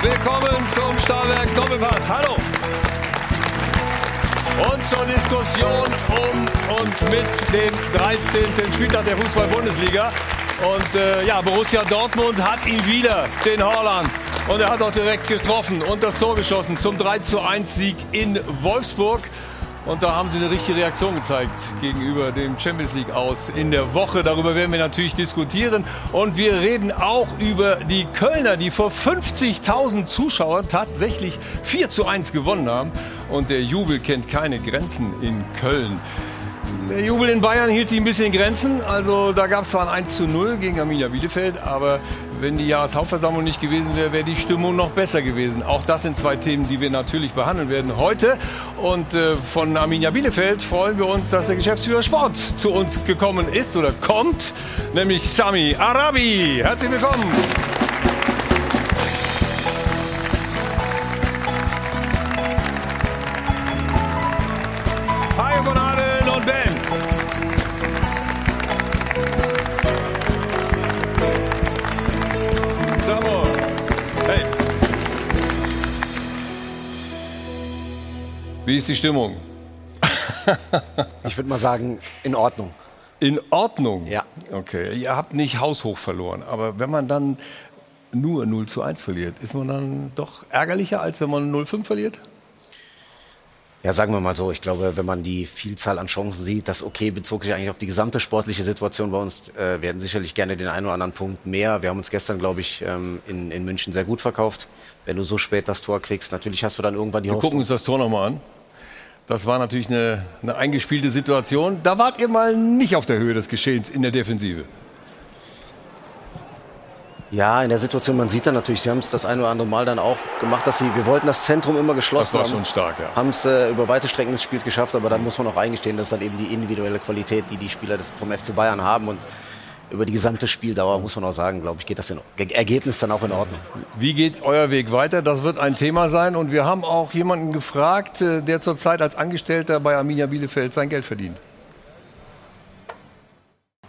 Willkommen zum Stahlwerk Doppelpass. Hallo. Und zur Diskussion um und mit dem 13. Spieltag der Fußball-Bundesliga. Und äh, ja, Borussia Dortmund hat ihn wieder, den Holland. Und er hat auch direkt getroffen und das Tor geschossen zum 3 zu 1 Sieg in Wolfsburg. Und da haben sie eine richtige Reaktion gezeigt gegenüber dem Champions League aus in der Woche. Darüber werden wir natürlich diskutieren. Und wir reden auch über die Kölner, die vor 50.000 Zuschauern tatsächlich 4 zu 1 gewonnen haben. Und der Jubel kennt keine Grenzen in Köln. Der Jubel in Bayern hielt sich ein bisschen in Grenzen. Also da gab es zwar ein 1 zu 0 gegen Arminia Bielefeld, aber wenn die Jahreshauptversammlung nicht gewesen wäre, wäre die Stimmung noch besser gewesen. Auch das sind zwei Themen, die wir natürlich behandeln werden heute. Und äh, von Arminia Bielefeld freuen wir uns, dass der Geschäftsführer Sport zu uns gekommen ist oder kommt, nämlich Sami Arabi. Herzlich willkommen. Ist die Stimmung? Ich würde mal sagen, in Ordnung. In Ordnung? Ja. Okay, ihr habt nicht haushoch verloren, aber wenn man dann nur 0 zu 1 verliert, ist man dann doch ärgerlicher, als wenn man 0-5 verliert? Ja, sagen wir mal so, ich glaube, wenn man die Vielzahl an Chancen sieht, das okay bezog sich eigentlich auf die gesamte sportliche Situation bei uns. Äh, wir hätten sicherlich gerne den einen oder anderen Punkt mehr. Wir haben uns gestern, glaube ich, ähm, in, in München sehr gut verkauft. Wenn du so spät das Tor kriegst, natürlich hast du dann irgendwann die Wir gucken Hoffnung. uns das Tor nochmal an. Das war natürlich eine, eine eingespielte Situation. Da wart ihr mal nicht auf der Höhe des Geschehens in der Defensive. Ja, in der Situation, man sieht dann natürlich, sie haben es das ein oder andere Mal dann auch gemacht, dass sie, wir wollten das Zentrum immer geschlossen Das war haben. schon stark, ja. Haben es äh, über weite Strecken des Spiels geschafft, aber dann muss man auch eingestehen, dass dann eben die individuelle Qualität, die die Spieler des, vom FC Bayern haben und über die gesamte Spieldauer, muss man auch sagen, glaube ich, geht das in, Ergebnis dann auch in Ordnung. Wie geht euer Weg weiter? Das wird ein Thema sein. Und wir haben auch jemanden gefragt, äh, der zurzeit als Angestellter bei Arminia Bielefeld sein Geld verdient.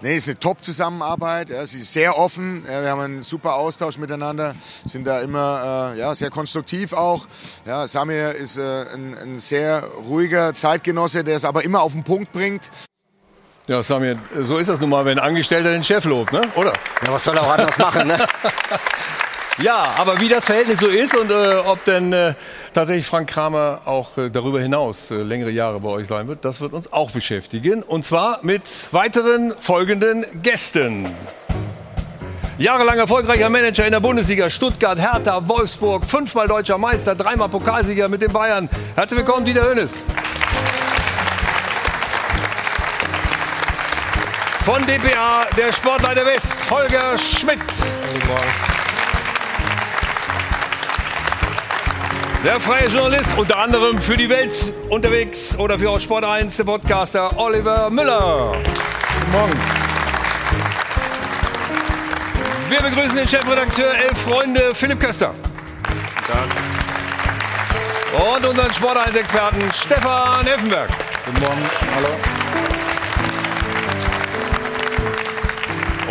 Nee, es ist eine Top-Zusammenarbeit. Ja, sie ist sehr offen. Ja, wir haben einen super Austausch miteinander. Sind da immer äh, ja, sehr konstruktiv auch. Ja, Samir ist äh, ein, ein sehr ruhiger Zeitgenosse, der es aber immer auf den Punkt bringt. Ja, Samir, so ist das nun mal, wenn ein Angestellter den Chef lobt, ne? oder? Ja, was soll er auch anders machen, ne? Ja, aber wie das Verhältnis so ist und äh, ob denn äh, tatsächlich Frank Kramer auch äh, darüber hinaus äh, längere Jahre bei euch sein wird, das wird uns auch beschäftigen. Und zwar mit weiteren folgenden Gästen. Jahrelang erfolgreicher Manager in der Bundesliga, Stuttgart, Hertha, Wolfsburg, fünfmal deutscher Meister, dreimal Pokalsieger mit den Bayern. Herzlich willkommen, Dieter Hönes. Von dpa, der Sportleiter West, Holger Schmidt. Guten Morgen. Der freie Journalist, unter anderem für die Welt unterwegs oder für auch Sport 1, der Podcaster Oliver Müller. Guten Morgen. Wir begrüßen den Chefredakteur Elf Freunde, Philipp Köster. Und unseren Sport 1-Experten Stefan Effenberg. Guten Morgen. Hallo.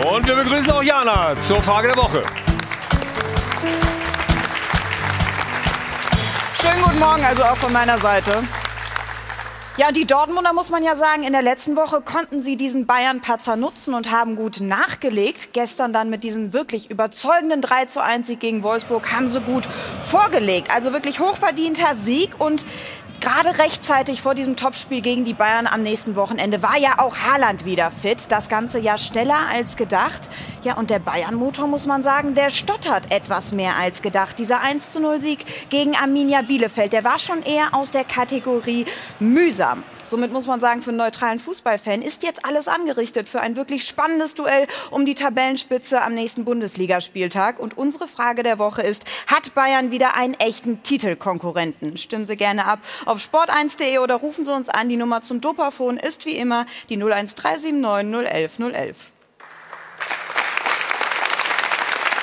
Und wir begrüßen auch Jana zur Frage der Woche. Schönen guten Morgen, also auch von meiner Seite. Ja, und die Dortmunder muss man ja sagen, in der letzten Woche konnten sie diesen Bayern-Patzer nutzen und haben gut nachgelegt. Gestern dann mit diesem wirklich überzeugenden 3 zu 1 Sieg gegen Wolfsburg haben sie gut vorgelegt. Also wirklich hochverdienter Sieg und Gerade rechtzeitig vor diesem Topspiel gegen die Bayern am nächsten Wochenende war ja auch Haaland wieder fit. Das Ganze ja schneller als gedacht. Ja, und der Bayern-Motor, muss man sagen, der stottert etwas mehr als gedacht. Dieser 1 zu 0 Sieg gegen Arminia Bielefeld, der war schon eher aus der Kategorie mühsam. Somit muss man sagen, für einen neutralen Fußballfan ist jetzt alles angerichtet für ein wirklich spannendes Duell um die Tabellenspitze am nächsten Bundesligaspieltag. Und unsere Frage der Woche ist, hat Bayern wieder einen echten Titelkonkurrenten? Stimmen Sie gerne ab auf sport1.de oder rufen Sie uns an. Die Nummer zum Dopafon ist wie immer die 01379 011 011.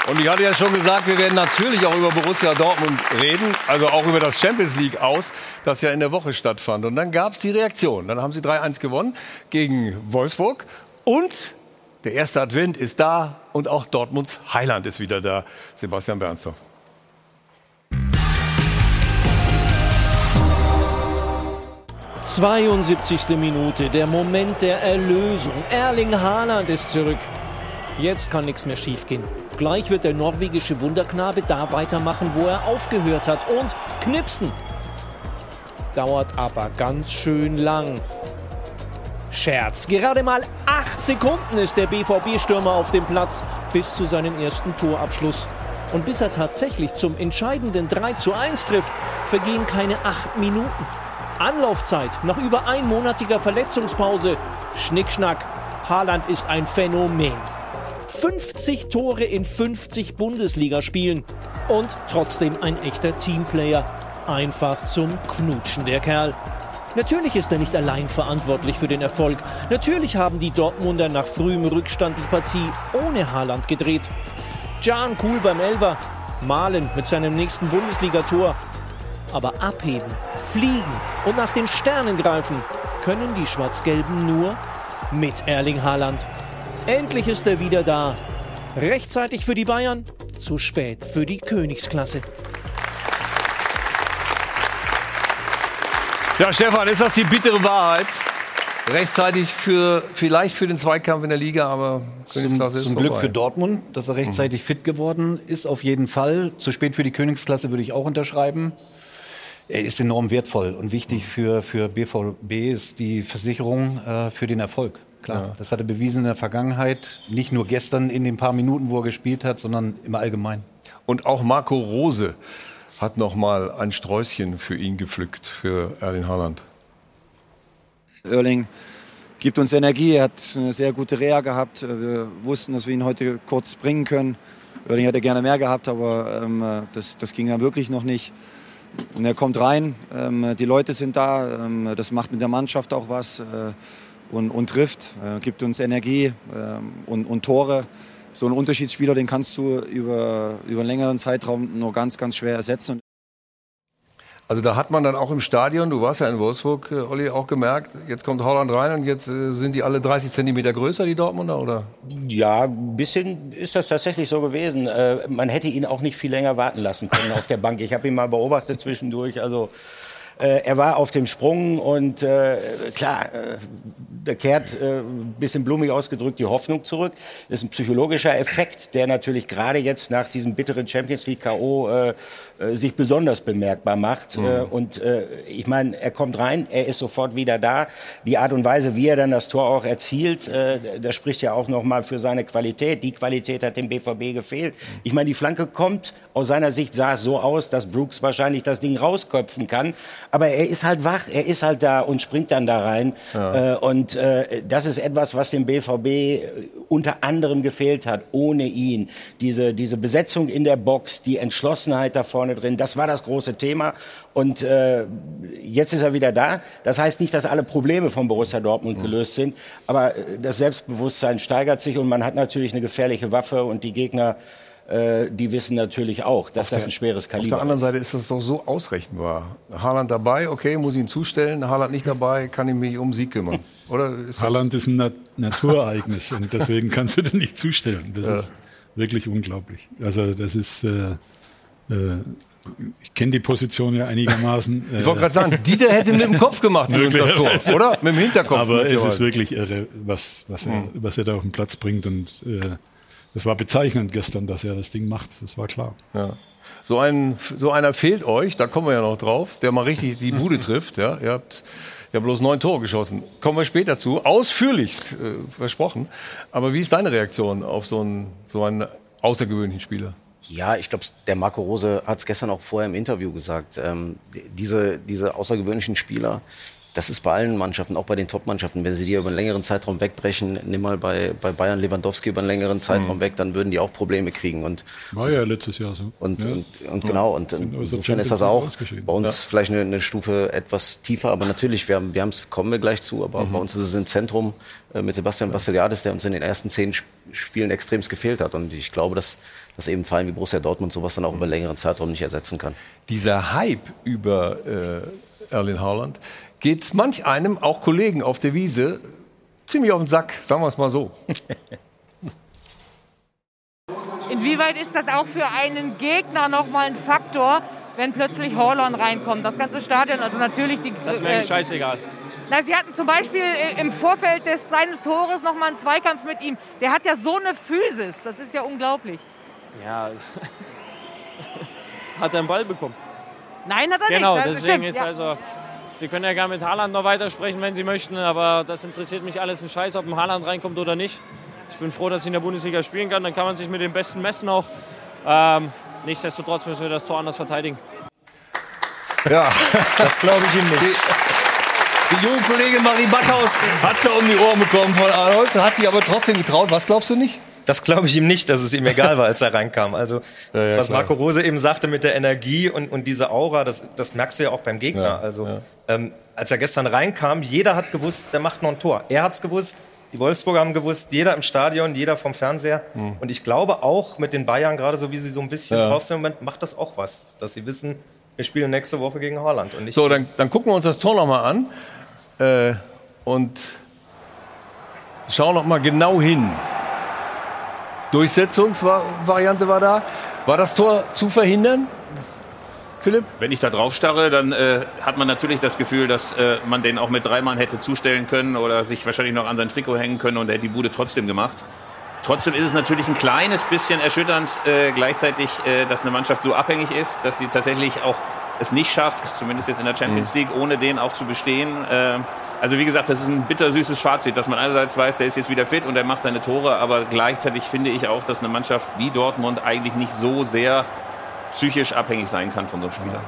Und ich hatte ja schon gesagt, wir werden natürlich auch über Borussia Dortmund reden, also auch über das Champions League aus, das ja in der Woche stattfand. Und dann gab es die Reaktion. Dann haben sie 3-1 gewonnen gegen Wolfsburg. Und der erste Advent ist da und auch Dortmunds Heiland ist wieder da. Sebastian Bernstorff. »72. Minute, der Moment der Erlösung. Erling Haaland ist zurück. Jetzt kann nichts mehr schiefgehen. Gleich wird der norwegische Wunderknabe da weitermachen, wo er aufgehört hat und knipsen. Dauert aber ganz schön lang. Scherz. Gerade mal acht Sekunden ist der BVB-Stürmer auf dem Platz bis zu seinem ersten Torabschluss. Und bis er tatsächlich zum entscheidenden 3 zu 1 trifft, vergehen keine acht Minuten. Anlaufzeit nach über einmonatiger Verletzungspause. Schnickschnack. Haaland ist ein Phänomen. 50 Tore in 50 Bundesligaspielen und trotzdem ein echter Teamplayer. Einfach zum Knutschen der Kerl. Natürlich ist er nicht allein verantwortlich für den Erfolg. Natürlich haben die Dortmunder nach frühem Rückstand die Partie ohne Haaland gedreht. Jan cool beim Elver, Malen mit seinem nächsten Bundesligator. Aber abheben, fliegen und nach den Sternen greifen können die Schwarz-Gelben nur mit Erling Haaland. Endlich ist er wieder da. Rechtzeitig für die Bayern, zu spät für die Königsklasse. Ja, Stefan, ist das die bittere Wahrheit? Rechtzeitig für, vielleicht für den Zweikampf in der Liga, aber Königsklasse zum, zum Glück für Dortmund, dass er rechtzeitig mhm. fit geworden ist, auf jeden Fall. Zu spät für die Königsklasse würde ich auch unterschreiben. Er ist enorm wertvoll und wichtig für, für BVB ist die Versicherung äh, für den Erfolg. Klar, ja. das hat er bewiesen in der Vergangenheit, nicht nur gestern in den paar Minuten, wo er gespielt hat, sondern im Allgemeinen. Und auch Marco Rose hat noch mal ein Sträußchen für ihn gepflückt, für Erling Haaland. Erling gibt uns Energie, er hat eine sehr gute Reha gehabt. Wir wussten, dass wir ihn heute kurz bringen können. Erling hätte gerne mehr gehabt, aber ähm, das, das ging ja wirklich noch nicht. Und er kommt rein, ähm, die Leute sind da, ähm, das macht mit der Mannschaft auch was äh, und, und, trifft, äh, gibt uns Energie ähm, und, und Tore so einen Unterschiedsspieler, den kannst du über, über einen längeren Zeitraum nur ganz, ganz schwer ersetzen. Also da hat man dann auch im Stadion, du warst ja in Wolfsburg, äh, Olli, auch gemerkt, jetzt kommt Holland rein und jetzt äh, sind die alle 30 Zentimeter größer, die Dortmunder, oder? Ja, ein bisschen ist das tatsächlich so gewesen. Äh, man hätte ihn auch nicht viel länger warten lassen können auf der Bank. Ich habe ihn mal beobachtet zwischendurch, also äh, er war auf dem Sprung und äh, klar, äh, da kehrt, äh, bisschen blumig ausgedrückt, die Hoffnung zurück. Das ist ein psychologischer Effekt, der natürlich gerade jetzt nach diesem bitteren Champions League K.O. Äh, sich besonders bemerkbar macht. Mhm. Äh, und äh, ich meine, er kommt rein, er ist sofort wieder da. Die Art und Weise, wie er dann das Tor auch erzielt, das spricht ja auch nochmal für seine Qualität. Die Qualität hat dem BVB gefehlt. Ich meine, die Flanke kommt, aus seiner Sicht sah es so aus, dass Brooks wahrscheinlich das Ding rausköpfen kann. Aber er ist halt wach, er ist halt da und springt dann da rein. Ja. Und das ist etwas, was dem BVB unter anderem gefehlt hat, ohne ihn. Diese, diese Besetzung in der Box, die Entschlossenheit davon, vorne drin. Das war das große Thema. Und äh, jetzt ist er wieder da. Das heißt nicht, dass alle Probleme von Borussia Dortmund gelöst sind, aber äh, das Selbstbewusstsein steigert sich und man hat natürlich eine gefährliche Waffe und die Gegner äh, die wissen natürlich auch, dass der, das ein schweres Kaliber ist. Auf der anderen Seite ist das doch so ausrechenbar. Haaland dabei, okay, muss ich ihn zustellen. Haaland nicht dabei, kann ich mich um Sieg kümmern. Oder ist Haaland ist ein Nat Naturereignis und deswegen kannst du den nicht zustellen. Das ja. ist wirklich unglaublich. Also das ist äh, ich kenne die Position ja einigermaßen. ich wollte gerade sagen, Dieter hätte mit dem Kopf gemacht mit uns das Tor, oder? Mit dem Hinterkopf. Aber es ist wirklich irre, was, was, er, mhm. was er da auf den Platz bringt. Und äh, das war bezeichnend gestern, dass er das Ding macht. Das war klar. Ja. So, ein, so einer fehlt euch, da kommen wir ja noch drauf, der mal richtig die Bude trifft. Ja? Ihr habt ja bloß neun Tore geschossen. Kommen wir später zu. Ausführlichst äh, versprochen. Aber wie ist deine Reaktion auf so einen, so einen außergewöhnlichen Spieler? Ja, ich glaube, der Marco Rose hat es gestern auch vorher im Interview gesagt. Ähm, diese, diese außergewöhnlichen Spieler, das ist bei allen Mannschaften, auch bei den Top-Mannschaften, wenn sie die über einen längeren Zeitraum wegbrechen, nimm mal bei, bei Bayern Lewandowski über einen längeren Zeitraum mhm. weg, dann würden die auch Probleme kriegen. Und, War ja letztes Jahr so. Und, ja. und, und ja. genau, und insofern ist das auch bei uns ja. vielleicht eine, eine, Stufe etwas tiefer, aber natürlich, wir haben, wir haben es, kommen wir gleich zu, aber mhm. bei uns ist es im Zentrum äh, mit Sebastian Bastigliadis, der uns in den ersten zehn Spielen extremst gefehlt hat. Und ich glaube, dass, dass eben Verein wie Borussia Dortmund sowas dann auch über einen längeren Zeitraum nicht ersetzen kann. Dieser Hype über äh, Erling Haaland, geht manch einem, auch Kollegen auf der Wiese, ziemlich auf den Sack, sagen wir es mal so. Inwieweit ist das auch für einen Gegner nochmal ein Faktor, wenn plötzlich Horlon reinkommt? Das ganze Stadion, also natürlich die. Das wäre äh, scheißegal. Na, sie hatten zum Beispiel äh, im Vorfeld des, seines Tores noch mal einen Zweikampf mit ihm. Der hat ja so eine Physis, das ist ja unglaublich. Ja, hat er einen Ball bekommen. Nein, hat er genau, nicht. Genau, deswegen stimmt, ist ja. also. Sie können ja gerne mit Haaland noch weitersprechen, wenn Sie möchten, aber das interessiert mich alles ein Scheiß, ob ein Haaland reinkommt oder nicht. Ich bin froh, dass ich in der Bundesliga spielen kann. Dann kann man sich mit den Besten messen auch. Ähm, nichtsdestotrotz müssen wir das Tor anders verteidigen. Ja, das glaube ich ihm nicht. Die junge Kollegin Marie Backhaus hat sie um die Ohren bekommen von Arnold, hat sich aber trotzdem getraut. Was glaubst du nicht? Das glaube ich ihm nicht, dass es ihm egal war, als er reinkam. Also, Ja, ja, was klar. Marco Rose eben sagte mit der Energie und, und diese Aura, das, das merkst du ja auch beim Gegner. Ja, also. Ähm, als er gestern reinkam, jeder hat gewusst, der macht noch ein Tor. Er hat's gewusst, die Wolfsburger haben gewusst, jeder im Stadion, jeder vom Fernseher. Hm. Und ich glaube auch mit den Bayern, gerade so wie sie so ein bisschen drauf sind im Moment, macht das auch was, dass sie wissen, wir spielen nächste Woche gegen Holland. Und nicht So, dann, dann gucken wir uns das Tor nochmal an äh, und schauen noch mal genau hin. Durchsetzungsvariante war da. War das Tor zu verhindern? Philipp? Wenn ich da drauf starre, dann äh, hat man natürlich das Gefühl, dass äh, man den auch mit drei Mann hätte zustellen können oder sich wahrscheinlich noch an sein Trikot hängen können und er hätte die Bude trotzdem gemacht. Trotzdem ist es natürlich ein kleines bisschen erschütternd äh, gleichzeitig, äh, dass eine Mannschaft so abhängig ist, dass sie tatsächlich auch es nicht schafft, zumindest jetzt in der Champions League, ohne den auch zu bestehen. Äh, also wie gesagt, das ist ein bittersüßes Fazit, dass man einerseits weiß, der ist jetzt wieder fit und er macht seine Tore, aber gleichzeitig finde ich auch, dass eine Mannschaft wie Dortmund eigentlich nicht so sehr psychisch abhängig sein kann von so einem Spieler.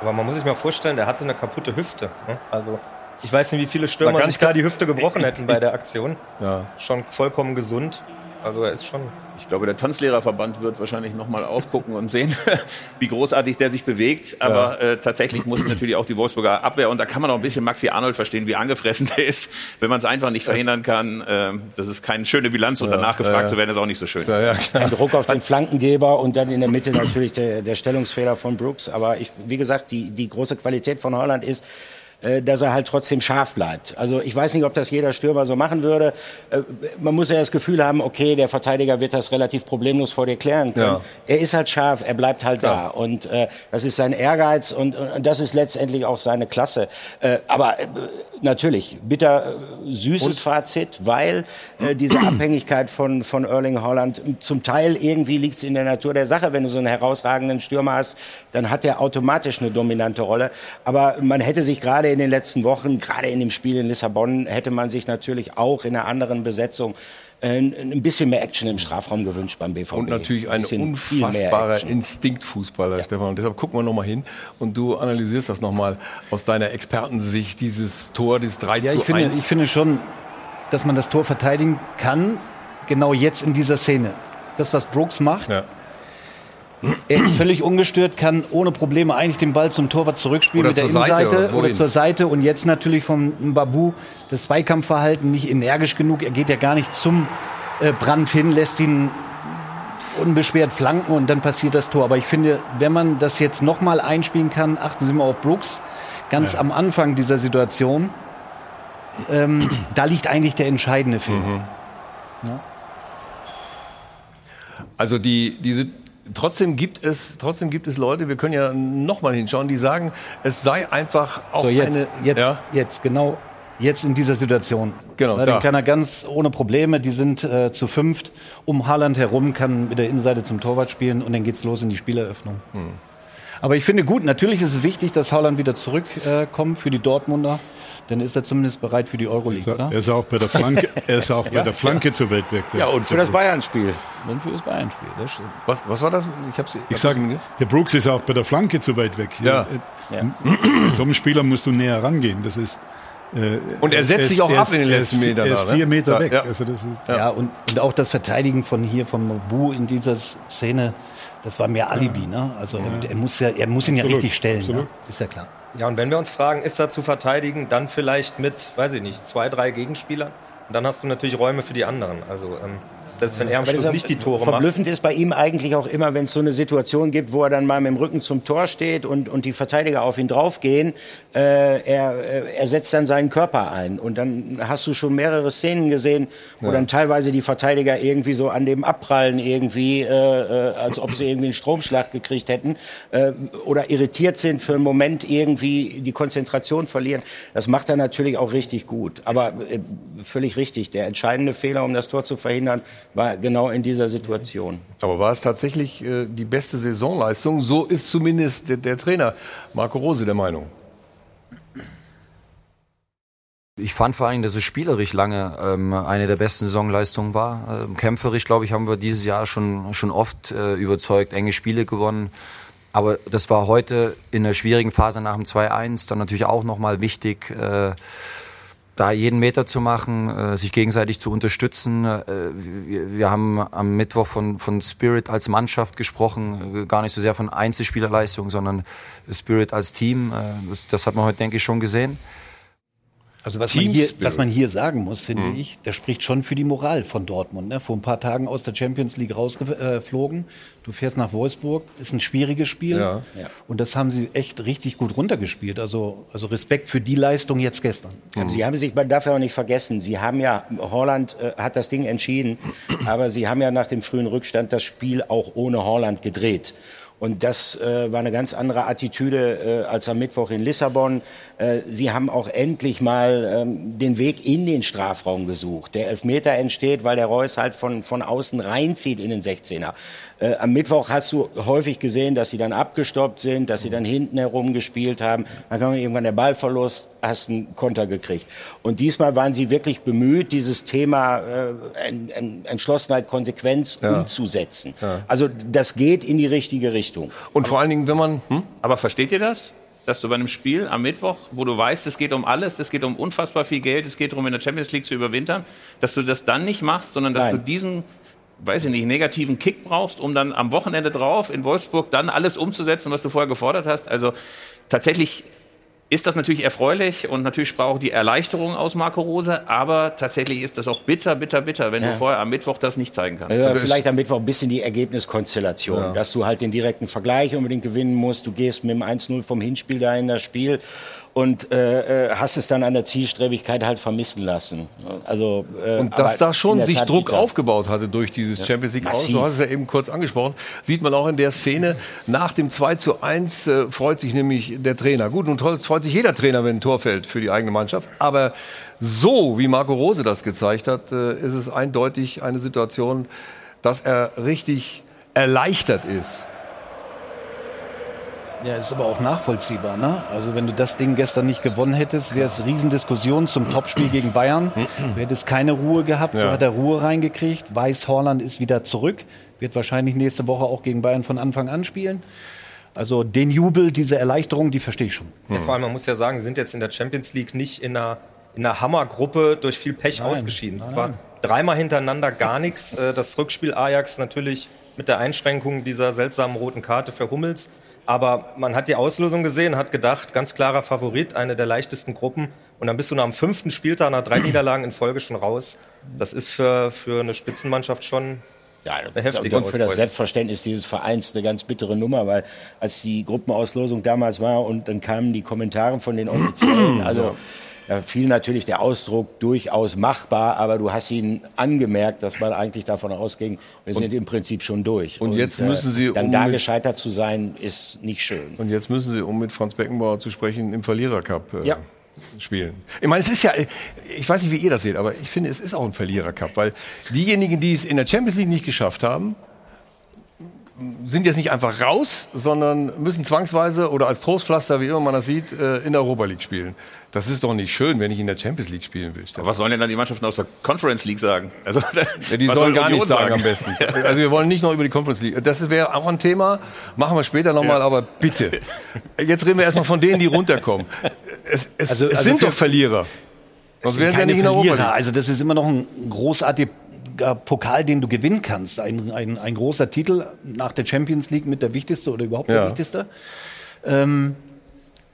Aber man muss sich mal vorstellen, der hatte eine kaputte Hüfte. ne? Also ich weiß nicht, wie viele Stürmer sich da die Hüfte gebrochen hätten bei der Aktion. Ja. Schon vollkommen gesund. Also er ist schon. Ich glaube, der Tanzlehrerverband wird wahrscheinlich noch mal aufgucken und sehen, wie großartig der sich bewegt. Aber äh, tatsächlich muss natürlich auch die Wolfsburger Abwehr, und da kann man auch ein bisschen Maxi Arnold verstehen, wie angefressen der ist. Wenn man es einfach nicht verhindern kann, äh, das ist keine schöne Bilanz. Und Ja, danach gefragt ja, ja. zu werden, ist auch nicht so schön. Ja, ja, klar. Ein Druck auf den Flankengeber und dann in der Mitte natürlich der, der Stellungsfehler von Brooks. Aber ich, wie gesagt, die, die große Qualität von Holland ist, dass er halt trotzdem scharf bleibt. Also ich weiß nicht, ob das jeder Stürmer so machen würde. Äh, Man muss ja das Gefühl haben, okay, der Verteidiger wird das relativ problemlos vor dir klären können. Ja. Er ist halt scharf, er bleibt halt da. Und äh, das ist sein Ehrgeiz und, und das ist letztendlich auch seine Klasse. Äh, aber äh, natürlich, bitter äh, süßes Fazit, weil äh, diese Abhängigkeit von, von Erling Holland zum Teil irgendwie liegt es in der Natur der Sache. Wenn du so einen herausragenden Stürmer hast, dann hat er automatisch eine dominante Rolle. Aber man hätte sich gerade in den letzten Wochen, gerade in dem Spiel in Lissabon, hätte man sich natürlich auch in einer anderen Besetzung ein bisschen mehr Action im Strafraum gewünscht beim BVB. Und natürlich ein mehr unfassbarer. Instinktfußballer, Stefan. Und deshalb gucken wir nochmal hin und du analysierst das nochmal aus deiner Expertensicht, dieses Tor, dieses 3 Ja, zu ich finde, 1. ich finde schon, dass man das Tor verteidigen kann, genau jetzt in dieser Szene. Das, was Brooks macht, Ja. Er ist völlig ungestört, kann ohne Probleme eigentlich den Ball zum Torwart zurückspielen Oder mit der zur Seite, Innenseite oder oder, zur Seite. Und jetzt natürlich vom Babu das Zweikampfverhalten nicht energisch genug. Er geht ja gar nicht zum äh, Brand hin, lässt ihn unbeschwert flanken und dann passiert das Tor. Aber ich finde, wenn man das jetzt nochmal einspielen kann, achten Sie mal auf Brooks, ganz am Anfang dieser Situation, ähm, da liegt eigentlich der entscheidende Fehler. Mhm. Also die, diese, trotzdem gibt es, trotzdem gibt es Leute, wir können ja nochmal hinschauen, die sagen, es sei einfach auch So, jetzt, eine, jetzt, ja, jetzt, genau, jetzt in dieser Situation. Genau, da. den kann er ganz ohne Probleme, die sind äh, zu fünft um Haaland herum, kann mit der Innenseite zum Torwart spielen und dann geht's los in die Spieleröffnung. Hm. Aber ich finde gut, natürlich ist es wichtig, dass Haaland wieder zurückkommt äh, für die Dortmunder. Dann ist er zumindest bereit für die Euroleague, oder? Er ist auch bei der Flanke, er ist auch bei Ja? der Flanke zu weit weg. Ja, und für das Bayern-Spiel. Und für das Bayern-Spiel, das stimmt. was, was war das? Ich hab's, Ich sage, der Brooks ist auch bei der Flanke zu weit weg. Ja. Ja. So einem Spieler musst du näher rangehen. Das ist, äh, Und er setzt ist- sich auch er ab ist- in den er letzten ist, Metern Er ist ne? vier Meter Ja, weg. ja. Also das ist, Ja, und, und auch das Verteidigen von hier, von Mabu in dieser Szene, das war mehr Alibi, ne? Also er, muss ja, er muss ihn ja Absolut, richtig stellen, ne? ist ja klar. Ja, und wenn wir uns fragen, ist er zu verteidigen, dann vielleicht mit, weiß ich nicht, zwei, drei Gegenspielern. Und dann hast du natürlich Räume für die anderen. Also ähm, Selbst wenn er am Schluss nicht die Tore macht. Verblüffend ist bei ihm eigentlich auch immer, wenn es so eine Situation gibt, wo er dann mal mit dem Rücken zum Tor steht und, und die Verteidiger auf ihn draufgehen, äh, er, äh, er setzt dann seinen Körper ein. Und dann hast du schon mehrere Szenen gesehen, wo Ja. dann teilweise die Verteidiger irgendwie so an dem abprallen, irgendwie, äh, äh, als ob sie irgendwie einen Stromschlag gekriegt hätten, äh, oder irritiert sind für einen Moment irgendwie die Konzentration verlieren. Das macht er natürlich auch richtig gut. Aber äh, völlig richtig. Der entscheidende Fehler, um das Tor zu verhindern, war genau in dieser Situation. Aber war es tatsächlich äh, die beste Saisonleistung? So ist zumindest der, der Trainer Marco Rose der Meinung. Ich fand vor allem, dass es spielerisch lange ähm, eine der besten Saisonleistungen war. Ähm, kämpferisch, glaube ich, haben wir dieses Jahr schon, schon oft äh, überzeugt, enge Spiele gewonnen. Aber das war heute in der schwierigen Phase nach dem 2-1 dann natürlich auch nochmal wichtig, äh, da jeden Meter zu machen, äh, sich gegenseitig zu unterstützen. Äh, wir, wir haben am Mittwoch von, von Spirit als Mannschaft gesprochen, äh, gar nicht so sehr von Einzelspielerleistung, sondern Spirit als Team. Das, das hat man heute, denke ich, schon gesehen. Also was man, hier, was man hier sagen muss, finde Mhm. ich, der spricht schon für die Moral von Dortmund. Ne? Vor ein paar Tagen aus der Champions League rausgeflogen. Du fährst nach Wolfsburg, ist ein schwieriges Spiel. Ja. Ja. Und das haben sie echt richtig gut runtergespielt. Also, also Respekt für die Leistung jetzt gestern. Sie haben sich, man darf ja auch nicht vergessen, Sie haben ja, Holland äh, hat das Ding entschieden, aber Sie haben ja nach dem frühen Rückstand das Spiel auch ohne Holland gedreht. Und das äh, war eine ganz andere Attitüde äh, als am Mittwoch in Lissabon. Äh, Sie haben auch endlich mal ähm, den Weg in den Strafraum gesucht. Der Elfmeter entsteht, weil der Reus halt von, von außen reinzieht in den 16er. Äh, am Mittwoch hast du häufig gesehen, dass sie dann abgestoppt sind, dass sie dann hinten herum gespielt haben. Dann kam irgendwann der Ballverlust, hast einen Konter gekriegt. Und diesmal waren sie wirklich bemüht, dieses Thema äh, En- En- Entschlossenheit, Konsequenz Ja. umzusetzen. Ja. Also das geht in die richtige Richtung. Und vor allen Dingen, wenn man. Hm? Aber versteht ihr das? Dass du bei einem Spiel am Mittwoch, wo du weißt, es geht um alles, es geht um unfassbar viel Geld, es geht darum, in der Champions League zu überwintern, dass du das dann nicht machst, sondern dass Nein. du diesen, weiß ich nicht, negativen Kick brauchst, um dann am Wochenende drauf in Wolfsburg dann alles umzusetzen, was du vorher gefordert hast. Also tatsächlich ist das natürlich erfreulich und natürlich sprach auch die Erleichterung aus Marco Rose, aber tatsächlich ist das auch bitter, bitter, bitter, wenn Ja. du vorher am Mittwoch das nicht zeigen kannst. Also Also vielleicht am Mittwoch ein bisschen die Ergebniskonstellation, Ja. dass du halt den direkten Vergleich unbedingt gewinnen musst. Du gehst mit dem 1-0 vom Hinspiel da in das Spiel und äh, äh, hast es dann an der Zielstrebigkeit halt vermissen lassen. Also, äh, Und dass da schon sich Tat Druck bitter. aufgebaut hatte durch dieses Ja. Champions League. Massiv. Du hast es ja eben kurz angesprochen. Sieht man auch in der Szene. Nach dem 2 zu 1 äh, freut sich nämlich der Trainer. Gut, und toll- freut sich jeder Trainer, wenn ein Tor fällt für die eigene Mannschaft. Aber so, wie Marco Rose das gezeigt hat, äh, ist es eindeutig eine Situation, dass er richtig erleichtert ist. Ja, ist aber auch nachvollziehbar. Ne? Also wenn du das Ding gestern nicht gewonnen hättest, wäre es Riesendiskussion zum Topspiel gegen Bayern. Du hättest keine Ruhe gehabt, so Ja. hat er Ruhe reingekriegt. Weiß Horland ist wieder zurück, wird wahrscheinlich nächste Woche auch gegen Bayern von Anfang an spielen. Also den Jubel, diese Erleichterung, die verstehe ich schon. Ja, vor allem, man muss ja sagen, sie sind jetzt in der Champions League nicht in einer, in einer Hammergruppe durch viel Pech Nein. ausgeschieden. Nein, Es war dreimal hintereinander gar nichts. Äh, Das Rückspiel Ajax natürlich mit der Einschränkung dieser seltsamen roten Karte für Hummels. Aber man hat die Auslösung gesehen, hat gedacht, ganz klarer Favorit, eine der leichtesten Gruppen. Und dann bist du nach dem fünften Spieltag, nach drei Niederlagen in Folge schon raus. Das ist für, für eine Spitzenmannschaft schon eine heftige und für das. Selbstverständnis dieses Vereins eine ganz bittere Nummer, weil als die Gruppenauslosung damals war und dann kamen die Kommentare von den Offiziellen, also da fiel natürlich der Ausdruck durchaus machbar, aber du hast ihnen angemerkt, dass man eigentlich davon ausging, wir sind im Prinzip schon durch. und jetzt müssen Sie, dann um da mit- gescheitert zu sein, ist nicht schön. Und jetzt müssen Sie, um mit Franz Beckenbauer zu sprechen, im Verlierercup äh, Ja. spielen. Ich meine, es ist ja, ich weiß nicht, wie ihr das seht, aber ich finde, es ist auch ein Verlierercup, weil diejenigen, die es in der Champions League nicht geschafft haben, sind jetzt nicht einfach raus, sondern müssen zwangsweise oder als Trostpflaster, wie immer man das sieht, äh, in der Europa League spielen. Das ist doch nicht schön, wenn ich in der Champions League spielen will. Aber was sollen denn dann die Mannschaften aus der Conference League sagen? Also, Ja, die sollen soll gar nichts sagen, am besten. Also wir wollen nicht noch über die Conference League. Das wäre auch ein Thema, machen wir später nochmal, aber bitte. Jetzt reden wir erstmal von denen, die runterkommen. Es, es, Also- es also sind für- doch Verlierer. Das Sonst sind wären sie ja keine nicht in Europa. League. Also das ist immer noch ein großartiger Pokal, den du gewinnen kannst. Ein, ein, ein großer Titel nach der Champions League mit der wichtigste oder überhaupt Ja. der wichtigste. Ähm,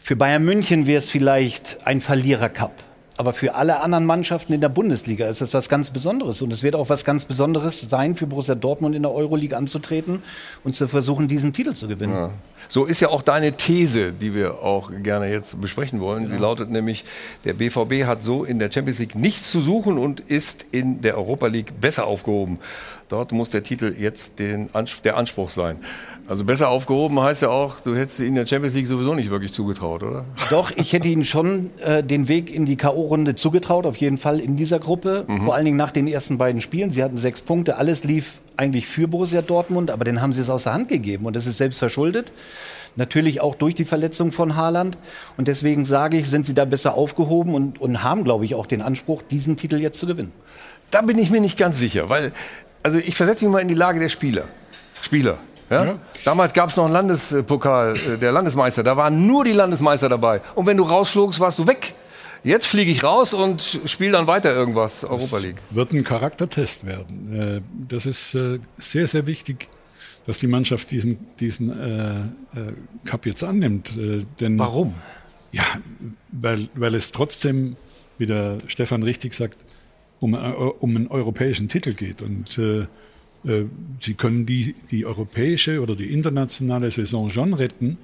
für Bayern München wäre es vielleicht ein Verlierer-Cup. Aber für alle anderen Mannschaften in der Bundesliga ist das was ganz Besonderes. Und es wird auch was ganz Besonderes sein, für Borussia Dortmund in der Euroleague anzutreten und zu versuchen, diesen Titel zu gewinnen. Ja. So ist ja auch deine These, die wir auch gerne jetzt besprechen wollen. Sie lautet nämlich, der BVB hat so in der Champions League nichts zu suchen und ist in der Europa League besser aufgehoben. Dort muss der Titel jetzt den, der Anspruch sein. Also besser aufgehoben heißt ja auch, du hättest ihn der Champions League sowieso nicht wirklich zugetraut, oder? Doch, ich hätte ihnen schon äh, den Weg in die K.O.-Runde zugetraut, auf jeden Fall in dieser Gruppe. Mhm. Vor allen Dingen nach den ersten beiden Spielen. Sie hatten sechs Punkte, alles lief eigentlich für Borussia Dortmund, aber dann haben sie es aus der Hand gegeben und das ist selbst verschuldet. Natürlich auch durch die Verletzung von Haaland. Und deswegen sage ich, sind sie da besser aufgehoben und, und haben, glaube ich, auch den Anspruch, diesen Titel jetzt zu gewinnen. Da bin ich mir nicht ganz sicher, weil, also ich versetze mich mal in die Lage der Spieler. Spieler. Ja? ja. Damals gab es noch einen Landespokal, äh, der Landesmeister. Da waren nur die Landesmeister dabei. Und wenn du rausflogst, warst du weg. Jetzt fliege ich raus und spiele dann weiter irgendwas, Europa League. Das wird ein Charaktertest werden. Äh, das ist äh, sehr, sehr wichtig, dass die Mannschaft diesen, diesen äh, Cup jetzt annimmt. Denn, Warum? Ja, weil, weil es trotzdem, wie der Stefan richtig sagt, um, um einen europäischen Titel geht. Und äh, sie können die, die europäische oder die internationale Saison schon retten,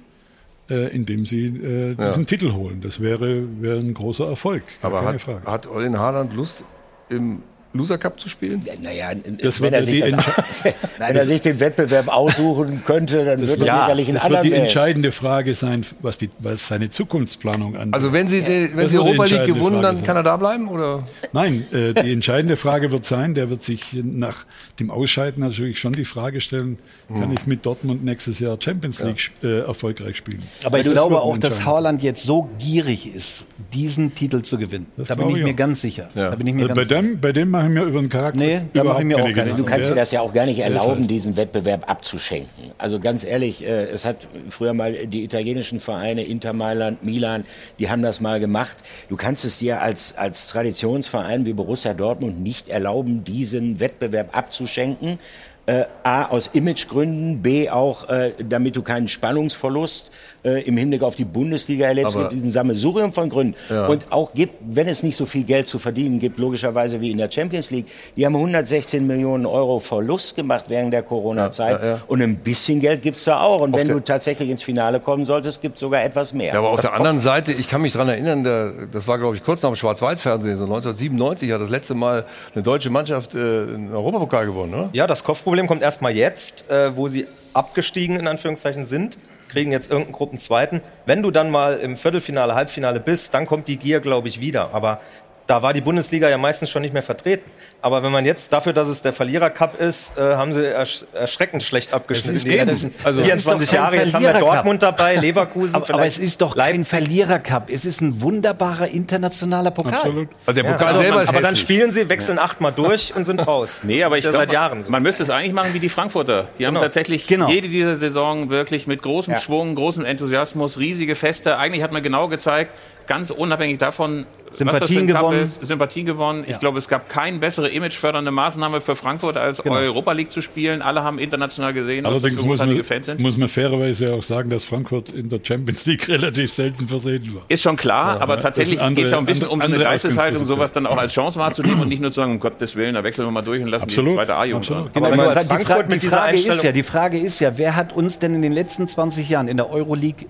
äh, indem sie äh, diesen ja. Titel holen. Das wäre, wäre ein großer Erfolg. Aber hat, hat Olin Haaland Lust, im Loser Cup zu spielen? Ja, naja, das wenn, er sich, das, wenn er sich den Wettbewerb aussuchen könnte, dann würde er ja, sicherlich einen Das wird die wählen. entscheidende Frage sein, was, die, was seine Zukunftsplanung angeht. Also wenn Sie, die, wenn Sie Europa League gewonnen, dann sein. kann er da bleiben? Oder? Nein, äh, die entscheidende Frage wird sein, der wird sich nach dem Ausscheiden natürlich schon die Frage stellen, kann hm. ich mit Dortmund nächstes Jahr Champions League ja. äh, erfolgreich spielen? Aber ich glaube auch, dass Haaland jetzt so gierig ist, diesen Titel zu gewinnen. Das da bin ich mir ganz sicher. Ja. Da bin ich mir also ganz bei, dem, bei dem mache ich mir über den Charakter nee, da mache ich mir auch keine Du kannst dir das ja auch gar nicht erlauben, diesen Wettbewerb abzuschenken. Also ganz ehrlich, äh, es hat früher mal die italienischen Vereine, Inter Mailand, Milan, die haben das mal gemacht. Du kannst es dir als, als Traditionsverein wie Borussia Dortmund nicht erlauben, diesen Wettbewerb abzuschenken. Äh, A, aus Imagegründen, B, auch, äh, damit du keinen Spannungsverlust äh, im Hinblick auf die Bundesliga erlebst. Aber, es gibt diesen Sammelsurium von Gründen. Ja. Und auch gibt, wenn es nicht so viel Geld zu verdienen gibt, logischerweise wie in der Champions League, die haben 116 Millionen Euro Verlust gemacht während der Corona-Zeit. Ja, ja, und ein bisschen Geld gibt's da auch. Und auf wenn du tatsächlich ins Finale kommen solltest, gibt sogar etwas mehr. Ja, aber auf das der anderen Seite, ich kann mich daran erinnern, der, das war, glaube ich, kurz nach dem Schwarz-Weiß-Fernsehen, so 1997 hat das letzte Mal eine deutsche Mannschaft äh, einen Europapokal gewonnen, oder? Ja, das Kopfproblem kommt erstmal jetzt, äh, wo sie abgestiegen in Anführungszeichen sind kriegen jetzt irgendeinen Gruppenzweiten. Wenn du dann mal im Viertelfinale, Halbfinale bist, dann kommt die Gier, glaube ich, wieder. Aber da war die Bundesliga ja meistens schon nicht mehr vertreten. Aber wenn man jetzt dafür, dass es der Verlierer-Cup ist, äh, haben sie ersch erschreckend schlecht abgeschnitten. Die letzten also 24 Jahre, jetzt haben wir Dortmund dabei, Leverkusen aber, aber es ist doch kein Verlierer-Cup. Es ist ein wunderbarer internationaler Pokal. Absolut. Also der Pokal ja, also selber man, ist Aber dann spielen sie, wechseln ja. achtmal durch und sind raus. nee, aber ich ja glaube, Jahren so. man müsste es eigentlich machen wie die Frankfurter. Die genau. haben tatsächlich genau. jede dieser Saison wirklich mit großem ja. Schwung, großem Enthusiasmus, riesige Feste. Eigentlich hat man genau gezeigt, ganz unabhängig davon, Sympathien gewonnen. Ist, Sympathien gewonnen. Ich glaube, es gab keine bessere imagefördernde Maßnahme für Frankfurt, als genau. Europa League zu spielen. Alle haben international gesehen, Allerdings dass das muss man, Fans sind. muss man fairerweise auch sagen, dass Frankfurt in der Champions League relativ selten vertreten war. Ist schon klar, ja, aber tatsächlich geht es ja ein bisschen um so eine Geisteshaltung, sowas dann auch als Chance wahrzunehmen und nicht nur zu sagen, um Gottes Willen, da wechseln wir mal durch und lassen Absolut. die zweite A-Jungs an. Genau, aber die, Fra die, Frage ist ja, die Frage ist ja, wer hat uns denn in den letzten 20 Jahren in der Euroleague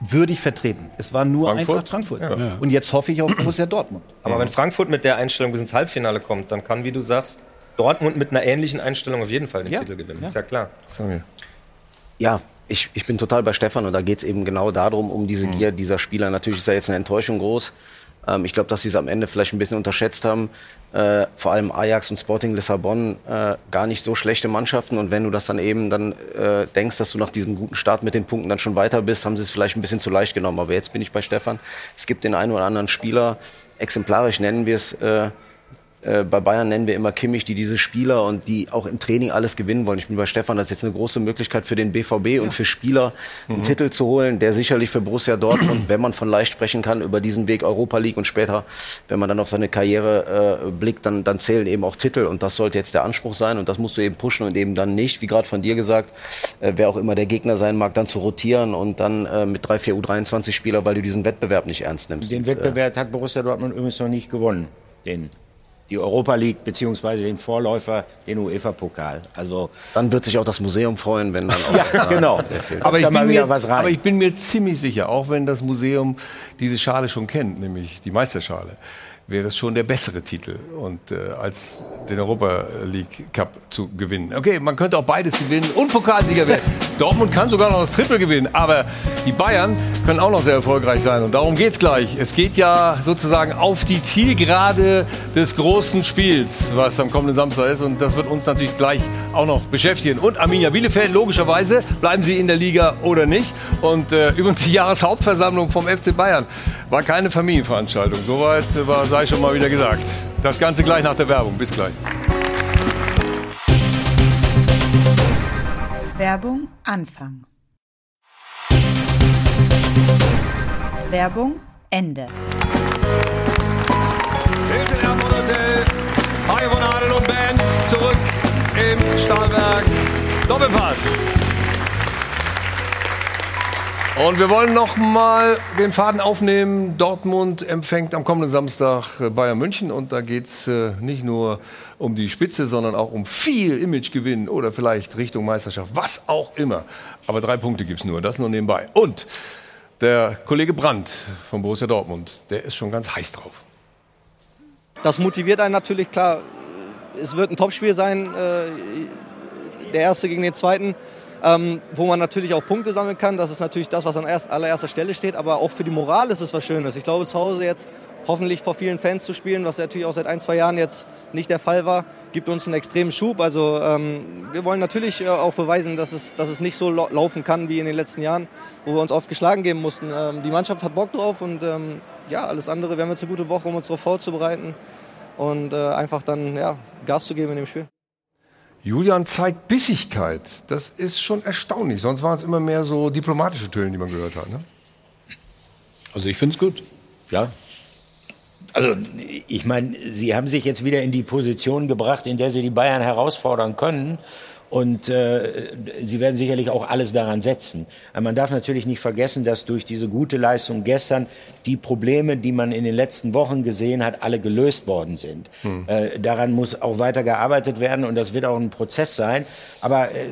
würdig vertreten. Es war nur Frankfurt? Eintracht Frankfurt. Ja. Und jetzt hoffe ich auf Borussia Dortmund. Aber wenn Frankfurt mit der Einstellung bis ins Halbfinale kommt, dann kann, wie du sagst, Dortmund mit einer ähnlichen Einstellung auf jeden Fall den ja. Titel gewinnen. Ja. Ist ja klar. Ja, ich, ich bin total bei Stefan und da geht es eben genau darum, um diese mhm. Gier dieser Spieler. Natürlich ist da jetzt eine Enttäuschung groß. Ähm, ich glaube, dass sie es am Ende vielleicht ein bisschen unterschätzt haben. Äh, vor allem Ajax und Sporting Lissabon äh, gar nicht so schlechte Mannschaften. Und wenn du das dann eben dann äh, denkst, dass du nach diesem guten Start mit den Punkten dann schon weiter bist, haben sie es vielleicht ein bisschen zu leicht genommen. Aber jetzt bin ich bei Stefan. Es gibt den einen oder anderen Spieler, exemplarisch nennen wir es, äh, äh, bei Bayern nennen wir immer Kimmich, die diese Spieler und die auch im Training alles gewinnen wollen. Ich bin bei Stefan, das ist jetzt eine große Möglichkeit für den BVB und für Spieler, einen Mhm. Titel zu holen, der sicherlich für Borussia Dortmund, wenn man von leicht sprechen kann, über diesen Weg Europa League und später, wenn man dann auf seine Karriere äh, blickt, dann, dann zählen eben auch Titel und das sollte jetzt der Anspruch sein und das musst du eben pushen und eben dann nicht, wie gerade von dir gesagt, äh, wer auch immer der Gegner sein mag, dann zu rotieren und dann äh, mit drei, vier U23-Spieler, weil du diesen Wettbewerb nicht ernst nimmst. Den äh, Wettbewerb hat Borussia Dortmund übrigens noch nicht gewonnen. Den, die Europa League beziehungsweise den Vorläufer, den UEFA-Pokal. Also dann wird sich auch das Museum freuen, wenn dann auch ja, genau. Aber ich, da mal bin wieder mir, was rein. aber ich bin mir ziemlich sicher, auch wenn das Museum diese Schale schon kennt, nämlich die Meisterschale, wäre es schon der bessere Titel und äh, als den Europa League Cup zu gewinnen. Okay, man könnte auch beides gewinnen und Pokalsieger werden. Dortmund kann sogar noch das Triple gewinnen, aber die Bayern können auch noch sehr erfolgreich sein und darum geht's gleich. Es geht ja sozusagen auf die Zielgerade des großen Spiels, was am kommenden Samstag ist und das wird uns natürlich gleich auch noch beschäftigen. Und Arminia Bielefeld, logischerweise, bleiben sie in der Liga oder nicht. Und äh, übrigens die Jahreshauptversammlung vom FC Bayern war keine Familienveranstaltung. Soweit war, sei schon mal wieder gesagt. Das Ganze gleich nach der Werbung. Bis gleich. Werbung Anfang. Werbung Ende. Hilton Hotel, Mario von Adel und Band zurück im Stahlwerk Doppelpass. Und wir wollen noch mal den Faden aufnehmen. Dortmund empfängt am kommenden Samstag äh, Bayern München und da geht's äh, nicht nur um die Spitze, sondern auch um viel Imagegewinn oder vielleicht Richtung Meisterschaft, was auch immer. Aber drei Punkte gibt's nur, das nur nebenbei. Und der Kollege Brandt von Borussia Dortmund, der ist schon ganz heiß drauf. Das motiviert einen natürlich, klar. Es wird ein Topspiel sein, äh, der erste gegen den zweiten, ähm, wo man natürlich auch Punkte sammeln kann. Das ist natürlich das, was an erst, allererster Stelle steht. Aber auch für die Moral ist es was Schönes. Ich glaube, zu Hause jetzt hoffentlich vor vielen Fans zu spielen, was natürlich auch seit ein, zwei Jahren jetzt nicht der Fall war, gibt uns einen extremen Schub. Also ähm, wir wollen natürlich äh, auch beweisen, dass es, dass es nicht so lau- laufen kann wie in den letzten Jahren, wo wir uns oft geschlagen geben mussten. Ähm, die Mannschaft hat Bock drauf und ähm, ja, alles andere, wir haben jetzt eine gute Woche, um uns darauf vorzubereiten und äh, einfach dann ja, Gas zu geben in dem Spiel. Julian zeigt Bissigkeit. Das ist schon erstaunlich. Sonst waren es immer mehr so diplomatische Töne, die man gehört hat. Ne? Also ich finde es gut. Ja. Also ich meine, Sie haben sich jetzt wieder in die Position gebracht, in der Sie die Bayern herausfordern können. Und äh, Sie werden sicherlich auch alles daran setzen. Aber man darf natürlich nicht vergessen, dass durch diese gute Leistung gestern die Probleme, die man in den letzten Wochen gesehen hat, alle gelöst worden sind. Hm. Äh, daran muss auch weiter gearbeitet werden und das wird auch ein Prozess sein. Aber äh,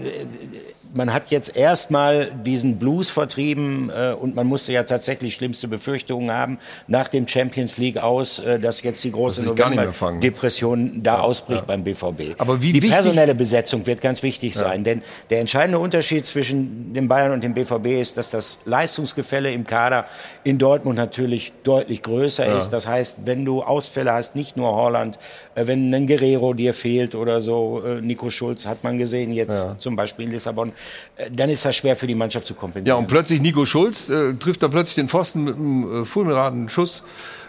man hat jetzt erstmal diesen Blues vertrieben äh, und man musste ja tatsächlich schlimmste Befürchtungen haben nach dem Champions League aus, äh, dass jetzt die große. November-Depression da ausbricht beim BVB. Aber wie die wichtig- personelle Besetzung wird ganz wichtig Ja. sein, denn der entscheidende Unterschied zwischen dem Bayern und dem BVB ist, dass das Leistungsgefälle im Kader in Dortmund natürlich deutlich größer Ja. ist. Das heißt, wenn du Ausfälle hast, nicht nur Holland, äh, wenn ein Guerrero dir fehlt oder so, äh, Nico Schulz hat man gesehen jetzt Ja. zum Beispiel in Lissabon, dann ist das schwer für die Mannschaft zu Ja, kompensieren. und plötzlich Nico Schulz äh, trifft da plötzlich den Pfosten mit einem äh, fulminanten Schuss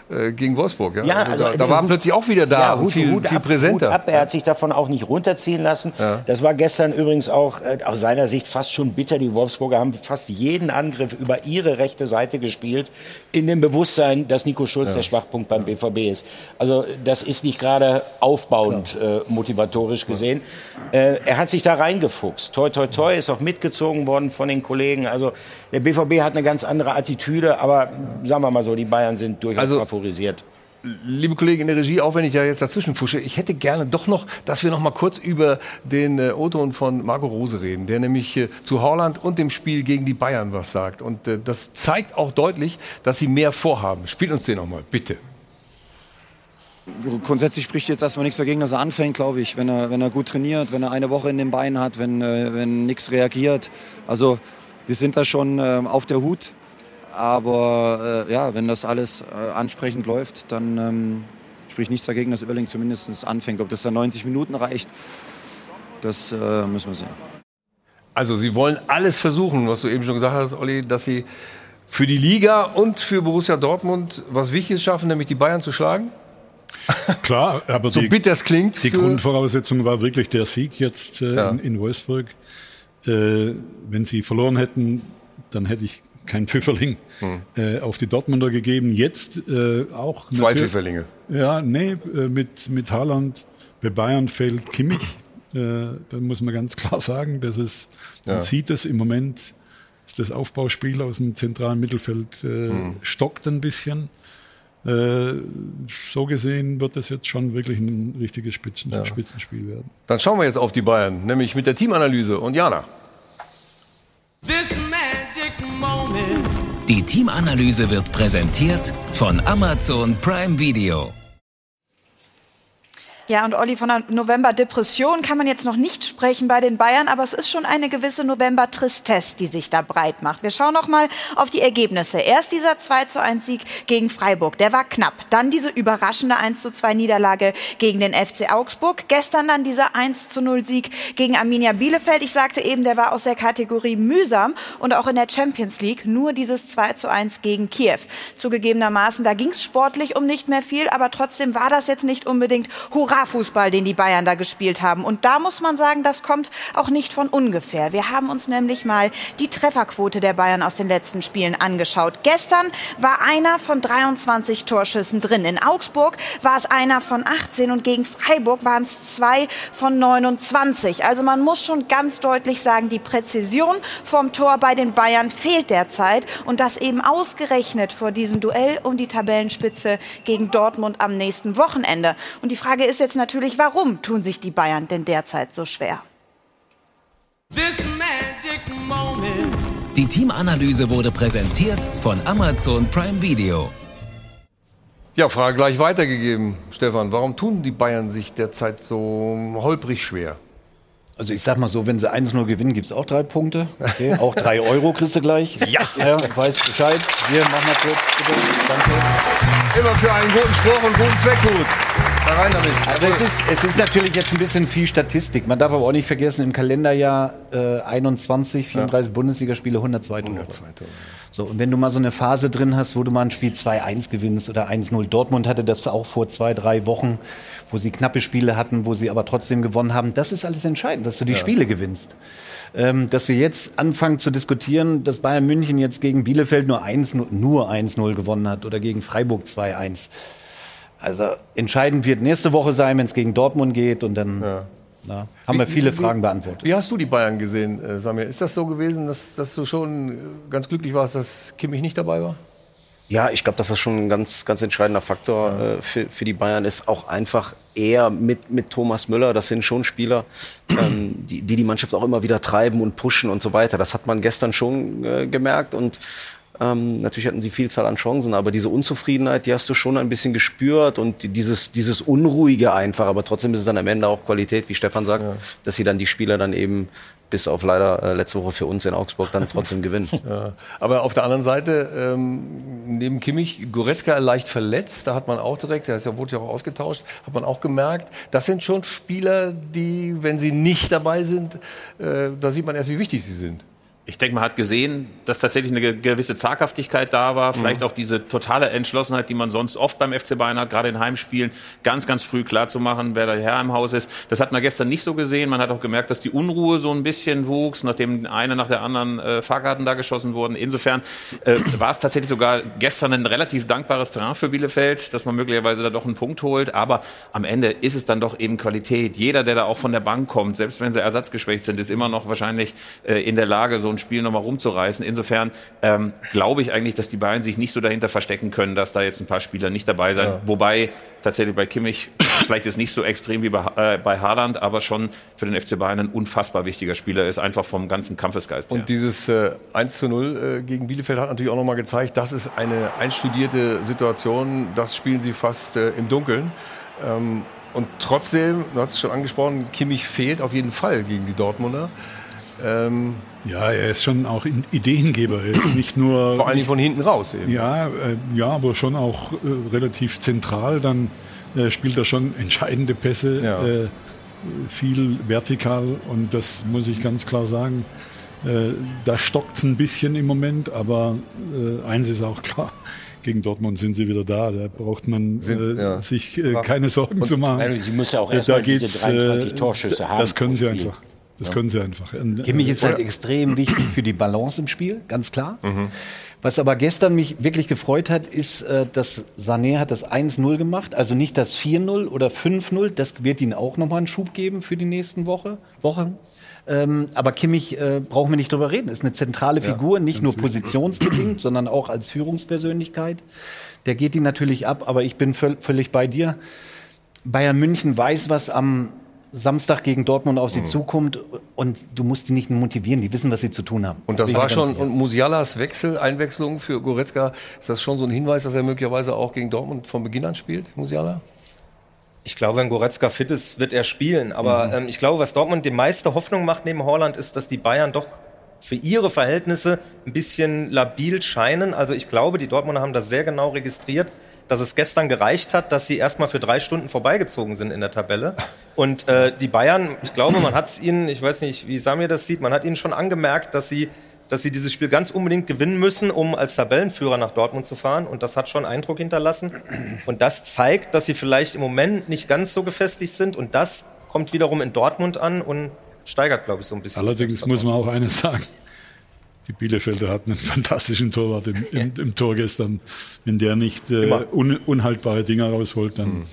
äh, gegen Wolfsburg. Ja? Ja, also, also, da, da war Hut- plötzlich auch wieder da Ja, Hut, viel, Hut viel ab, präsenter. Hut ab. Er hat sich davon auch nicht runterziehen lassen. Ja. Das war gestern übrigens auch äh, aus seiner Sicht fast schon bitter. Die Wolfsburger haben fast jeden Angriff über ihre rechte Seite gespielt, in dem Bewusstsein, dass Nico Schulz der Schwachpunkt beim BVB ist. Also das ist nicht gerade aufbauend äh, motivatorisch gesehen. Äh, er hat sich da reingefuchst. Toi, toi, toi, ist auch mitgezogen worden von den Kollegen. Also der BVB hat eine ganz andere Attitüde, aber sagen wir mal so, die Bayern sind durchaus Also- favorisiert. Liebe Kollegen in der Regie, auch wenn ich ja jetzt dazwischen fusche, ich hätte gerne doch noch, dass wir noch mal kurz über den äh, O-Ton von Marco Rose reden, der nämlich äh, zu Holland und dem Spiel gegen die Bayern was sagt. Und äh, das zeigt auch deutlich, dass sie mehr vorhaben. Spielt uns den noch mal, bitte. Grundsätzlich spricht jetzt erstmal nichts dagegen, dass er anfängt, glaube ich, wenn er, wenn er gut trainiert, wenn er eine Woche in den Beinen hat, wenn, äh, wenn nichts reagiert. Also wir sind da schon äh, auf der Hut. Aber äh, ja, wenn das alles äh, ansprechend läuft, dann ähm, spricht nichts dagegen, dass Überling zumindest anfängt. Ob das dann 90 Minuten reicht, das äh, müssen wir sehen. Also sie wollen alles versuchen, was du eben schon gesagt hast, Olli, dass sie für die Liga und für Borussia Dortmund was Wichtiges schaffen, nämlich die Bayern zu schlagen? Klar, aber so die, bitter es klingt. Die Grundvoraussetzung war wirklich der Sieg jetzt äh, Ja. in, in Wolfsburg. Äh, wenn sie verloren hätten, dann hätte ich kein Pfifferling Hm. äh, auf die Dortmunder gegeben. Jetzt äh, auch Zwei Pfifferlinge. Ja, nee, äh, mit mit Haaland bei Bayern fehlt Kimmich. Äh, da muss man ganz klar sagen, dass es man Ja. sieht es im Moment ist das Aufbauspiel aus dem zentralen Mittelfeld äh, Hm. stockt ein bisschen. So gesehen wird das jetzt schon wirklich ein richtiges Spitzen, Ja. Spitzenspiel werden. Dann schauen wir jetzt auf die Bayern, nämlich mit der Teamanalyse. Und Jana. Die Teamanalyse wird präsentiert von Amazon Prime Video. Ja, und Olli, von einer November-Depression kann man jetzt noch nicht sprechen bei den Bayern, aber es ist schon eine gewisse November-Tristesse, die sich da breit macht. Wir schauen noch mal auf die Ergebnisse. Erst dieser 2 zu 1 Sieg gegen Freiburg, der war knapp. Dann diese überraschende 1 zu 2 Niederlage gegen den FC Augsburg. Gestern dann dieser 1 zu 0 Sieg gegen Arminia Bielefeld. Ich sagte eben, der war aus der Kategorie mühsam und auch in der Champions League nur dieses 2 zu 1 gegen Kiew. Zugegebenermaßen, da ging es sportlich um nicht mehr viel, aber trotzdem war das jetzt nicht unbedingt Hurra-Fußball, den die Bayern da gespielt haben. Und da muss man sagen, das kommt auch nicht von ungefähr. Wir haben uns nämlich mal die Trefferquote der Bayern aus den letzten Spielen angeschaut. Gestern war einer von 23 Torschüssen drin. In Augsburg war es einer von 18 und gegen Freiburg waren es zwei von 29. Also man muss schon ganz deutlich sagen, die Präzision vom Tor bei den Bayern fehlt derzeit und das eben ausgerechnet vor diesem Duell um die Tabellenspitze gegen Dortmund am nächsten Wochenende. Und die Frage ist jetzt natürlich, warum tun sich die Bayern denn derzeit so schwer? Die Teamanalyse wurde präsentiert von Amazon Prime Video. Ja, Frage gleich weitergegeben, Stefan. Warum tun die Bayern sich derzeit so holprig schwer? Also ich sag mal so, wenn sie 1-0 gewinnen, gibt's auch drei Punkte. Okay, auch drei Euro kriegst du gleich. Ja. ja weiß Bescheid. Hier, mach mal kurz, bitte. Danke. Immer für einen guten Spruch und guten Zweck gut. Da rein damit. Also es ist, es ist natürlich jetzt ein bisschen viel Statistik. Man darf aber auch nicht vergessen, im Kalenderjahr äh, 21, 34 Bundesligaspiele, 102 Tore. So, und wenn du mal so eine Phase drin hast, wo du mal ein Spiel 2-1 gewinnst oder 1-0. Dortmund hatte das auch vor zwei, drei Wochen, wo sie knappe Spiele hatten, wo sie aber trotzdem gewonnen haben. Das ist alles entscheidend, dass du die Ja. Spiele gewinnst. Ähm, dass wir jetzt anfangen zu diskutieren, dass Bayern München jetzt gegen Bielefeld nur 1-0 nur 1-0 gewonnen hat oder gegen Freiburg 2-1. Also entscheidend wird nächste Woche sein, wenn es gegen Dortmund geht und dann na, haben wir Wie- viele wie- Fragen beantwortet. Wie hast du die Bayern gesehen, äh, Samir? Ist das so gewesen, dass, dass du schon ganz glücklich warst, dass Kimmich nicht dabei war? Ja, ich glaube, dass das schon ein ganz, ganz entscheidender Faktor äh, für, für die Bayern ist. Auch einfach eher mit, mit Thomas Müller. Das sind schon Spieler, ähm, die, die die Mannschaft auch immer wieder treiben und pushen und so weiter. Das hat man gestern schon äh, gemerkt und ähm, natürlich hatten sie Vielzahl an Chancen, aber diese Unzufriedenheit, die hast du schon ein bisschen gespürt und die- dieses, dieses Unruhige einfach. Aber trotzdem ist es dann am Ende auch Qualität, wie Stefan sagt, dass sie dann die Spieler dann eben bis auf leider äh, letzte Woche für uns in Augsburg dann trotzdem gewinnen. Ja. Aber auf der anderen Seite, ähm, neben Kimmich, Goretzka leicht verletzt, da hat man auch direkt, der ist ja, wurde ja auch ausgetauscht, hat man auch gemerkt, das sind schon Spieler, die, wenn sie nicht dabei sind, äh, da sieht man erst, wie wichtig sie sind. Ich denke, man hat gesehen, dass tatsächlich eine ge- gewisse Zaghaftigkeit da war. Vielleicht Mhm. auch diese totale Entschlossenheit, die man sonst oft beim FC Bayern hat, gerade in Heimspielen, ganz, ganz früh klar zu machen, wer der Herr im Haus ist. Das hat man gestern nicht so gesehen. Man hat auch gemerkt, dass die Unruhe so ein bisschen wuchs, nachdem eine nach der anderen äh, Fahrkarten da geschossen wurden. Insofern äh, war es tatsächlich sogar gestern ein relativ dankbares Terrain für Bielefeld, dass man möglicherweise da doch einen Punkt holt. Aber am Ende ist es dann doch eben Qualität. Jeder, der da auch von der Bank kommt, selbst wenn sie ersatzgeschwächt sind, ist immer noch wahrscheinlich äh, in der Lage, so ein Spiel nochmal rumzureißen. Insofern ähm, glaube ich eigentlich, dass die Bayern sich nicht so dahinter verstecken können, dass da jetzt ein paar Spieler nicht dabei sein. Ja. Wobei tatsächlich bei Kimmich vielleicht ist nicht so extrem wie bei, äh, bei Haaland, aber schon für den FC Bayern ein unfassbar wichtiger Spieler ist, einfach vom ganzen Kampfesgeist her. Und dieses äh, 1 zu 0 äh, gegen Bielefeld hat natürlich auch nochmal gezeigt, das ist eine einstudierte Situation, das spielen sie fast äh, im Dunkeln. Ähm, und trotzdem, du hast es schon angesprochen, Kimmich fehlt auf jeden Fall gegen die Dortmunder. Ähm, Ja, er ist schon auch Ideengeber. Er ist nicht nur. Vor allen Dingen von hinten raus eben. Ja, äh, ja, aber schon auch äh, relativ zentral. Dann äh, spielt er schon entscheidende Pässe, Ja. äh, viel vertikal und das muss ich ganz klar sagen. Äh, da stockt es ein bisschen im Moment, aber äh, eins ist auch klar. gegen Dortmund sind sie wieder da. Da braucht man Sind- äh, ja. sich äh, keine Sorgen Und- zu machen. Sie muss ja auch Äh, erst da mal diese geht's, 23 äh, Torschüsse haben Das können sie einfach. Das Ja. können sie einfach. Kimmich äh, ist halt extrem wichtig für die Balance im Spiel, ganz klar. Mhm. Was aber gestern mich wirklich gefreut hat, ist, äh, dass Sané hat das 1-0 gemacht, also nicht das 4-0 oder 5-0. Das wird ihnen auch nochmal einen Schub geben für die nächsten Woche, Wochen. Ähm, aber Kimmich äh, brauchen wir nicht drüber reden. Ist eine zentrale Figur, nicht nur positionsbedingt, sondern auch als Führungspersönlichkeit. Der geht ihn natürlich ab, aber ich bin völ völlig bei dir. Bayern München weiß, was am Samstag gegen Dortmund auf sie zukommt und du musst die nicht motivieren, die wissen, was sie zu tun haben. Und das war schon, und Musialas Wechsel, Einwechslung für Goretzka, ist das schon so ein Hinweis, dass er möglicherweise auch gegen Dortmund von Beginn an spielt, Musiala? Ich glaube, wenn Goretzka fit ist, wird er spielen. Aber Mhm. ähm, ich glaube, was Dortmund die meiste Hoffnung macht neben Holland, ist, dass die Bayern doch für ihre Verhältnisse ein bisschen labil scheinen. Also ich glaube, die Dortmunder haben das sehr genau registriert, dass es gestern gereicht hat, dass sie erstmal für drei Stunden vorbeigezogen sind in der Tabelle. Und äh, die Bayern, ich glaube, man hat es ihnen, ich weiß nicht, wie Samir das sieht, man hat ihnen schon angemerkt, dass sie dass sie dieses Spiel ganz unbedingt gewinnen müssen, um als Tabellenführer nach Dortmund zu fahren. Und das hat schon Eindruck hinterlassen. Und das zeigt, dass sie vielleicht im Moment nicht ganz so gefestigt sind. Und das kommt wiederum in Dortmund an und steigert, glaube ich, so ein bisschen. Allerdings muss man auch eines sagen. Die Bielefelder hatten einen fantastischen Torwart im, im, im Tor gestern. Wenn der nicht äh, un, unhaltbare Dinger rausholt, dann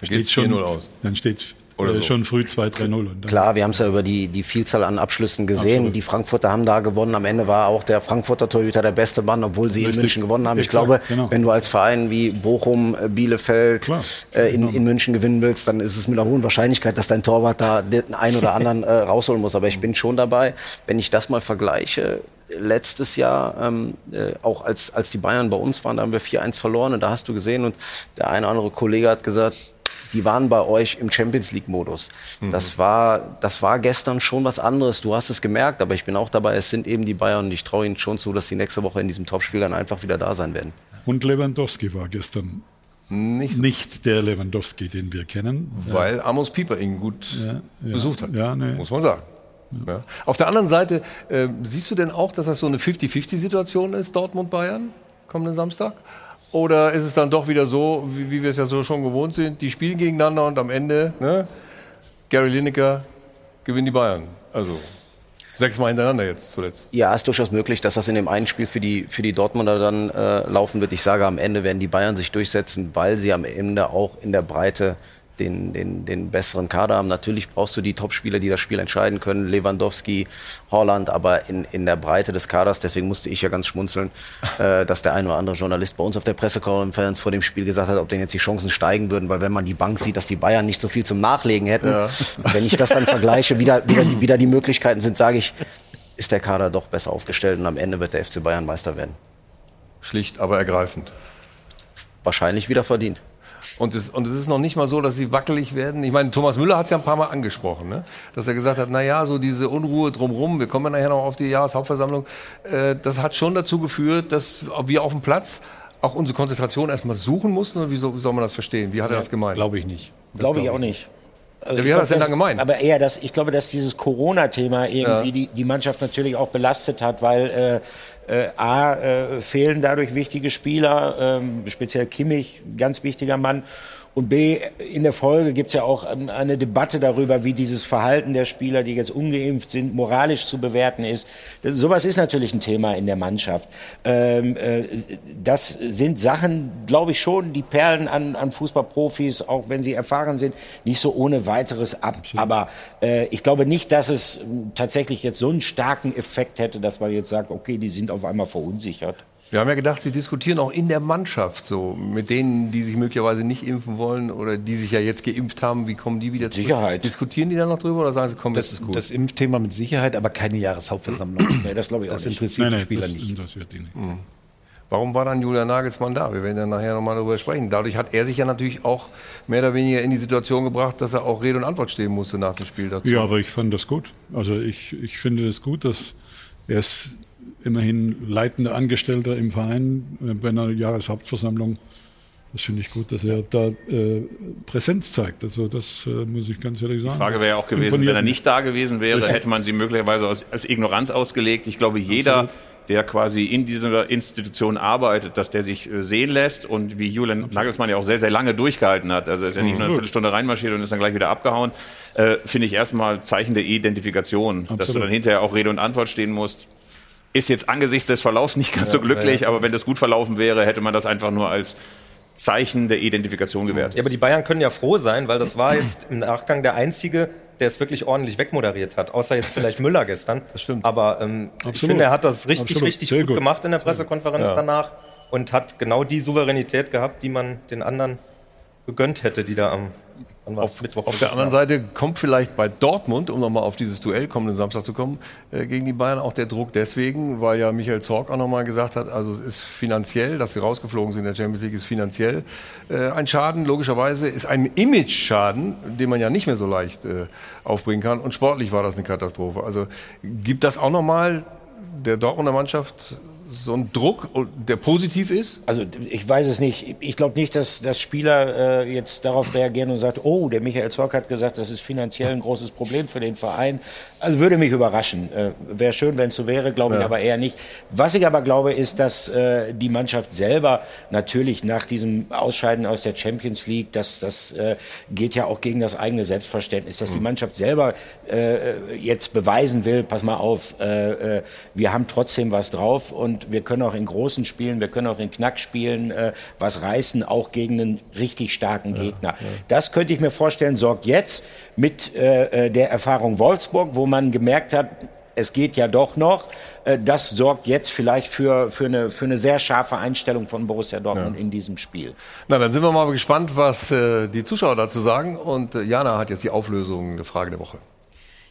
Dann steht schon, 4-0 aus. dann steht Oder äh, so. schon früh 2-3-0. Und dann- Klar, wir haben es ja über die, die Vielzahl an Abschlüssen gesehen. Absolut. Die Frankfurter haben da gewonnen. Am Ende war auch der Frankfurter Torhüter der beste Mann, obwohl sie in Richtig. München gewonnen haben. Ich Exakt, glaube, genau. wenn du als Verein wie Bochum, äh, Bielefeld äh, in, in München gewinnen willst, dann ist es mit einer hohen Wahrscheinlichkeit, dass dein Torwart da den einen oder anderen äh, rausholen muss. Aber ich bin schon dabei, wenn ich das mal vergleiche. Letztes Jahr, ähm, äh, auch als, als die Bayern bei uns waren, da haben wir 4-1 verloren und da hast du gesehen und der eine oder andere Kollege hat gesagt, die waren bei euch im Champions League Modus. Das war, das war gestern schon was anderes. Du hast es gemerkt, aber ich bin auch dabei. Es sind eben die Bayern und ich traue ihnen schon zu, dass die nächste Woche in diesem Topspiel dann einfach wieder da sein werden. Und Lewandowski war gestern nicht, der Lewandowski, den wir kennen. Weil Amos Pieper ihn gut Ja, ja. besucht hat, Ja, nee. muss man sagen. Ja. Auf der anderen Seite, äh, siehst du denn auch, dass das so eine 50-50-Situation ist, Dortmund-Bayern, kommenden Samstag? Oder ist es dann doch wieder so, wie, wie wir es ja so schon gewohnt sind, die spielen gegeneinander und am Ende, ne, Gary Lineker gewinnt die Bayern. Also sechsmal hintereinander jetzt zuletzt. Ja, ist durchaus möglich, dass das in dem einen Spiel für die, für die Dortmunder dann äh, laufen wird. Ich sage, am Ende werden die Bayern sich durchsetzen, weil sie am Ende auch in der Breite den, den, den besseren Kader haben. Natürlich brauchst du die Topspieler, die das Spiel entscheiden können. Lewandowski, Holland, aber in, in der Breite des Kaders. Deswegen musste ich ja ganz schmunzeln, äh, dass der ein oder andere Journalist bei uns auf der Pressekonferenz vor dem Spiel gesagt hat, ob denn jetzt die Chancen steigen würden, weil wenn man die Bank sieht, dass die Bayern nicht so viel zum Nachlegen hätten. Ja. Wenn ich das dann vergleiche, wieder, wieder, die, wieder die Möglichkeiten sind, sage ich, ist der Kader doch besser aufgestellt und am Ende wird der FC Bayern Meister werden. Schlicht, aber ergreifend. Wahrscheinlich wieder verdient. Und es, und es ist noch nicht mal so, dass sie wackelig werden. Ich meine, Thomas Müller hat es ja ein paar Mal angesprochen, ne? dass er gesagt hat, na ja, so diese Unruhe drumherum, wir kommen ja nachher noch auf die Jahreshauptversammlung, äh, das hat schon dazu geführt, dass wir auf dem Platz auch unsere Konzentration erstmal suchen mussten. Oder wie, so, wie soll man das verstehen? Wie hat er das gemeint? Glaube ich nicht. Glaube ich auch nicht. Also Ja, wie hat er das denn glaub, dann gemeint? Aber eher, dass, ich glaube, dass dieses Corona-Thema irgendwie Ja. die, die Mannschaft natürlich auch belastet hat, weil äh, äh, A, äh, fehlen dadurch wichtige Spieler, ähm, speziell Kimmich, ganz wichtiger Mann. Und B, in der Folge gibt's ja auch ähm, eine Debatte darüber, wie dieses Verhalten der Spieler, die jetzt ungeimpft sind, moralisch zu bewerten ist. Das, sowas ist natürlich ein Thema in der Mannschaft. Ähm, äh, das sind Sachen, glaube ich schon, die perlen an, an Fußballprofis, auch wenn sie erfahren sind, nicht so ohne weiteres ab. Aber äh, ich glaube nicht, dass es ähm, tatsächlich jetzt so einen starken Effekt hätte, dass man jetzt sagt, okay, die sind auf einmal verunsichert. Wir haben ja gedacht, Sie diskutieren auch in der Mannschaft so mit denen, die sich möglicherweise nicht impfen wollen oder die sich ja jetzt geimpft haben. Wie kommen die wieder zurück? Sicherheit. Diskutieren die dann noch drüber oder sagen Sie, komm, das, Das, ist gut? das Impfthema mit Sicherheit, aber keine Jahreshauptversammlung. Nee, das glaube ich auch Das nicht. interessiert Nein, die Spieler das nicht. interessiert ihn nicht. Mhm. Warum war dann Julian Nagelsmann da? Wir werden ja nachher nochmal darüber sprechen. Dadurch hat er sich ja natürlich auch mehr oder weniger in die Situation gebracht, dass er auch Rede und Antwort stehen musste nach dem Spiel dazu. Ja, aber ich fand das gut. Also ich, ich finde es gut, dass er ist immerhin leitender Angestellter im Verein äh, bei einer Jahreshauptversammlung. Das finde ich gut, dass er da äh, Präsenz zeigt. Also das äh, muss ich ganz ehrlich sagen. Die Frage wäre ja auch gewesen, Imponiert wenn er nicht da gewesen wäre, Richtig. hätte man sie möglicherweise als, als Ignoranz ausgelegt. Ich glaube, jeder der quasi in dieser Institution arbeitet, dass der sich äh, sehen lässt und wie Julian Nagelsmann ja auch sehr, sehr lange durchgehalten hat. Also er ist ja nicht nur eine Absolut. Viertelstunde reinmarschiert und ist dann gleich wieder abgehauen. Äh, Finde ich erstmal Zeichen der Identifikation, dass du Absolut. dann hinterher auch Rede und Antwort stehen musst. Ist jetzt angesichts des Verlaufs nicht ganz so glücklich, aber wenn das gut verlaufen wäre, hätte man das einfach nur als Zeichen der Identifikation gewertet. Ja, aber die Bayern können ja froh sein, weil das war jetzt im Nachgang der einzige, der es wirklich ordentlich wegmoderiert hat. Außer jetzt vielleicht Müller gestern. Das stimmt. Aber ähm, ich finde, er hat das richtig, Absolut. richtig gut, gut. gemacht in der Pressekonferenz Ja. danach und hat genau die Souveränität gehabt, die man den anderen gegönnt hätte, die da am war's? Mittwoch Auf der anderen Seite kommt vielleicht bei Dortmund, um nochmal auf dieses Duell kommenden Samstag zu kommen, äh, gegen die Bayern auch der Druck deswegen, weil ja Michael Zorc auch nochmal gesagt hat, also es ist finanziell, dass sie rausgeflogen sind in der Champions League, ist finanziell äh, ein Schaden, logischerweise, ist ein Image-Schaden, den man ja nicht mehr so leicht äh, aufbringen kann und sportlich war das eine Katastrophe. Also gibt das auch nochmal der Dortmunder Mannschaft so einen Druck, der positiv ist? Also ich weiß es nicht. Ich glaube nicht, dass, dass Spieler äh, jetzt darauf reagieren und sagen, oh, der Michael Zorc hat gesagt, das ist finanziell ein großes Problem für den Verein. Also würde mich überraschen. Äh, Wäre schön, wenn es so wäre, glaube ich Ja. aber eher nicht. Was ich aber glaube, ist, dass äh, die Mannschaft selber natürlich nach diesem Ausscheiden aus der Champions League, das, das äh, geht ja auch gegen das eigene Selbstverständnis, dass die Mannschaft selber äh, jetzt beweisen will, pass mal auf, äh, äh, wir haben trotzdem was drauf und wir können auch in großen Spielen, wir können auch in Knackspielen äh, was reißen, auch gegen einen richtig starken Gegner. Das könnte ich mir vorstellen, sorgt jetzt mit äh, äh, der Erfahrung Wolfsburg, wo man gemerkt hat, es geht ja doch noch. Äh, Das sorgt jetzt vielleicht für, für, eine, für eine sehr scharfe Einstellung von Borussia Dortmund in diesem Spiel. Na, dann sind wir mal gespannt, was äh, die Zuschauer dazu sagen. Und Jana hat jetzt die Auflösung der Frage der Woche.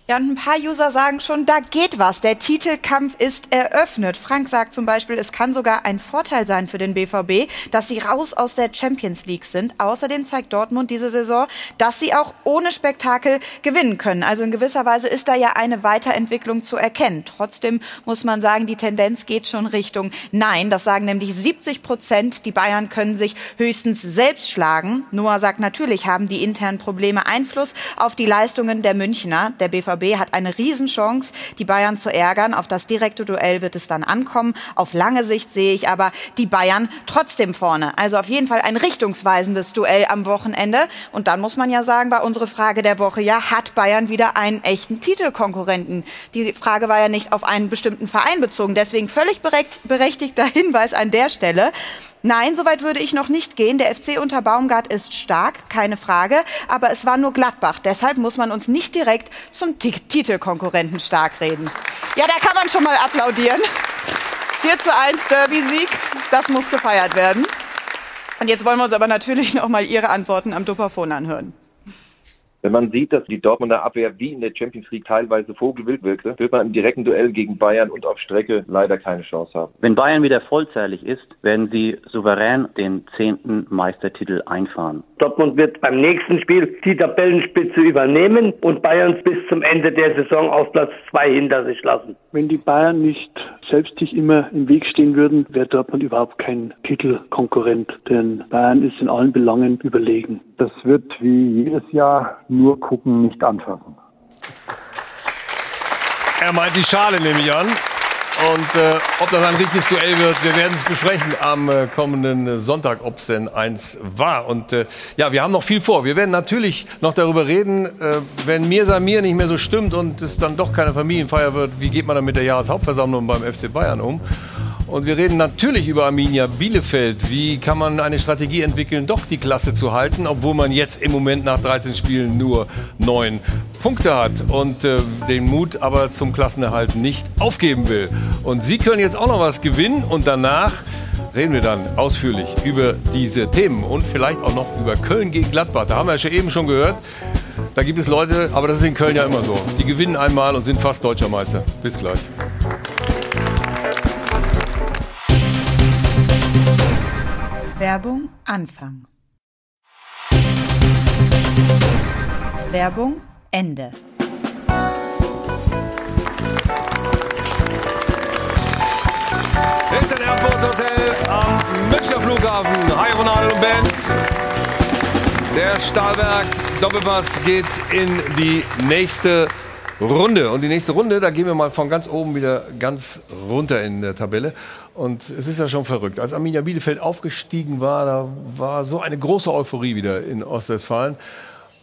Ja, und ein paar User sagen schon, da geht was. Der Titelkampf ist eröffnet. Frank sagt zum Beispiel, es kann sogar ein Vorteil sein für den BVB, dass sie raus aus der Champions League sind. Außerdem zeigt Dortmund diese Saison, dass sie auch ohne Spektakel gewinnen können. Also in gewisser Weise ist da ja eine Weiterentwicklung zu erkennen. Trotzdem muss man sagen, die Tendenz geht schon Richtung Nein. Das sagen nämlich 70 Prozent. Die Bayern können sich höchstens selbst schlagen. Noah sagt, natürlich haben die internen Probleme Einfluss auf die Leistungen der Münchner. Der BVB hat eine Riesenchance, die Bayern zu ärgern. Auf das direkte Duell wird es dann ankommen. Auf lange Sicht sehe ich aber die Bayern trotzdem vorne. Also auf jeden Fall ein richtungsweisendes Duell am Wochenende. Und dann muss man ja sagen, war unsere Frage der Woche ja, hat Bayern wieder einen echten Titelkonkurrenten? Die Frage war ja nicht auf einen bestimmten Verein bezogen. Deswegen völlig berechtigter Hinweis an der Stelle. Nein, soweit würde ich noch nicht gehen. Der FC unter Baumgart ist stark, keine Frage. Aber es war nur Gladbach. Deshalb muss man uns nicht direkt zum Ti- Titelkonkurrenten stark reden. Ja, da kann man schon mal applaudieren. 4 zu 1 Derby-Sieg, das muss gefeiert werden. Und jetzt wollen wir uns aber natürlich noch mal Ihre Antworten am Dupperphon anhören. Wenn man sieht, dass die Dortmunder Abwehr wie in der Champions League teilweise vogelwild wirkte, wird man im direkten Duell gegen Bayern und auf Strecke leider keine Chance haben. Wenn Bayern wieder vollzählig ist, werden sie souverän den zehnten Meistertitel einfahren. Dortmund wird beim nächsten Spiel die Tabellenspitze übernehmen und Bayern bis zum Ende der Saison auf Platz zwei hinter sich lassen. Wenn die Bayern nicht selbst sich immer im Weg stehen würden, wäre Dortmund überhaupt kein Titelkonkurrent, denn Bayern ist in allen Belangen überlegen. Das wird wie jedes Jahr nur gucken, nicht anfassen. Er meint die Schale, nehme ich an. Und äh, ob das ein richtiges Duell wird, wir werden es besprechen am äh, kommenden Sonntag, ob es denn eins war. Und äh, ja, wir haben noch viel vor. Wir werden natürlich noch darüber reden, äh, wenn Mir Samir nicht mehr so stimmt und es dann doch keine Familienfeier wird, wie geht man dann mit der Jahreshauptversammlung beim FC Bayern um? Und wir reden natürlich über Arminia Bielefeld. Wie kann man eine Strategie entwickeln, doch die Klasse zu halten, obwohl man jetzt im Moment nach 13 Spielen nur neun Punkte hat und äh, den Mut aber zum Klassenerhalt nicht aufgeben will. Und Sie können jetzt auch noch was gewinnen und danach reden wir dann ausführlich über diese Themen und vielleicht auch noch über Köln gegen Gladbach. Da haben wir ja eben schon gehört. Da gibt es Leute, aber das ist in Köln ja immer so. Die gewinnen einmal und sind fast deutscher Meister. Bis gleich. Werbung Anfang. Werbung Ende. Hilton Airport Hotel am Münchner Flughafen. Hi Ronaldo und Band. Der Stahlberg Doppelpass geht in die nächste Runde. Und die nächste Runde, da gehen wir mal von ganz oben wieder ganz runter in der Tabelle. Und es ist ja schon verrückt. Als Arminia Bielefeld aufgestiegen war, da war so eine große Euphorie wieder in Ostwestfalen.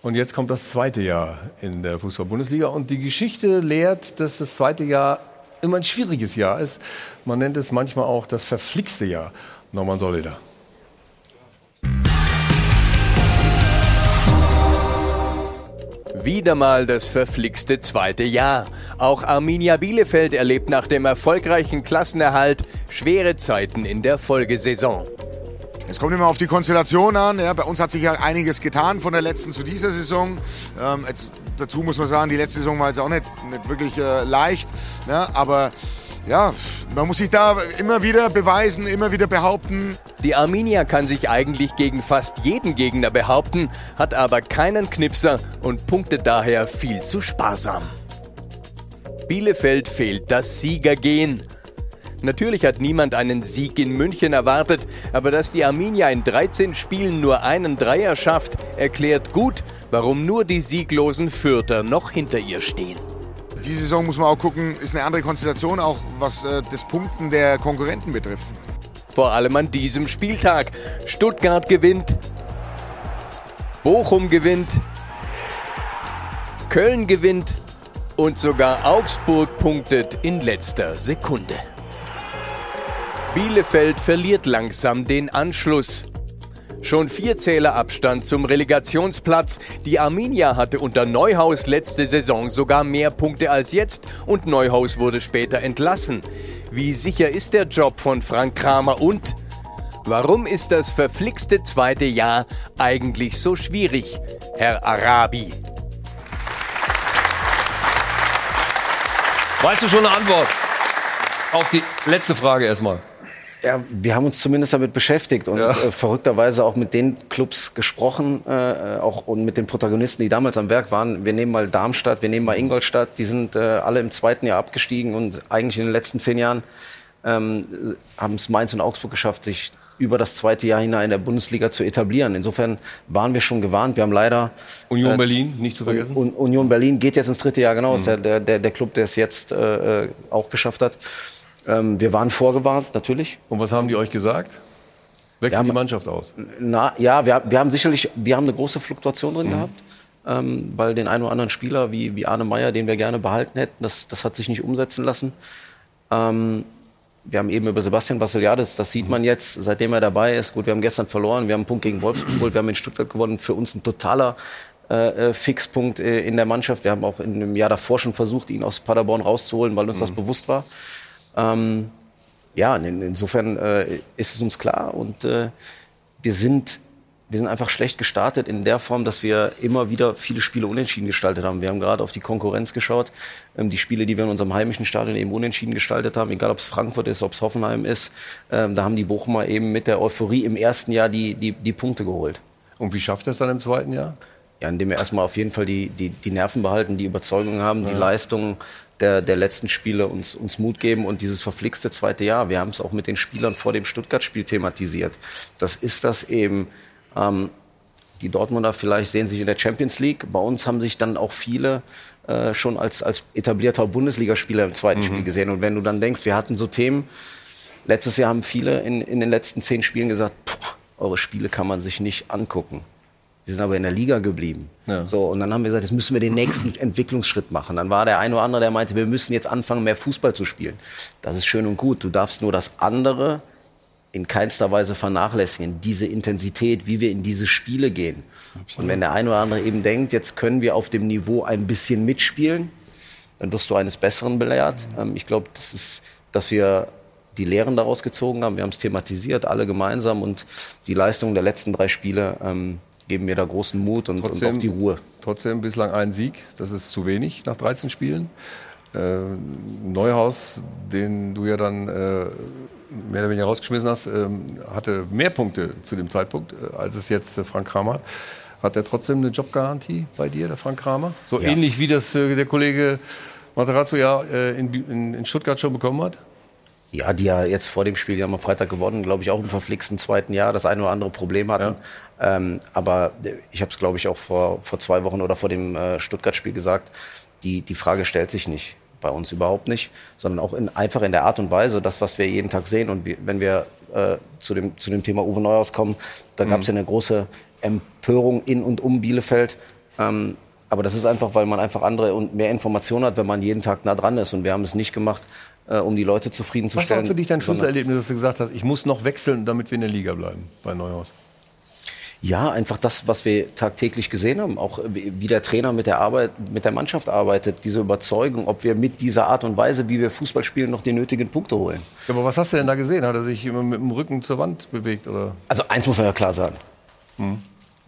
Und jetzt kommt das zweite Jahr in der Fußball-Bundesliga. Und die Geschichte lehrt, dass das zweite Jahr immer ein schwieriges Jahr ist. Man nennt es manchmal auch das verflixte Jahr. Norman Solida. Wieder mal das verflixte zweite Jahr. Auch Arminia Bielefeld erlebt nach dem erfolgreichen Klassenerhalt schwere Zeiten in der Folgesaison. Es kommt immer auf die Konstellation an. Ja, bei uns hat sich ja einiges getan von der letzten zu dieser Saison. Ähm, jetzt, dazu muss man sagen, die letzte Saison war jetzt auch nicht, nicht wirklich äh, leicht. Ne? Aber ja, man muss sich da immer wieder beweisen, immer wieder behaupten. Die Arminia kann sich eigentlich gegen fast jeden Gegner behaupten, hat aber keinen Knipser und punktet daher viel zu sparsam. Bielefeld fehlt das Siegergehen. Natürlich hat niemand einen Sieg in München erwartet, aber dass die Arminia in 13 Spielen nur einen Dreier schafft, erklärt gut, warum nur die sieglosen Fürther noch hinter ihr stehen. Die Saison muss man auch gucken, ist eine andere Konstellation, auch was äh, das Punkten der Konkurrenten betrifft. Vor allem an diesem Spieltag. Stuttgart gewinnt, Bochum gewinnt, Köln gewinnt und sogar Augsburg punktet in letzter Sekunde. Bielefeld verliert langsam den Anschluss. Schon vier Zähler Abstand zum Relegationsplatz. Die Arminia hatte unter Neuhaus letzte Saison sogar mehr Punkte als jetzt und Neuhaus wurde später entlassen. Wie sicher ist der Job von Frank Kramer und warum ist das verflixte zweite Jahr eigentlich so schwierig, Herr Arabi? Weißt du schon eine Antwort auf die letzte Frage erstmal? Ja, wir haben uns zumindest damit beschäftigt und ja. äh, verrückterweise auch mit den Clubs gesprochen, äh, auch und mit den Protagonisten, die damals am Werk waren. Wir nehmen mal Darmstadt, wir nehmen mal Ingolstadt, die sind äh, alle im zweiten Jahr abgestiegen und eigentlich in den letzten zehn Jahren ähm, haben es Mainz und Augsburg geschafft, sich über das zweite Jahr hinein in der Bundesliga zu etablieren. Insofern waren wir schon gewarnt. Wir haben leider Union äh, Berlin nicht zu vergessen. Un Union Berlin geht jetzt ins dritte Jahr genau. Mhm. Ist der, der, der Club, der es jetzt äh, äh auch geschafft hat. Ähm, wir waren vorgewarnt, natürlich. Und was haben die euch gesagt? Wechseln die Mannschaft aus? Na, ja, wir, wir haben sicherlich, wir haben eine große Fluktuation drin mhm. gehabt. Ähm, weil den einen oder anderen Spieler wie, wie Arne Meyer, den wir gerne behalten hätten, das, das hat sich nicht umsetzen lassen. Ähm, wir haben eben über Sebastian Vassiliadis, das sieht man jetzt, seitdem er dabei ist. Gut, wir haben gestern verloren, wir haben einen Punkt gegen Wolfsburg geholt, wir haben in Stuttgart gewonnen. Für uns ein totaler äh, äh Fixpunkt äh, in der Mannschaft. Wir haben auch in einem Jahr davor schon versucht, ihn aus Paderborn rauszuholen, weil uns mhm. das bewusst war. Ähm, ja, in, insofern äh, ist es uns klar und äh, wir sind wir sind einfach schlecht gestartet in der Form, dass wir immer wieder viele Spiele unentschieden gestaltet haben. Wir haben gerade auf die Konkurrenz geschaut. Ähm, die Spiele, die wir in unserem heimischen Stadion eben unentschieden gestaltet haben, egal ob es Frankfurt ist, ob es Hoffenheim ist, ähm, da haben die Bochumer eben mit der Euphorie im ersten Jahr die, die, die Punkte geholt. Und wie schafft das dann im zweiten Jahr? Ja, indem wir erstmal auf jeden Fall die, die, die Nerven behalten, die Überzeugung haben, ja. die Leistung der, der letzten Spiele uns, uns Mut geben und dieses verflixte zweite Jahr. Wir haben es auch mit den Spielern vor dem Stuttgart-Spiel thematisiert. Das ist das eben. Ähm, die Dortmunder vielleicht sehen sich in der Champions League. Bei uns haben sich dann auch viele äh, schon als, als etablierter Bundesligaspieler im zweiten mhm. Spiel gesehen. Und wenn du dann denkst, wir hatten so Themen, letztes Jahr haben viele in, in den letzten zehn Spielen gesagt, eure Spiele kann man sich nicht angucken. Die sind aber in der Liga geblieben. Ja. So, und dann haben wir gesagt, jetzt müssen wir den nächsten Entwicklungsschritt machen. Dann war der eine oder andere, der meinte, wir müssen jetzt anfangen, mehr Fußball zu spielen. Das ist schön und gut. Du darfst nur das andere in keinster Weise vernachlässigen. Diese Intensität, wie wir in diese Spiele gehen. Absolut. Und wenn der eine oder andere eben denkt, jetzt können wir auf dem Niveau ein bisschen mitspielen, dann wirst du eines Besseren belehrt. Ähm, ich glaube, das ist, dass wir die Lehren daraus gezogen haben. Wir haben es thematisiert, alle gemeinsam und die Leistung der letzten drei Spiele ähm, geben mir da großen Mut und, trotzdem, und auch die Ruhe. Trotzdem bislang ein Sieg, das ist zu wenig nach 13 Spielen. Äh, Neuhaus, den du ja dann äh, mehr oder weniger rausgeschmissen hast, äh, hatte mehr Punkte zu dem Zeitpunkt, äh, als es jetzt äh, Frank Kramer. Hat er trotzdem eine Jobgarantie bei dir, der Frank Kramer? So ja. ähnlich wie das äh, der Kollege Materazzo ja in, in, in Stuttgart schon bekommen hat? Ja, die ja jetzt vor dem Spiel, die haben am Freitag gewonnen, glaube ich, auch im verflixten zweiten Jahr das eine oder andere Problem hatten. Ja. Ähm, aber ich habe es, glaube ich, auch vor, vor zwei Wochen oder vor dem äh, Stuttgart-Spiel gesagt. die, die Frage stellt sich nicht. Bei uns überhaupt nicht, sondern auch in, einfach in der Art und Weise, das, was wir jeden Tag sehen. Und wir, wenn wir äh, zu, dem, zu dem Thema Uwe Neuhaus kommen, da gab es ja eine große Empörung in und um Bielefeld. Ähm, aber das ist einfach, weil man einfach andere und mehr Informationen hat, wenn man jeden Tag nah dran ist. Und wir haben es nicht gemacht, äh, um die Leute Was zufriedenzustellen. war für dich dein Schlüsselerlebnis, dass du gesagt hast, ich muss noch wechseln, damit wir in der Liga bleiben bei Neuhaus? Ja, einfach das, was wir tagtäglich gesehen haben, auch wie der Trainer mit der Arbeit, mit der Mannschaft arbeitet, diese Überzeugung, ob wir mit dieser Art und Weise, wie wir Fußball spielen, noch die nötigen Punkte holen. Ja, aber was hast du denn da gesehen? Hat er sich immer mit dem Rücken zur Wand bewegt? Oder? Also eins muss man ja klar sagen. Hm.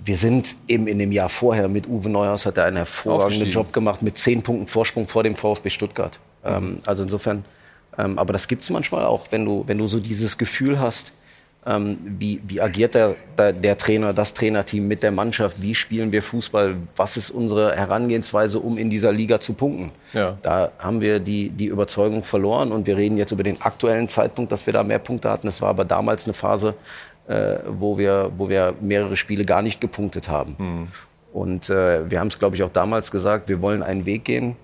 Wir sind eben in dem Jahr vorher mit Uwe Neuhaus hat er einen hervorragenden. Job gemacht mit zehn Punkten Vorsprung vor dem VfB Stuttgart. Ähm, also insofern, ähm, aber das gibt es manchmal auch, wenn du, wenn du so dieses Gefühl hast, ähm, wie, wie agiert der, der, der Trainer, das Trainerteam mit der Mannschaft, wie spielen wir Fußball, was ist unsere Herangehensweise, um in dieser Liga zu punkten. Ja. Da haben wir die, die Überzeugung verloren und wir reden jetzt über den aktuellen Zeitpunkt, dass wir da mehr Punkte hatten. Es war aber damals eine Phase, äh, wo, wir, wo wir mehrere Spiele gar nicht gepunktet haben. Und äh, wir haben es, glaube ich, auch damals gesagt, wir wollen einen Weg gehen.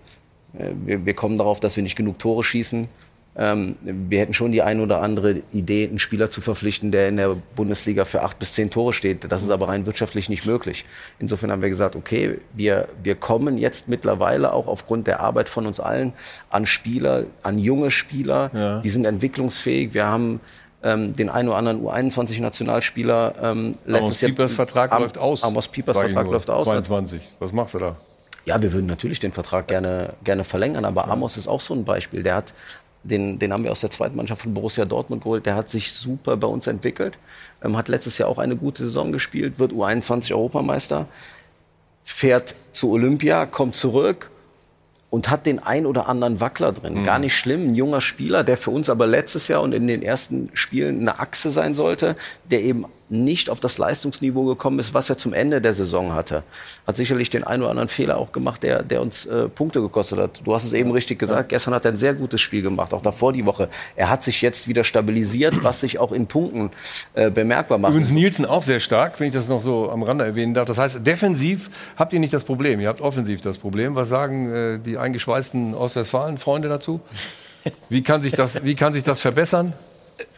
Äh, wir, wir kommen darauf, dass wir nicht genug Tore schießen. Ähm, wir hätten schon die eine oder andere Idee, einen Spieler zu verpflichten, der in der Bundesliga für acht bis zehn Tore steht. Das ist aber rein wirtschaftlich nicht möglich. Insofern haben wir gesagt, okay, wir, wir kommen jetzt mittlerweile auch aufgrund der Arbeit von uns allen an Spieler, an junge Spieler, Ja. die sind entwicklungsfähig. Wir haben ähm, den einen oder anderen U21-Nationalspieler ähm, letztes Amos Piepers Vertrag Am- läuft aus. Amos Piepers Vertrag läuft aus. 22. Was machst du da? Ja, wir würden natürlich den Vertrag gerne, gerne verlängern, aber Amos ist auch so ein Beispiel. Der hat, den, den haben wir aus der zweiten Mannschaft von Borussia Dortmund geholt. Der hat sich super bei uns entwickelt, ähm, hat letztes Jahr auch eine gute Saison gespielt, wird U21 Europameister, fährt zu Olympia, kommt zurück und hat den ein oder anderen Wackler drin. Gar nicht schlimm, ein junger Spieler, der für uns aber letztes Jahr und in den ersten Spielen eine Achse sein sollte, der eben nicht auf das Leistungsniveau gekommen ist, was er zum Ende der Saison hatte. Hat sicherlich den einen oder anderen Fehler auch gemacht, der, der uns äh, Punkte gekostet hat. Du hast es eben richtig gesagt, gestern hat er ein sehr gutes Spiel gemacht, auch davor die Woche. Er hat sich jetzt wieder stabilisiert, was sich auch in Punkten äh, bemerkbar macht. Übrigens Nielsen auch sehr stark, wenn ich das noch so am Rande erwähnen darf. Das heißt, defensiv habt ihr nicht das Problem, ihr habt offensiv das Problem. Was sagen äh, die eingeschweißten Ostwestfalen-Freunde dazu? Wie kann sich das, wie kann sich das verbessern?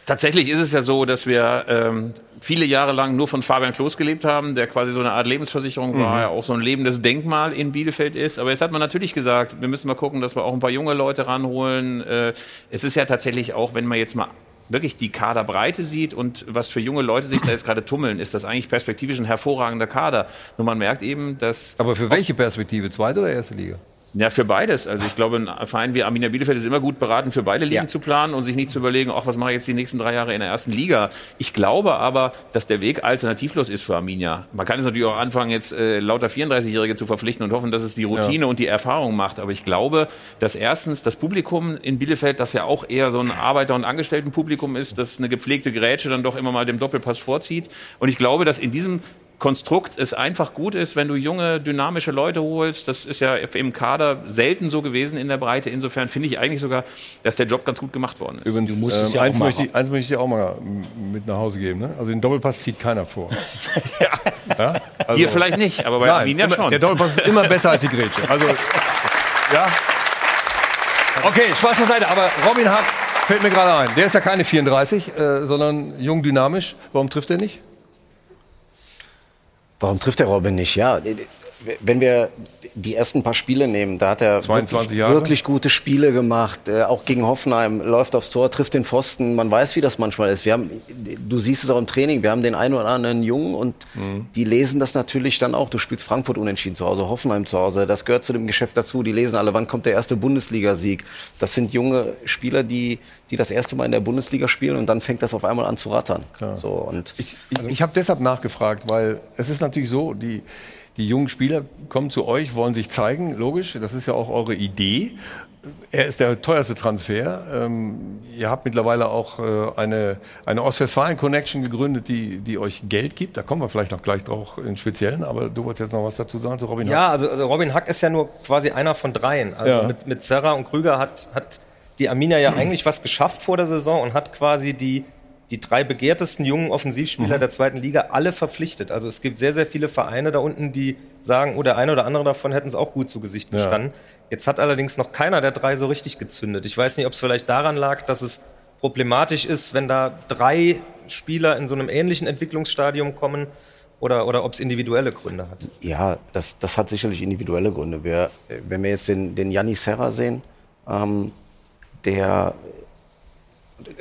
Tatsächlich ist es ja so, dass wir ähm, viele Jahre lang nur von Fabian Klos gelebt haben, der quasi so eine Art Lebensversicherung war, Mhm. ja auch so ein lebendes Denkmal in Bielefeld ist. Aber jetzt hat man natürlich gesagt, wir müssen mal gucken, dass wir auch ein paar junge Leute ranholen. Äh, es ist ja tatsächlich auch, wenn man jetzt mal wirklich die Kaderbreite sieht und was für junge Leute sich da jetzt gerade tummeln, ist das eigentlich perspektivisch ein hervorragender Kader. Nur man merkt eben, dass... Aber für welche Perspektive? Zweite oder erste Liga? Ja, für beides. Also ich glaube, ein Verein wie Arminia Bielefeld ist immer gut beraten, für beide Ligen zu planen und sich nicht zu überlegen, ach, was mache ich jetzt die nächsten drei Jahre in der ersten Liga. Ich glaube aber, dass der Weg alternativlos ist für Arminia. Man kann es natürlich auch anfangen, jetzt äh, lauter 34-Jährige zu verpflichten und hoffen, dass es die Routine Ja. und die Erfahrung macht. Aber ich glaube, dass erstens das Publikum in Bielefeld, das ja auch eher so ein Arbeiter- und Angestelltenpublikum ist, das eine gepflegte Grätsche dann doch immer mal dem Doppelpass vorzieht. Und ich glaube, dass in diesem Konstrukt es einfach gut ist, wenn du junge, dynamische Leute holst. Das ist ja im Kader selten so gewesen in der Breite. Insofern finde ich eigentlich sogar, dass der Job ganz gut gemacht worden ist. Übrigens, ähm, eins, möchte ich, eins möchte ich dir auch mal mit nach Hause geben. Ne? Also den Doppelpass zieht keiner vor. ja. Also- Hier vielleicht nicht, aber bei Nein, Arminia immer- schon. Der Doppelpass ist immer besser als die Grätsche. Also, ja. Okay, Spaß beiseite. Aber Robin Hack fällt mir gerade ein. Der ist ja keine 34, äh, sondern jung, dynamisch. Warum trifft er nicht? Warum trifft der Robin nicht? Ja, wenn wir die ersten paar Spiele nehmen, da hat er 22 wirklich, wirklich gute Spiele gemacht. Äh, auch gegen Hoffenheim läuft aufs Tor, trifft den Pfosten. Man weiß, wie das manchmal ist. Wir haben, du siehst es auch im Training. Wir haben den einen oder anderen Jungen und Mhm. die lesen das natürlich dann auch. Du spielst Frankfurt unentschieden zu Hause, Hoffenheim zu Hause. Das gehört zu dem Geschäft dazu. Die lesen alle, wann kommt der erste Bundesligasieg. Das sind junge Spieler, die, die das erste Mal in der Bundesliga spielen und dann fängt das auf einmal an zu rattern. So, und Ich, ich habe deshalb nachgefragt, weil es ist natürlich so, die, die jungen Spieler kommen zu euch, wollen sich zeigen, logisch, das ist ja auch eure Idee. Er ist der teuerste Transfer. Ähm, ihr habt mittlerweile auch äh, eine, eine Ostwestfalen-Connection gegründet, die, die euch Geld gibt. Da kommen wir vielleicht noch gleich drauf im Speziellen, aber du wolltest jetzt noch was dazu sagen zu Robin Ja, Hack? also, also Robin Hack ist ja nur quasi einer von dreien. Also Ja. mit, mit Serra und Krüger hat, hat die Arminia ja eigentlich was geschafft vor der Saison und hat quasi die, die drei begehrtesten jungen Offensivspieler Mhm. der zweiten Liga alle verpflichtet. Also es gibt sehr, sehr viele Vereine da unten, die sagen, oh, der eine oder andere davon hätten es auch gut zu Gesicht Ja. gestanden. Jetzt hat allerdings noch keiner der drei so richtig gezündet. Ich weiß nicht, ob es vielleicht daran lag, dass es problematisch ist, wenn da drei Spieler in so einem ähnlichen Entwicklungsstadium kommen oder, oder ob es individuelle Gründe hat. Ja, das, das hat sicherlich individuelle Gründe. Wir, wenn wir jetzt den, den Yanni Serra sehen, ähm, der,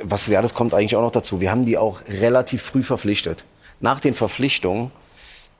was ja, das kommt eigentlich auch noch dazu. Wir haben die auch relativ früh verpflichtet. Nach den Verpflichtungen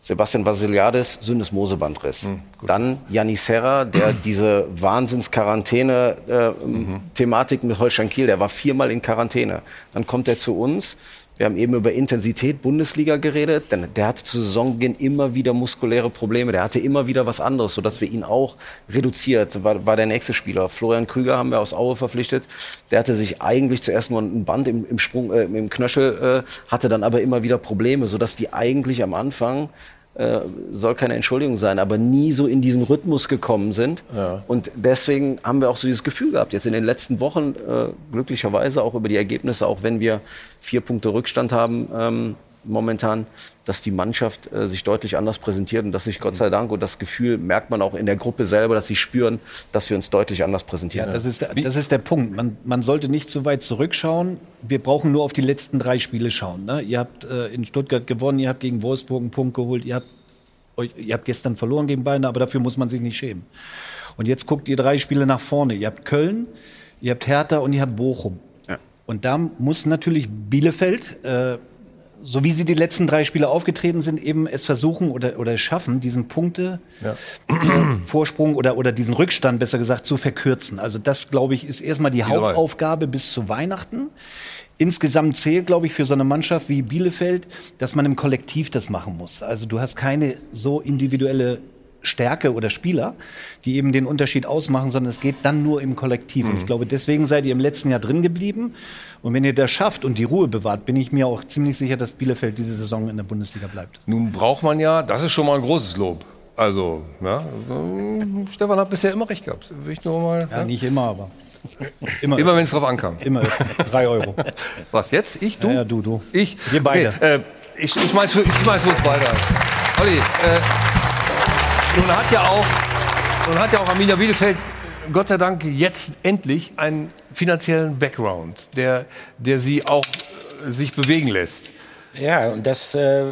Sebastian Vasiliadis, Syndesmosebandriss. Dann Yanni Serra, der diese Wahnsinns-Quarantäne-Thematik mit Holstein Kiel, der war viermal in Quarantäne. Dann kommt er zu uns. Wir haben eben über Intensität Bundesliga geredet, denn der hatte zu Saisonbeginn immer wieder muskuläre Probleme. Der hatte immer wieder was anderes, sodass wir ihn auch reduziert. War, war der nächste Spieler. Florian Krüger haben wir aus Aue verpflichtet. Der hatte sich eigentlich zuerst nur ein Band im, im Sprung, äh, im Knöchel, äh, hatte dann aber immer wieder Probleme, sodass die eigentlich am Anfang äh, soll keine Entschuldigung sein, aber nie so in diesen Rhythmus gekommen sind. Und deswegen haben wir auch so dieses Gefühl gehabt, jetzt in den letzten Wochen, äh, glücklicherweise auch über die Ergebnisse, auch wenn wir vier Punkte Rückstand haben ähm, momentan, dass die Mannschaft äh, sich deutlich anders präsentiert und dass sich Gott sei Dank, und das Gefühl merkt man auch in der Gruppe selber, dass sie spüren, dass wir uns deutlich anders präsentieren. Ja, das ist, der, das ist der Punkt. Man, man sollte nicht so weit zurückschauen. Wir brauchen nur auf die letzten drei Spiele schauen. Ne? Ihr habt äh, in Stuttgart gewonnen, ihr habt gegen Wolfsburg einen Punkt geholt, ihr habt, euch, ihr habt gestern verloren gegen Bayern, aber dafür muss man sich nicht schämen. Und jetzt guckt ihr drei Spiele nach vorne. Ihr habt Köln, ihr habt Hertha und ihr habt Bochum. Und da muss natürlich Bielefeld, äh, so wie sie die letzten drei Spiele aufgetreten sind, eben es versuchen oder, oder schaffen, diesen Punkte Ja. Vorsprung oder, oder diesen Rückstand, besser gesagt, zu verkürzen. Also das, glaube ich, ist erstmal die. Hauptaufgabe bis zu Weihnachten. Insgesamt zählt, glaube ich, für so eine Mannschaft wie Bielefeld, dass man im Kollektiv das machen muss. Also du hast keine so individuelle Stärke oder Spieler, die eben den Unterschied ausmachen, sondern es geht dann nur im Kollektiv. Und ich glaube, deswegen seid ihr im letzten Jahr drin geblieben. Und wenn ihr das schafft und die Ruhe bewahrt, bin ich mir auch ziemlich sicher, dass Bielefeld diese Saison in der Bundesliga bleibt. Nun braucht man ja, das ist schon mal ein großes Lob. Also, ja, also, Stefan hat bisher immer recht gehabt. Will ich nur mal, Ja, nicht immer, aber. Immer, immer wenn es drauf ankam. Immer. Drei Euro. Was, jetzt? Ich, du? Ja, ja, du, du. Ich? Wir beide. Okay, äh, ich, ich für, ich für uns beide. Olli, äh, nun hat ja auch, nun hat ja auch Arminia Bielefeld Gott sei Dank jetzt endlich einen finanziellen Background, der, der sie auch sich bewegen lässt. Ja, und das. Äh,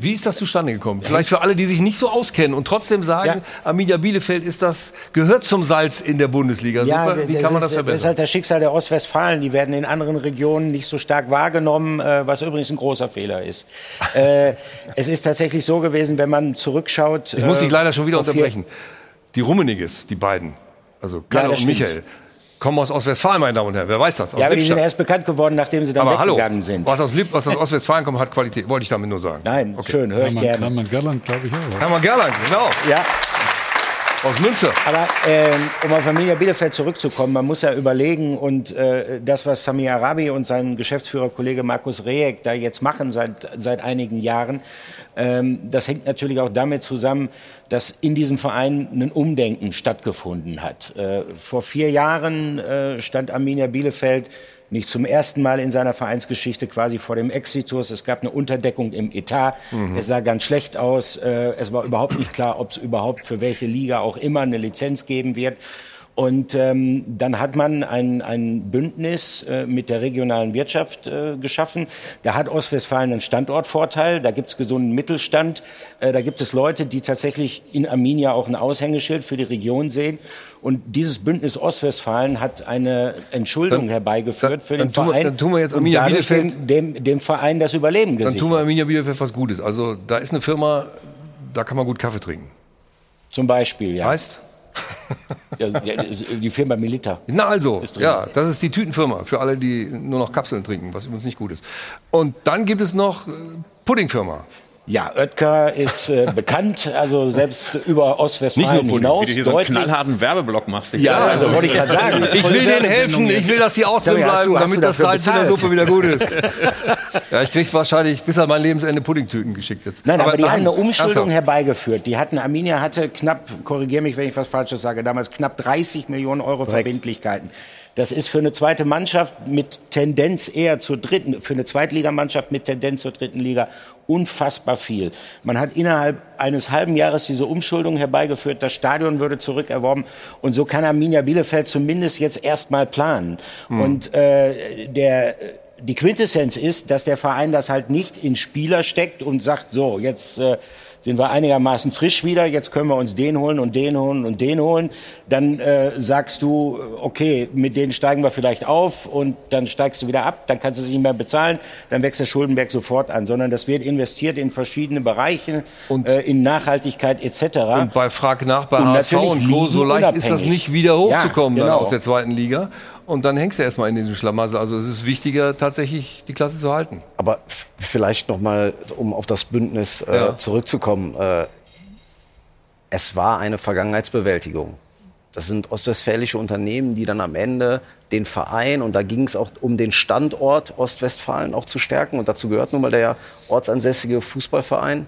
Wie ist das zustande gekommen? Vielleicht für alle, die sich nicht so auskennen und trotzdem sagen, Arminia Bielefeld ist das, gehört zum Salz in der Bundesliga. Super. Wie kann man das ist, Das ist verbessern? halt das Schicksal der Ostwestfalen. Die werden in anderen Regionen nicht so stark wahrgenommen, äh, was übrigens ein großer Fehler ist. äh, es ist tatsächlich so gewesen, wenn man zurückschaut. Ich muss dich äh, leider schon wieder unterbrechen. Die Rummeniges, die beiden, also Kalle Ja, und stimmt. Michael, kommen aus Ostwestfalen, meine Damen und Herren. Wer weiß das? Aus Ja, aber die sind Lippstadt. erst bekannt geworden, nachdem sie dann aber hallo, weggegangen sind. was aus, Lipp, was aus Ostwestfalen kommt, hat Qualität. Wollte ich damit nur sagen. Nein, schön, höre ich Hermann, gerne. Hermann Gerland, glaube ich auch. Hermann Gerland, genau. Ja. Aus Münster. Aber ähm, um auf Familie Bielefeld zurückzukommen, man muss ja überlegen und äh, das, was Samir Arabi und sein Geschäftsführerkollege Markus Rejek da jetzt machen seit, seit einigen Jahren, ähm, das hängt natürlich auch damit zusammen, dass in diesem Verein ein Umdenken stattgefunden hat. Äh, vor vier Jahren äh, stand Arminia Bielefeld nicht zum ersten Mal in seiner Vereinsgeschichte quasi vor dem Exitus. Es gab eine Unterdeckung im Etat. Mhm. Es sah ganz schlecht aus. Äh, Es war überhaupt nicht klar, ob es überhaupt für welche Liga auch immer eine Lizenz geben wird. Und ähm, dann hat man ein, ein Bündnis äh, mit der regionalen Wirtschaft äh, geschaffen. Da hat Ostwestfalen einen Standortvorteil, da gibt es gesunden Mittelstand, äh, da gibt es Leute, die tatsächlich in Arminia auch ein Aushängeschild für die Region sehen. Und dieses Bündnis Ostwestfalen hat eine Entschuldung Dann- herbeigeführt dann- für dann den wir- Verein dann tun wir jetzt Arminia Bielefeld- dem, dem, Verein das Überleben Dann gesichert. tun wir Arminia Bielefeld was Gutes. Also da ist eine Firma, da kann man gut Kaffee trinken. Zum Beispiel, ja. Heißt? Ja, die Firma Milita. Na also, ja, das ist die Tütenfirma für alle, die nur noch Kapseln trinken, was übrigens nicht gut ist. Und dann gibt es noch äh, Puddingfirma. Ja, Oetker ist äh, bekannt, also selbst über Nicht Ostwestfalen nur Pudding, hinaus. du hier so einen knallharten Werbeblock machst. Ja, also wollte ich gerade sagen. Ich will denen helfen, ich will, dass die mal, hast bleiben, du- hast damit das Salz in der? Suppe wieder gut ist. ja, ich krieg wahrscheinlich bis an mein Lebensende Puddingtüten geschickt jetzt. Nein, aber, die haben eine Umschuldung herbeigeführt. Die hatten, Arminia hatte knapp, korrigiere mich, wenn ich was Falsches sage, damals knapp 30 Millionen Euro Verbindlichkeiten. Das ist für eine zweite Mannschaft mit Tendenz eher zur dritten, für eine Zweitligamannschaft mit Tendenz zur dritten Liga unfassbar viel. Man hat innerhalb eines halben Jahres diese Umschuldung herbeigeführt, das Stadion würde zurückerworben und so kann Arminia Bielefeld zumindest jetzt erstmal planen. Hm. Und äh, der die Quintessenz ist, dass der Verein das halt nicht in Spieler steckt und sagt, so, jetzt äh, sind wir einigermaßen frisch wieder, jetzt können wir uns den holen und den holen und den holen. Dann äh, sagst du, okay, mit denen steigen wir vielleicht auf und dann steigst du wieder ab, dann kannst du sie nicht mehr bezahlen, dann wächst der Schuldenberg sofort an, sondern das wird investiert in verschiedene Bereiche, äh, in Nachhaltigkeit etc. Und bei Frag nach bei Und HSV und Co. so leicht ist das nicht wieder hochzukommen Ja, genau. aus der zweiten Liga. Und dann hängst du erstmal in diesem Schlamassel. Also es ist wichtiger, tatsächlich die Klasse zu halten. Aber vielleicht noch mal, um auf das Bündnis äh, Ja. zurückzukommen. Äh, es war eine Vergangenheitsbewältigung. Das sind ostwestfälische Unternehmen, die dann am Ende den Verein, und da ging es auch um den Standort Ostwestfalen auch zu stärken. Und dazu gehört nun mal der ortsansässige Fußballverein.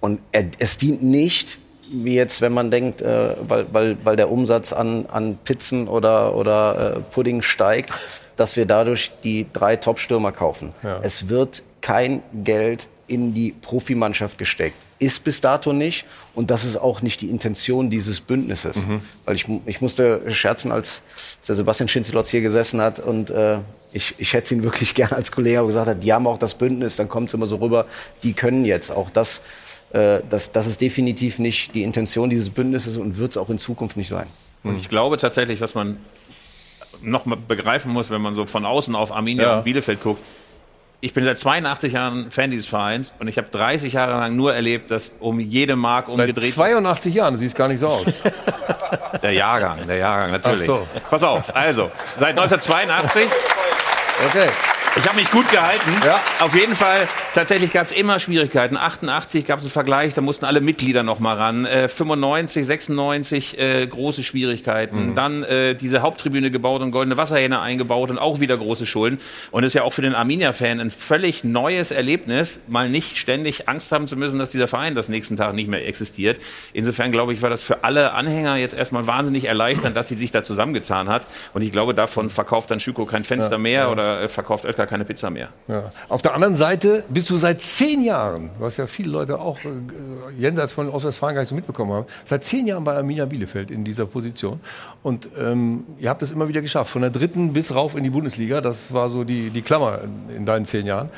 Und er, es dient nicht, wie jetzt, wenn man denkt, äh, weil, weil, weil der Umsatz an, an Pizzen oder, oder äh, Pudding steigt, dass wir dadurch die drei Top-Stürmer kaufen. Ja. Es wird kein Geld in die Profimannschaft gesteckt. Ist bis dato nicht. Und das ist auch nicht die Intention dieses Bündnisses. Mhm. Weil ich, ich musste scherzen, als der Sebastian Schinzelotz hier gesessen hat und äh, ich, ich schätze ihn wirklich gerne als Kollege, aber gesagt hat, die haben auch das Bündnis, dann kommt es immer so rüber, die können jetzt. Auch das, äh, das, das ist definitiv nicht die Intention dieses Bündnisses und wird es auch in Zukunft nicht sein. Und ich glaube tatsächlich, was man noch mal begreifen muss, wenn man so von außen auf Arminia Ja. und Bielefeld guckt. Ich bin seit 82 Jahren Fan dieses Vereins und ich habe 30 Jahre lang nur erlebt, dass um jede Mark Seit umgedreht 82 Jahren, siehst gar nicht so aus. Der Jahrgang, der Jahrgang, natürlich. Ach so. Pass auf, also, seit 1982. Okay. Ich habe mich gut gehalten. Ja. Auf jeden Fall, tatsächlich gab es immer Schwierigkeiten. 88 gab es einen Vergleich, da mussten alle Mitglieder noch mal ran. Äh, 95, 96 äh, große Schwierigkeiten. Mhm. Dann äh, diese Haupttribüne gebaut und goldene Wasserhähne eingebaut und auch wieder große Schulden. Und es ist ja auch für den Arminia-Fan ein völlig neues Erlebnis, mal nicht ständig Angst haben zu müssen, dass dieser Verein das nächsten Tag nicht mehr existiert. Insofern glaube ich, war das für alle Anhänger jetzt erstmal wahnsinnig erleichternd, dass sie sich da zusammengetan hat. Und ich glaube, davon verkauft dann Schüko kein Fenster Ja, mehr ja. oder äh, verkauft Oetker keine Pizza mehr. Ja. Auf der anderen Seite bist du seit zehn Jahren, was ja viele Leute auch äh, jenseits von Ostwestfalen gar nicht so mitbekommen haben, seit zehn Jahren bei Arminia Bielefeld in dieser Position. Und ähm, ihr habt es immer wieder geschafft, von der dritten bis rauf in die Bundesliga. Das war so die, die Klammer in, in deinen zehn Jahren.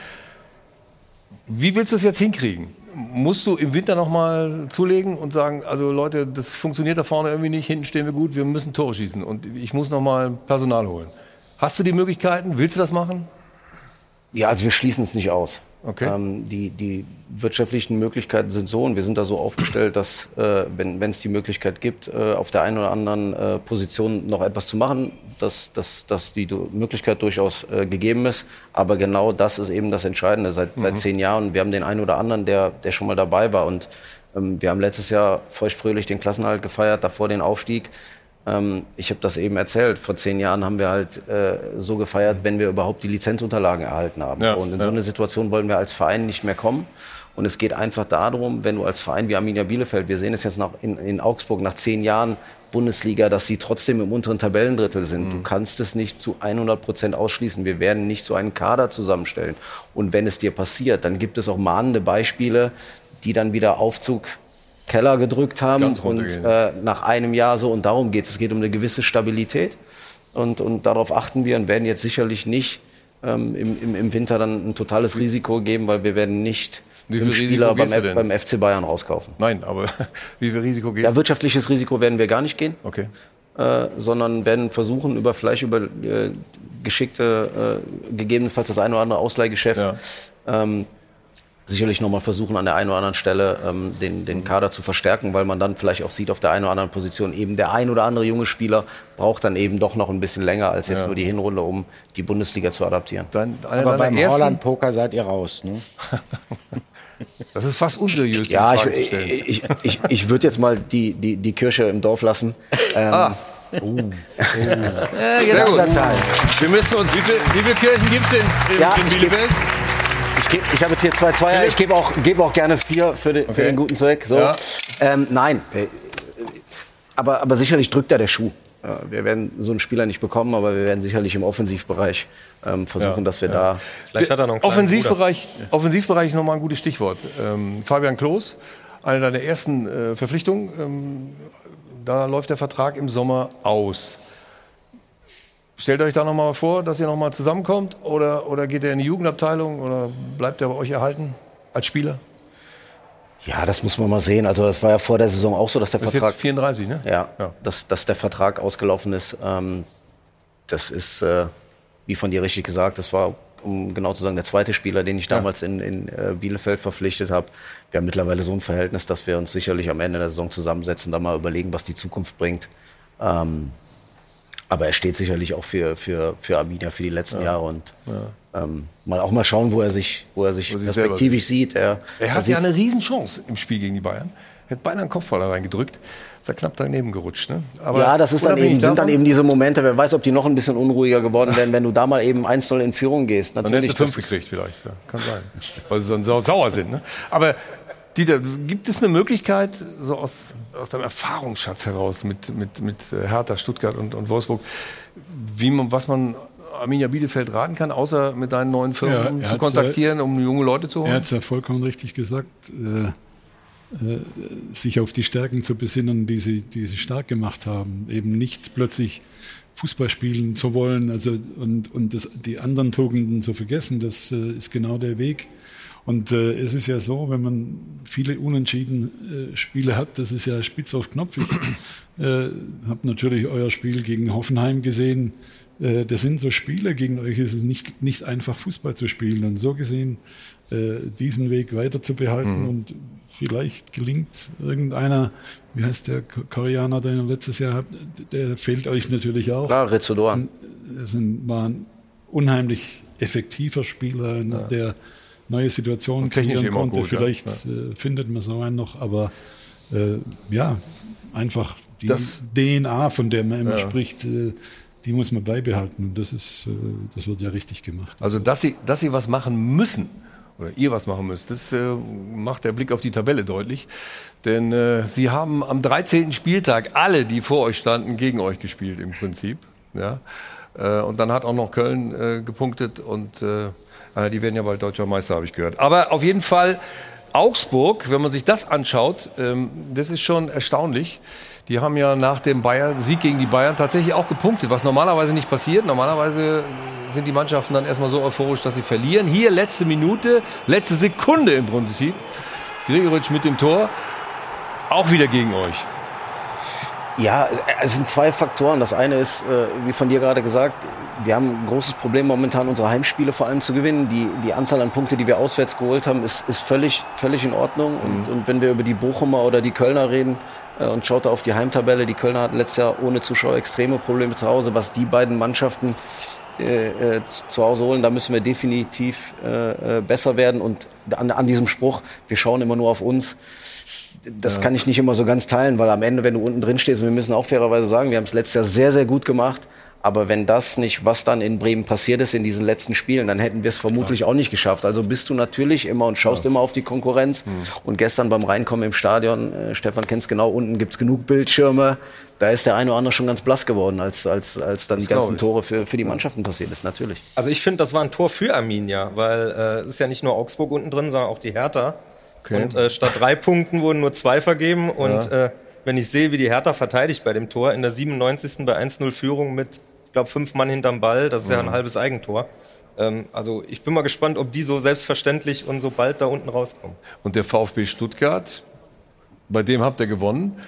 Wie willst du es jetzt hinkriegen? Musst du im Winter noch mal zulegen und sagen, also Leute, das funktioniert da vorne irgendwie nicht, hinten stehen wir gut, wir müssen Tore schießen und ich muss noch mal Personal holen. Hast du die Möglichkeiten? Willst du das machen? Ja, also wir schließen es nicht aus. Okay. Ähm, die, die wirtschaftlichen Möglichkeiten sind so und wir sind da so aufgestellt, dass äh, wenn es die Möglichkeit gibt, äh, auf der einen oder anderen äh, Position noch etwas zu machen, dass, dass, dass die du- Möglichkeit durchaus äh, gegeben ist. Aber genau das ist eben das Entscheidende seit, Mhm. seit zehn Jahren. Wir haben den einen oder anderen, der, der schon mal dabei war und ähm, wir haben letztes Jahr feuchtfröhlich den Klassenhalt gefeiert, davor den Aufstieg. Ähm, ich habe das eben erzählt. Vor zehn Jahren haben wir halt äh, so gefeiert, wenn wir überhaupt die Lizenzunterlagen erhalten haben. Ja, so, und in ja. so eine Situation wollen wir als Verein nicht mehr kommen. Und es geht einfach darum, wenn du als Verein wie Arminia Bielefeld, wir sehen es jetzt nach, in, in Augsburg nach zehn Jahren Bundesliga, dass sie trotzdem im unteren Tabellendrittel sind. Mhm. Du kannst es nicht zu 100 Prozent ausschließen. Wir werden nicht so einen Kader zusammenstellen. Und wenn es dir passiert, dann gibt es auch mahnende Beispiele, die dann wieder Aufzug Keller gedrückt haben und äh, nach einem Jahr so und darum geht es. Es geht um eine gewisse Stabilität und, und darauf achten wir und werden jetzt sicherlich nicht ähm, im, im, im Winter dann ein totales Risiko geben, weil wir werden nicht Wie viel Spieler beim, beim FC Bayern rauskaufen. Nein, aber wie viel Risiko geht Ja, wirtschaftliches Risiko werden wir gar nicht gehen. Okay. Äh, sondern werden versuchen, über vielleicht über äh, geschickte, äh, gegebenenfalls das eine oder andere Ausleihgeschäft, ähm, sicherlich nochmal versuchen, an der einen oder anderen Stelle ähm, den, den Kader zu verstärken, weil man dann vielleicht auch sieht, auf der einen oder anderen Position eben der ein oder andere junge Spieler braucht dann eben doch noch ein bisschen länger als jetzt Ja. nur die Hinrunde, um die Bundesliga zu adaptieren. Aber beim Holland-Poker seid ihr raus, ne? Das ist fast unseriös. Ja, ich, ich, ich, ich, ich würde jetzt mal die, die, die Kirche im Dorf lassen. Ähm, Ah. uh. Sehr gut. Wir müssen uns. Wie, viel, wie viele Kirchen gibt es in, in, Ja, in Bielefeld? Ich, geb- ich habe jetzt hier zwei Zweier, ich gebe auch, gebe auch gerne vier für, den- für den guten Zweck. So. Ja. Ähm, nein, äh, aber, aber sicherlich drückt da der Schuh. Wir werden so einen Spieler nicht bekommen, aber wir werden sicherlich im Offensivbereich ähm, versuchen, Ja, dass wir ja. da. Vielleicht hat er noch Offensivbereich, Offensivbereich ist nochmal ein gutes Stichwort. Ähm, Fabian Klos, eine deiner ersten äh, Verpflichtungen. Ähm, da läuft der Vertrag im Sommer aus. Stellt euch da nochmal vor, dass ihr nochmal zusammenkommt oder, oder geht er in die Jugendabteilung oder bleibt er bei euch erhalten als Spieler? Ja, das muss man mal sehen. Also es war ja vor der Saison auch so, dass der Ist Vertrag. jetzt 34, ne? Ja, Dass, dass der Vertrag ausgelaufen ist. Ähm, das ist, äh, wie von dir richtig gesagt, das war, um genau zu sagen, der zweite Spieler, den ich damals in, in äh, Bielefeld verpflichtet habe. Wir haben mittlerweile so ein Verhältnis, dass wir uns sicherlich am Ende der Saison zusammensetzen, da mal überlegen, was die Zukunft bringt. Ähm, aber er steht sicherlich auch für, für, für Arminia für die letzten Ja. Jahre und Ja. ähm, mal auch mal schauen, wo er sich, wo er sich Wo er perspektivisch sieht. Er, Er er hat ja sieht- eine Riesenchance im Spiel gegen die Bayern. Er hat beinahe einen Kopfball da reingedrückt. Ist er knapp daneben gerutscht. Ne? Aber ja, das ist dann eben, sind dann eben diese Momente, wer weiß, ob die noch ein bisschen unruhiger geworden wären, wenn du da mal eben 1-0 in Führung gehst. Dann Natürlich, hätte fünf gekriegt vielleicht. Ja, kann sein. Weil sie dann sau sauer sind. Ne? Aber Dieter, gibt es eine Möglichkeit, so aus, aus deinem Erfahrungsschatz heraus mit, mit, mit äh, Hertha, Stuttgart und, und Wolfsburg, wie man, was man Arminia Bielefeld raten kann, außer mit deinen neuen Ja, Firmen er zu kontaktieren, um junge Leute zu Er holen? hat es ja vollkommen richtig gesagt, äh, äh, sich auf die Stärken zu besinnen, die sie, die sie stark gemacht haben. Eben nicht plötzlich Fußball spielen zu wollen also, und, und das, die anderen Tugenden zu vergessen. Das äh, ist genau der Weg. Und äh, es ist ja so, wenn man viele unentschieden äh, Spiele hat, das ist ja spitz auf Knopf. Ich äh, habe natürlich euer Spiel gegen Hoffenheim gesehen. Äh, das sind so Spiele, gegen euch ist es nicht, nicht einfach Fußball zu spielen. Und so gesehen, äh, diesen Weg weiter zu behalten Mhm. und vielleicht gelingt irgendeiner, wie heißt der Ko- Koreaner, den ihr letztes Jahr habt, der fehlt euch natürlich auch. Klar, Rezodor. Das ein- war ein unheimlich effektiver Spieler, einer, der neue Situationen kreieren konnte. gut. Vielleicht Ja. Äh, findet man so einen noch, aber äh, ja, einfach die Das- DNA, von der man immer Ja. spricht, äh, die muss man beibehalten. Und das ist, äh, das wird ja richtig gemacht. Also, dass sie, dass sie was machen müssen, oder ihr was machen müsst, das äh, macht der Blick auf die Tabelle deutlich. Denn äh, sie haben am 13. Spieltag alle, die vor euch standen, gegen euch gespielt im Prinzip. Ja? Und dann hat auch noch Köln gepunktet und die werden ja bald deutscher Meister, habe ich gehört. Aber auf jeden Fall Augsburg, wenn man sich das anschaut, ähm, das ist schon erstaunlich. Die haben ja nach dem Bayern, Sieg gegen die Bayern tatsächlich auch gepunktet, was normalerweise nicht passiert. Normalerweise sind die Mannschaften dann erstmal so euphorisch, dass sie verlieren. Hier letzte Minute, letzte Sekunde im Prinzip. Gregoritsch mit dem Tor. Auch wieder gegen euch. Ja, es sind zwei Faktoren. Das eine ist, äh, wie von dir gerade gesagt, wir haben ein großes Problem momentan, unsere Heimspiele vor allem zu gewinnen. Die, die Anzahl an Punkte, die wir auswärts geholt haben, ist, ist völlig, völlig in Ordnung. Und, und wenn wir über die Bochumer oder die Kölner reden äh, und schaut da auf die Heimtabelle, die Kölner hatten letztes Jahr ohne Zuschauer extreme Probleme zu Hause. Was die beiden Mannschaften äh, äh, zu- Hause holen, da müssen wir definitiv äh, besser werden. Und an, an diesem Spruch, wir schauen immer nur auf uns, das Ja. kann ich nicht immer so ganz teilen, weil am Ende, wenn du unten drin stehst, und wir müssen auch fairerweise sagen, wir haben es letztes Jahr sehr, sehr gut gemacht. Aber wenn das nicht, was dann in Bremen passiert ist in diesen letzten Spielen, dann hätten wir es vermutlich auch nicht geschafft. Also bist du natürlich immer und schaust immer auf die Konkurrenz. Und gestern beim Reinkommen im Stadion, äh, Stefan kennt's genau, unten gibt's genug Bildschirme. Da ist der eine oder andere schon ganz blass geworden, als, als, als dann die glaub ganzen ich. Tore für, für die Mannschaften passiert ist, natürlich. Also ich finde, das war ein Tor für Arminia, weil äh, es ist ja nicht nur Augsburg unten drin, sondern auch die Hertha. Okay. Und äh, statt drei Punkten wurden nur zwei vergeben. Und Ja. äh, wenn ich sehe, wie die Hertha verteidigt bei dem Tor, in der 97. bei 1-0 Führung mit, ich glaube, fünf Mann hinterm Ball, das ist ja ein Mhm. halbes Eigentor. Ähm, also ich bin mal gespannt, ob die so selbstverständlich und so bald da unten rauskommen. Und der VfB Stuttgart, bei dem habt ihr gewonnen,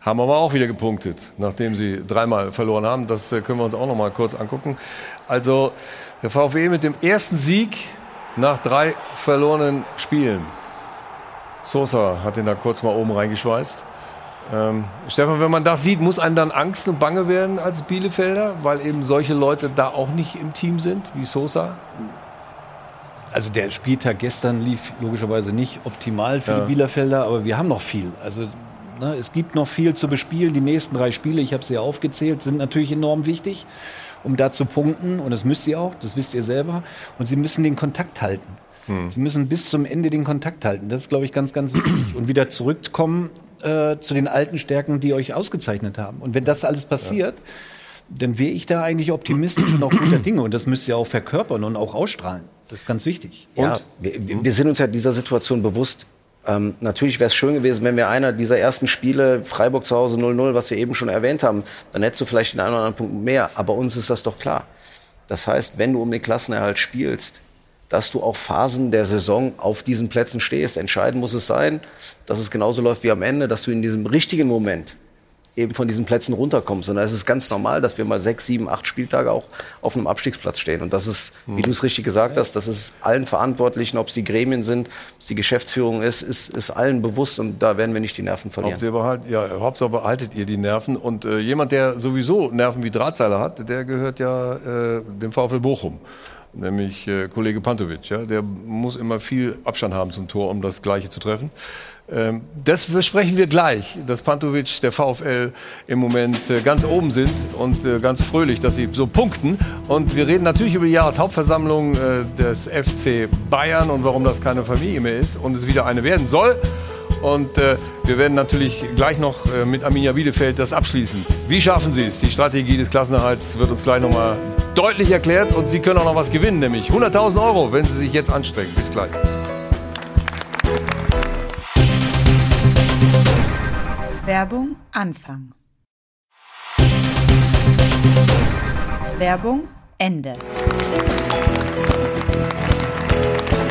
haben aber auch wieder gepunktet, nachdem sie dreimal verloren haben. Das äh, können wir uns auch noch mal kurz angucken. Also der VfB mit dem ersten Sieg nach drei verlorenen Spielen. Sosa hat ihn da kurz mal oben reingeschweißt. Ähm, Stefan, wenn man das sieht, muss einem dann Angst und Bange werden als Bielefelder, weil eben solche Leute da auch nicht im Team sind, wie Sosa? Also der Spieltag gestern lief logischerweise nicht optimal für Ja. die Bielefelder, aber wir haben noch viel. Also ne, es gibt noch viel zu bespielen. Die nächsten drei Spiele, ich habe es ja aufgezählt, sind natürlich enorm wichtig, um da zu punkten. Und das müsst ihr auch, das wisst ihr selber. Und sie müssen den Kontakt halten. Sie müssen bis zum Ende den Kontakt halten. Das ist, glaube ich, ganz, ganz wichtig. Und wieder zurückkommen äh, zu den alten Stärken, die euch ausgezeichnet haben. Und wenn das alles passiert, dann wäre ich da eigentlich optimistisch und auch guter Dinge. Und das müsst ihr auch verkörpern und auch ausstrahlen. Das ist ganz wichtig. Ja, wir, wir sind uns ja dieser Situation bewusst. Ähm, natürlich wäre es schön gewesen, wenn wir einer dieser ersten Spiele, Freiburg zu Hause 0-0, was wir eben schon erwähnt haben, dann hättest du vielleicht den einen oder anderen Punkt mehr. Aber uns ist das doch klar. Das heißt, wenn du um den Klassenerhalt spielst, dass du auch Phasen der Saison auf diesen Plätzen stehst. Entscheidend muss es sein, dass es genauso läuft wie am Ende, dass du in diesem richtigen Moment eben von diesen Plätzen runterkommst. Und da ist es ganz normal, dass wir mal sechs, sieben, acht Spieltage auch auf einem Abstiegsplatz stehen. Und das ist, wie du es richtig gesagt hast, das ist allen Verantwortlichen, ob es die Gremien sind, ob es die Geschäftsführung ist, ist, ist allen bewusst. Und da werden wir nicht die Nerven verlieren. Hauptsache, behaltet, ja, Hauptsache behaltet ihr die Nerven. Und äh, jemand, der sowieso Nerven wie Drahtseiler hat, der gehört ja äh, dem VfL Bochum. Nämlich äh, Kollege Pantovic. Ja? Der muss immer viel Abstand haben zum Tor, um das Gleiche zu treffen. Ähm, das besprechen wir gleich, dass Pantovic, der VfL im Moment äh, ganz oben sind und äh, ganz fröhlich, dass sie so punkten. Und wir reden natürlich über die Jahreshauptversammlung äh, des FC Bayern und warum das keine Familie mehr ist und es wieder eine werden soll. Und äh, wir werden natürlich gleich noch äh, mit Arminia Bielefeld das abschließen. Wie schaffen Sie es? Die Strategie des Klassenerhalts wird uns gleich nochmal deutlich erklärt und Sie können auch noch was gewinnen, nämlich 100.000 Euro, wenn Sie sich jetzt anstrengen. Bis gleich. Werbung Anfang. Werbung Ende.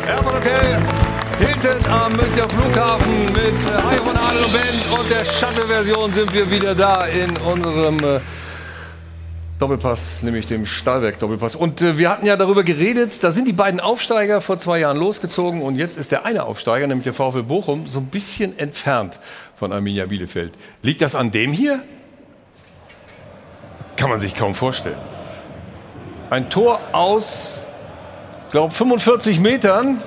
Airport Hotel Hilton am Münchner Flughafen mit Iron Adel und Band und der Shuttle-Version sind wir wieder da in unserem äh, Doppelpass, nämlich dem Stahlwerk-Doppelpass. Und äh, wir hatten ja darüber geredet, da sind die beiden Aufsteiger vor zwei Jahren losgezogen und jetzt ist der eine Aufsteiger, nämlich der VfL Bochum, so ein bisschen entfernt von Arminia Bielefeld. Liegt das an dem hier? Kann man sich kaum vorstellen. Ein Tor aus, glaube 45 Metern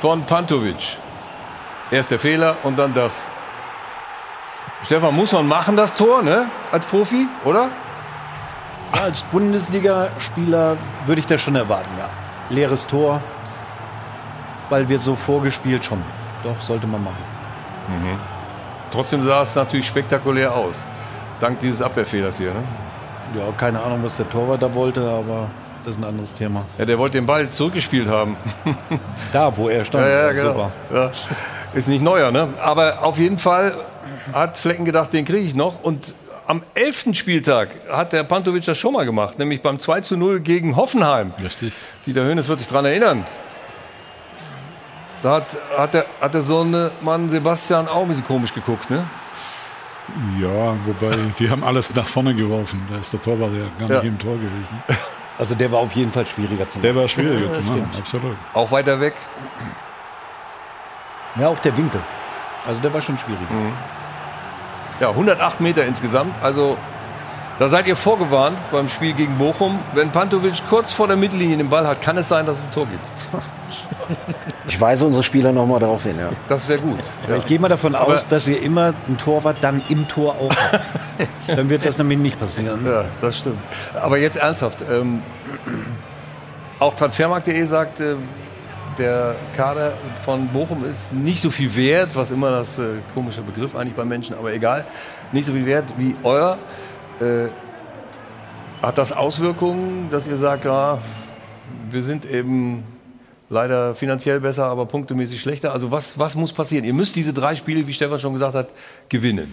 von Pantovic. Erst der Fehler und dann das. Stefan, muss man machen das Tor, ne? Als Profi, oder? Ja, als Bundesligaspieler würde ich das schon erwarten, ja. Leeres Tor, weil wir so vorgespielt schon. Doch, sollte man machen. Mhm. Trotzdem sah es natürlich spektakulär aus. Dank dieses Abwehrfehlers hier, ne? Ja, keine Ahnung, was der Torwart da wollte, aber das ist ein anderes Thema. Ja, der wollte den Ball zurückgespielt haben. da, wo er stand. Ja, ja, genau. Ja. Ist nicht neuer, ne? Aber auf jeden Fall hat Flecken gedacht, den kriege ich noch. Und am 11. Spieltag hat der Pantovic das schon mal gemacht, nämlich beim 2 zu 0 gegen Hoffenheim. Richtig. Dieter Hönes wird sich daran erinnern. Da hat, hat, der, hat der Sohn Mann Sebastian auch ein bisschen komisch geguckt, ne? Ja, wobei wir haben alles nach vorne geworfen. Da ist der Torwart ja gar nicht im Tor gewesen. Also der war auf jeden Fall schwieriger zu machen. Der war schwieriger Ja, zu machen, stimmt. absolut. Auch weiter weg. Ja, auch der Winkel. Also der war schon schwierig. Mhm. Ja, 108 Meter insgesamt. Also da seid ihr vorgewarnt beim Spiel gegen Bochum. Wenn Pantovic kurz vor der Mittellinie den Ball hat, kann es sein, dass es ein Tor gibt. Ich weise unsere Spieler nochmal darauf hin, ja. Das wäre gut. Aber ich gehe mal davon Aber- aus, dass ihr immer einen Torwart dann im Tor auch habt. dann wird das nämlich nicht passieren. Ja, das stimmt. Aber jetzt ernsthaft. Ähm, auch Transfermarkt.de sagt, äh, der Kader von Bochum ist nicht so viel wert, was immer das äh, komische Begriff eigentlich bei Menschen, aber egal, nicht so viel wert wie euer. Äh, hat das Auswirkungen, dass ihr sagt, ja, wir sind eben leider finanziell besser, aber punktemäßig schlechter? Also was, was muss passieren? Ihr müsst diese drei Spiele, wie Stefan schon gesagt hat, gewinnen.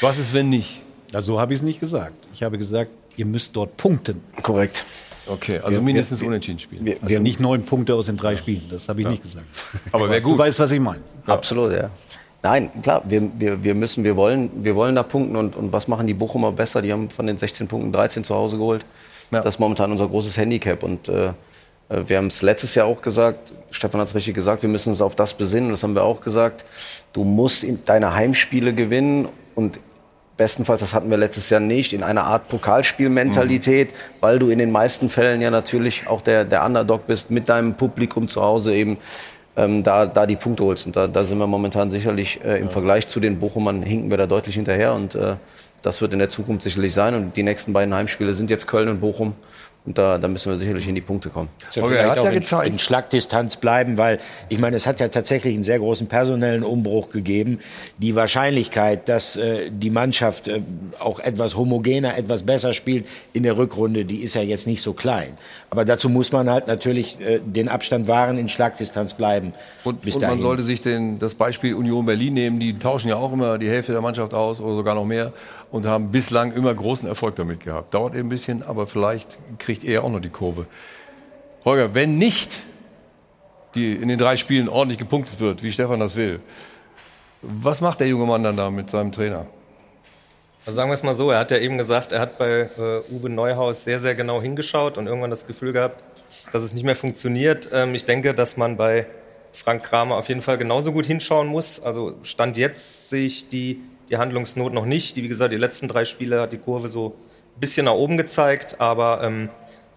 Was ist, wenn nicht? Ja, so habe ich es nicht gesagt. Ich habe gesagt, ihr müsst dort punkten. Korrekt. Okay, also Wir- mindestens wir- unentschieden spielen. Wir, also nicht neun Punkte aus den drei Spielen. Das habe ich Ja. nicht gesagt. Aber wäre Du gut. weißt, was ich meine. Absolut, ja. Nein, klar, wir, wir, wir müssen, wir wollen, wir wollen da punkten und, und was machen die Bochumer besser? Die haben von den 16 Punkten 13 zu Hause geholt. Das ist momentan unser großes Handicap und äh, wir haben es letztes Jahr auch gesagt, Stefan hat es richtig gesagt, wir müssen uns auf das besinnen, das haben wir auch gesagt. Du musst in deine Heimspiele gewinnen und bestenfalls, das hatten wir letztes Jahr nicht, in einer Art Pokalspielmentalität, weil du in den meisten Fällen ja natürlich auch der, der Underdog bist, mit deinem Publikum zu Hause eben ähm, da, da die Punkte holst. Und da, da sind wir momentan sicherlich äh, im Vergleich zu den Bochumern hinken wir da deutlich hinterher und äh, das wird in der Zukunft sicherlich sein. Und die nächsten beiden Heimspiele sind jetzt Köln und Bochum. Und da, da müssen wir sicherlich in die Punkte kommen. Ja vielleicht auch in, in Schlagdistanz bleiben, weil ich meine, es hat ja tatsächlich einen sehr großen personellen Umbruch gegeben. Die Wahrscheinlichkeit, dass äh, die Mannschaft äh, auch etwas homogener, etwas besser spielt in der Rückrunde, die ist ja jetzt nicht so klein. Aber dazu muss man halt natürlich äh, den Abstand wahren, in Schlagdistanz bleiben. Und, bis und dahin. man sollte sich den, das Beispiel Union Berlin nehmen. Die tauschen ja auch immer die Hälfte der Mannschaft aus oder sogar noch mehr und haben bislang immer großen Erfolg damit gehabt. Dauert eben ein bisschen, aber vielleicht kriegt er auch noch die Kurve. Holger, wenn nicht die in den drei Spielen ordentlich gepunktet wird, wie Stefan das will, was macht der junge Mann dann da mit seinem Trainer? Also sagen wir es mal so, er hat ja eben gesagt, er hat bei äh, Uwe Neuhaus sehr, sehr genau hingeschaut und irgendwann das Gefühl gehabt, dass es nicht mehr funktioniert. Ähm, ich denke, dass man bei Frank Kramer auf jeden Fall genauso gut hinschauen muss. Also Stand jetzt sehe ich die, die Handlungsnot noch nicht. Die, wie gesagt, die letzten drei Spiele hat die Kurve so ein bisschen nach oben gezeigt, aber ähm,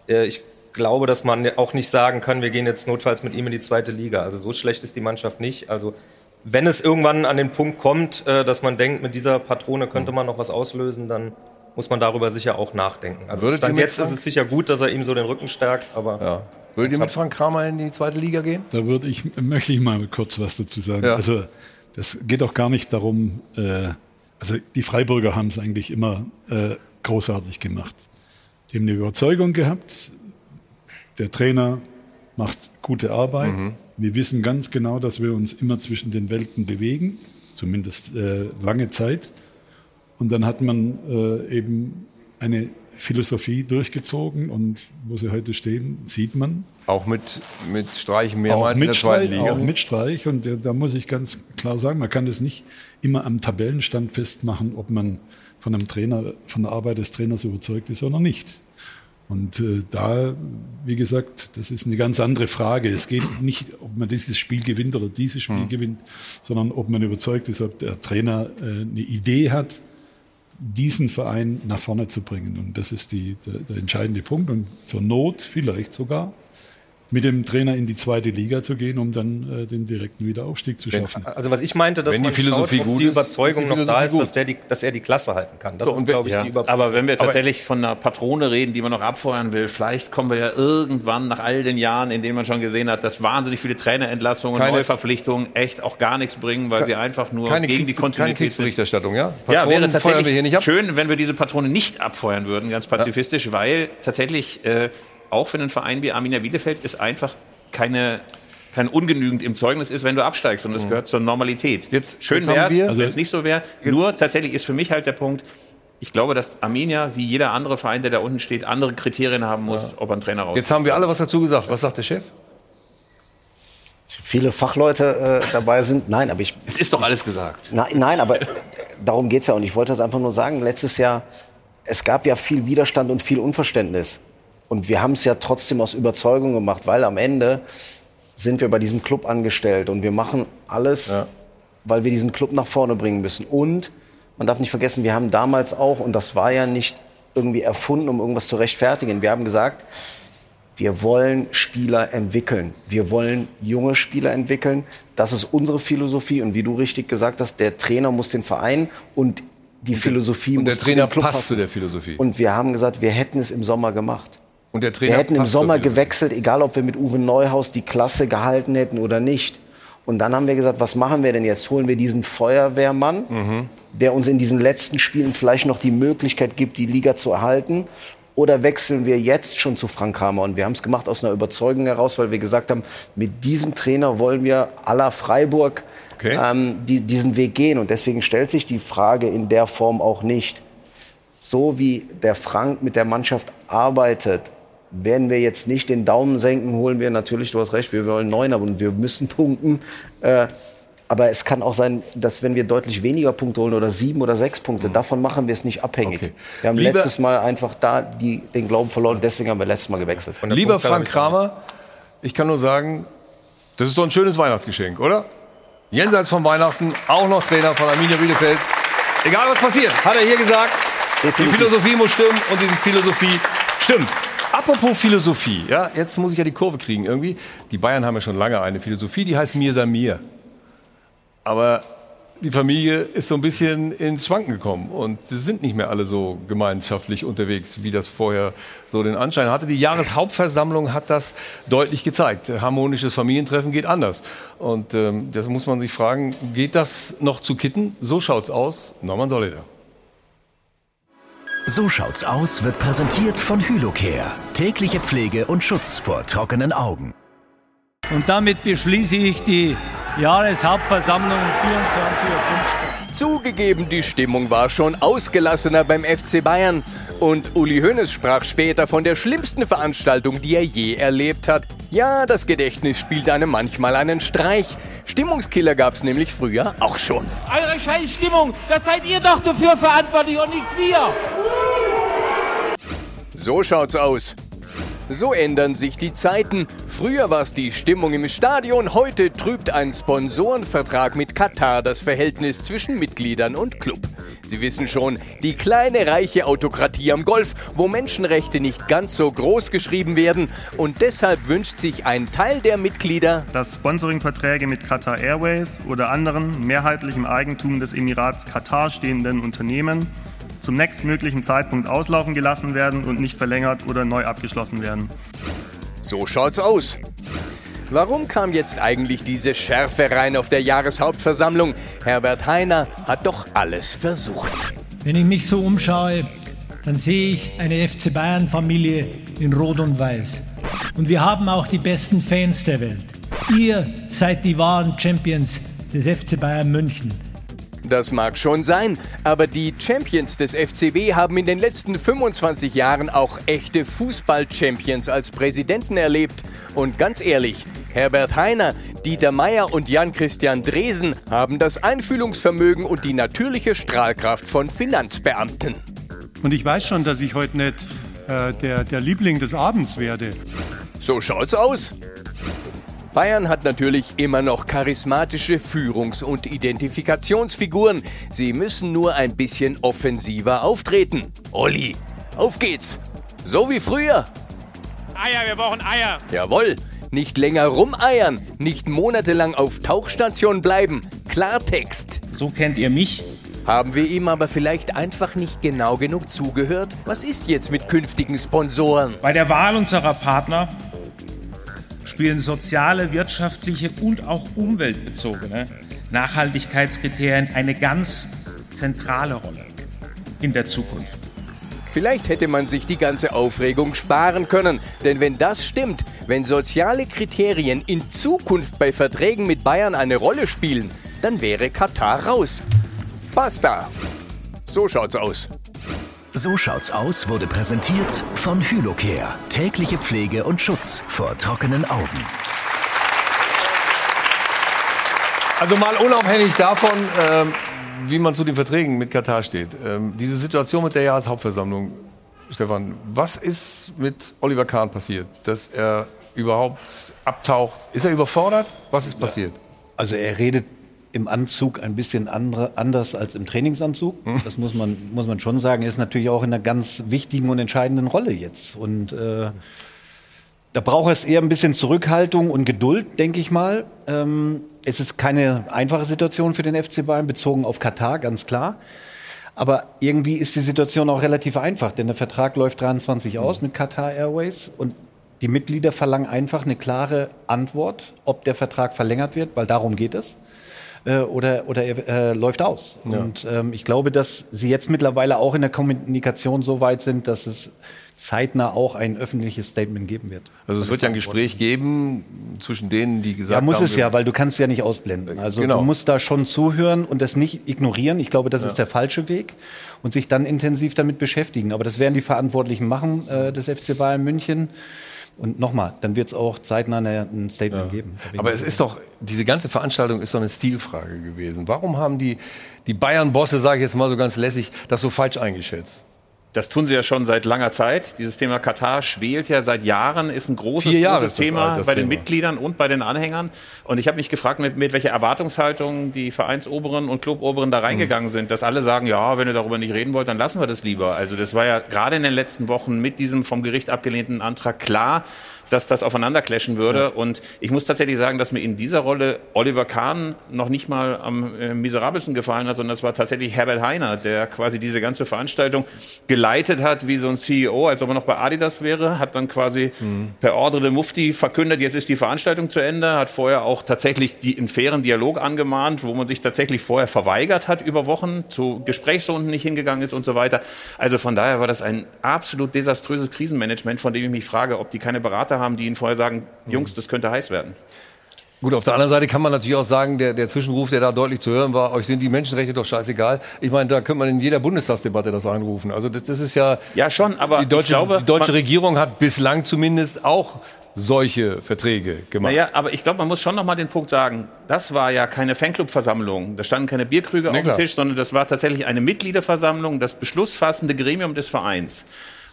äh, ich glaube, dass man auch nicht sagen kann, wir gehen jetzt notfalls mit ihm in die zweite Liga. Also so schlecht ist die Mannschaft nicht. Also wenn es irgendwann an den Punkt kommt, äh, dass man denkt, mit dieser Patrone könnte man noch was auslösen, dann muss man darüber sicher auch nachdenken. Also Würdet Stand jetzt ist Frank- es sicher gut, dass er ihm so den Rücken stärkt, aber Ja. Würdet ihr mit Frank Kramer in die zweite Liga gehen? Da würde ich, möchte ich mal kurz was dazu sagen. Ja. Also das geht auch gar nicht darum, äh, also die Freiburger haben es eigentlich immer äh, großartig gemacht. Die haben eine Überzeugung gehabt, der Trainer macht gute Arbeit. Mhm. Wir wissen ganz genau, dass wir uns immer zwischen den Welten bewegen, zumindest äh, lange Zeit. Und dann hat man äh, eben eine Philosophie durchgezogen und wo sie heute stehen, sieht man. Auch mit, mit Streich Auch mehrmals in mit, der zweiten Streich, Liga. auch mit Streich. Und äh, da muss ich ganz klar sagen, man kann das nicht immer am Tabellenstand festmachen, ob man von einem Trainer, von der Arbeit des Trainers überzeugt ist oder nicht. Und äh, da, wie gesagt, das ist eine ganz andere Frage. Es geht nicht, ob man dieses Spiel gewinnt oder dieses Spiel gewinnt, sondern ob man überzeugt ist, ob der Trainer äh, eine Idee hat, diesen Verein nach vorne zu bringen. Und das ist die, der, der entscheidende Punkt. Und zur Not vielleicht sogar mit dem Trainer in die zweite Liga zu gehen, um dann äh, den direkten Wiederaufstieg zu schaffen. Also was ich meinte, dass Wenn die man Philosophie schaut, ob gut die Überzeugung ist die noch da ist, dass, der die, dass er die Klasse halten kann. Das So, ist, glaube ich, ja. die Überprüfung. Aber wenn wir tatsächlich von einer Patrone reden, die man noch abfeuern will, vielleicht kommen wir ja irgendwann nach all den Jahren, in denen man schon gesehen hat, dass wahnsinnig viele Trainerentlassungen, Keine- Neuverpflichtungen echt auch gar nichts bringen, weil Ke- sie einfach nur keine gegen die Kriegs- keine Kontinuität sind. Kriegsberichterstattung, ja? Ja, Patronen wäre feuern tatsächlich wir hier nicht ab. schön, wenn wir diese Patrone nicht abfeuern würden, ganz pazifistisch, weil tatsächlich äh, auch für einen Verein wie Arminia Bielefeld ist einfach keine kein ungenügend im Zeugnis ist, wenn du absteigst und das gehört zur Normalität. Jetzt schön Mhm. wäre es, Also- wenn es nicht so wäre. Nur tatsächlich ist für mich halt der Punkt, ich glaube, dass Arminia, wie jeder andere Verein, der da unten steht, andere Kriterien haben muss, ob er einen Trainer raus. Jetzt haben wir alle was dazu gesagt. Was sagt der Chef? Viele Fachleute äh, dabei sind. Nein, aber ich. Es ist doch alles gesagt. Nein, nein aber darum geht's ja. Und ich wollte das einfach nur sagen. Letztes Jahr, es gab ja viel Widerstand und viel Unverständnis. Und wir haben es ja trotzdem aus Überzeugung gemacht, weil am Ende sind wir bei diesem Club angestellt und wir machen alles, weil wir diesen Club nach vorne bringen müssen. Und man darf nicht vergessen, wir haben damals auch, und das war ja nicht irgendwie erfunden, um irgendwas zu rechtfertigen, wir haben gesagt, wir wollen Spieler entwickeln. Wir wollen junge Spieler entwickeln. Das ist unsere Philosophie. Und wie du richtig gesagt hast, der Trainer muss den Verein und die Philosophie und der muss zu Trainer passt passen. zu der Philosophie. Und wir haben gesagt, wir hätten es im Sommer gemacht. Und der Trainer wir hätten im Sommer Philosophie. gewechselt, egal ob wir mit Uwe Neuhaus die Klasse gehalten hätten oder nicht. Und dann haben wir gesagt, was machen wir denn jetzt? Holen wir diesen Feuerwehrmann, Mhm. der uns in diesen letzten Spielen vielleicht noch die Möglichkeit gibt, die Liga zu erhalten? Oder wechseln wir jetzt schon zu Frank Kramer? Und wir haben es gemacht aus einer Überzeugung heraus, weil wir gesagt haben, mit diesem Trainer wollen wir à la Freiburg ähm, die, diesen Weg gehen. Und deswegen stellt sich die Frage in der Form auch nicht. So wie der Frank mit der Mannschaft arbeitet, werden wir jetzt nicht den Daumen senken, holen wir natürlich, du hast recht, wir wollen neun, aber wir müssen punkten. Äh, aber es kann auch sein, dass wenn wir deutlich weniger Punkte holen oder sieben oder sechs Punkte, davon machen wir es nicht abhängig. Wir haben Lieber- letztes Mal einfach da die, den Glauben verloren, deswegen haben wir letztes Mal gewechselt. Lieber Frank Kramer, ich kann nur sagen, das ist doch ein schönes Weihnachtsgeschenk, oder? Jenseits von Weihnachten auch noch Trainer von Arminia Bielefeld. Egal was passiert, hat er hier gesagt. Die Philosophie muss stimmen und diese Philosophie stimmt. Apropos Philosophie, ja, jetzt muss ich ja die Kurve kriegen irgendwie. Die Bayern haben ja schon lange eine Philosophie, die heißt Mir sei mir. Aber die Familie ist so ein bisschen ins Schwanken gekommen und sie sind nicht mehr alle so gemeinschaftlich unterwegs, wie das vorher so den Anschein hatte. Die Jahreshauptversammlung hat das deutlich gezeigt. Harmonisches Familientreffen geht anders. Und ähm, das muss man sich fragen, geht das noch zu kitten? So schaut's aus. Norman Solida. So schaut's aus wird präsentiert von Hylocare. Tägliche Pflege und Schutz vor trockenen Augen. Und damit beschließe ich die Jahreshauptversammlung um 24.15 Uhr. Zugegeben, die Stimmung war schon ausgelassener beim FC Bayern. Und Uli Hoeneß sprach später von der schlimmsten Veranstaltung, die er je erlebt hat. Ja, das Gedächtnis spielt einem manchmal einen Streich. Stimmungskiller gab's nämlich früher auch schon. Eure Scheißstimmung, das seid ihr doch dafür verantwortlich und nicht wir. So schaut's aus. So ändern sich die Zeiten. Früher war es die Stimmung im Stadion, heute trübt ein Sponsorenvertrag mit Katar das Verhältnis zwischen Mitgliedern und Club. Sie wissen schon, die kleine reiche Autokratie am Golf, wo Menschenrechte nicht ganz so groß geschrieben werden und deshalb wünscht sich ein Teil der Mitglieder, dass Sponsoringverträge mit Qatar Airways oder anderen mehrheitlich im Eigentum des Emirats Katar stehenden Unternehmen zum nächstmöglichen Zeitpunkt auslaufen gelassen werden und nicht verlängert oder neu abgeschlossen werden. So schaut's aus. Warum kam jetzt eigentlich diese Schärfe rein auf der Jahreshauptversammlung? Herbert Heiner hat doch alles versucht. Wenn ich mich so umschaue, dann sehe ich eine FC Bayern-Familie in Rot und Weiß. Und wir haben auch die besten Fans der Welt. Ihr seid die wahren Champions des FC Bayern München. Das mag schon sein, aber die Champions des FCB haben in den letzten 25 Jahren auch echte Fußball-Champions als Präsidenten erlebt. Und ganz ehrlich, Herbert Heiner, Dieter Meier und Jan-Christian Dresen haben das Einfühlungsvermögen und die natürliche Strahlkraft von Finanzbeamten. Und ich weiß schon, dass ich heute nicht äh, der, der Liebling des Abends werde. So schaut's aus. Bayern hat natürlich immer noch charismatische Führungs- und Identifikationsfiguren. Sie müssen nur ein bisschen offensiver auftreten. Olli, auf geht's. So wie früher. Eier, wir brauchen Eier. Jawohl. Nicht länger rumeiern, nicht monatelang auf Tauchstation bleiben. Klartext. So kennt ihr mich. Haben wir ihm aber vielleicht einfach nicht genau genug zugehört? Was ist jetzt mit künftigen Sponsoren? Bei der Wahl unserer Partner spielen soziale, wirtschaftliche und auch umweltbezogene Nachhaltigkeitskriterien eine ganz zentrale Rolle in der Zukunft. Vielleicht hätte man sich die ganze Aufregung sparen können. Denn wenn das stimmt, wenn soziale Kriterien in Zukunft bei Verträgen mit Bayern eine Rolle spielen, dann wäre Katar raus. Basta. So schaut's aus. So schaut's aus wurde präsentiert von Hylocare. Tägliche Pflege und Schutz vor trockenen Augen. Also mal unabhängig davon, ähm, wie man zu den Verträgen mit Katar steht. Ähm, diese Situation mit der Jahreshauptversammlung, Stefan, was ist mit Oliver Kahn passiert, dass er überhaupt abtaucht? Ist er überfordert? Was ist passiert? Also er redet im Anzug ein bisschen andere, anders als im Trainingsanzug. Das muss man, muss man schon sagen. Ist natürlich auch in einer ganz wichtigen und entscheidenden Rolle jetzt. Und äh, da braucht es eher ein bisschen Zurückhaltung und Geduld, denke ich mal. Ähm, es ist keine einfache Situation für den FC Bayern, bezogen auf Katar, ganz klar. Aber irgendwie ist die Situation auch relativ einfach, denn der Vertrag läuft 23 aus mit Qatar Airways und die Mitglieder verlangen einfach eine klare Antwort, ob der Vertrag verlängert wird, weil darum geht es äh, oder, oder er äh, läuft aus. Ja. Und ähm, ich glaube, dass sie jetzt mittlerweile auch in der Kommunikation so weit sind, dass es zeitnah auch ein öffentliches Statement geben wird. Also es wird ja ein Gespräch geben zwischen denen, die gesagt Ja, muss haben, es ja, weil du kannst ja nicht ausblenden. Also Genau. du musst da schon zuhören und das nicht ignorieren. Ich glaube, das Ja. ist der falsche Weg und sich dann intensiv damit beschäftigen. Aber das werden die Verantwortlichen machen äh, des FC Bayern München. Und nochmal, dann wird es auch zeitnah ein Statement geben. Bin ich Aber es ist doch, diese ganze Veranstaltung ist doch eine Stilfrage gewesen. Warum haben die, die Bayern-Bosse, sage ich jetzt mal so ganz lässig, das so falsch eingeschätzt? Das tun sie ja schon seit langer Zeit. Dieses Thema Katar schwelt ja seit Jahren, ist ein großes, Jahre großes Thema alt, bei den Thema. Mitgliedern und bei den Anhängern. Und ich habe mich gefragt, mit, mit welcher Erwartungshaltung die Vereinsoberen und Cluboberen da reingegangen sind, dass alle sagen, ja, wenn ihr darüber nicht reden wollt, dann lassen wir das lieber. Also das war ja gerade in den letzten Wochen mit diesem vom Gericht abgelehnten Antrag klar, dass das aufeinander clashen würde. Ja. Und ich muss tatsächlich sagen, dass mir in dieser Rolle Oliver Kahn noch nicht mal am äh, miserabelsten gefallen hat, sondern es war tatsächlich Herbert Heiner, der quasi diese ganze Veranstaltung geleitet hat, wie so ein CEO, als ob er noch bei Adidas wäre, hat dann quasi mhm. per Ordre de Mufti verkündet, jetzt ist die Veranstaltung zu Ende, hat vorher auch tatsächlich die, einen fairen Dialog angemahnt, wo man sich tatsächlich vorher verweigert hat über Wochen, zu Gesprächsrunden nicht hingegangen ist und so weiter. Also von daher war das ein absolut desaströses Krisenmanagement, von dem ich mich frage, ob die keine Berater haben, die ihnen vorher sagen, Jungs, das könnte heiß werden. Gut, auf der anderen Seite kann man natürlich auch sagen, der, der Zwischenruf, der da deutlich zu hören war, euch sind die Menschenrechte doch scheißegal. Ich meine, da könnte man in jeder Bundestagsdebatte das einrufen. Also das, das ist ja. Ja, schon, aber die deutsche, glaube, die deutsche Regierung hat bislang zumindest auch solche Verträge gemacht. Naja, aber ich glaube, man muss schon noch mal den Punkt sagen, das war ja keine Fanclub-Versammlung. Da standen keine Bierkrüge nee, auf dem Tisch, sondern das war tatsächlich eine Mitgliederversammlung, das beschlussfassende Gremium des Vereins.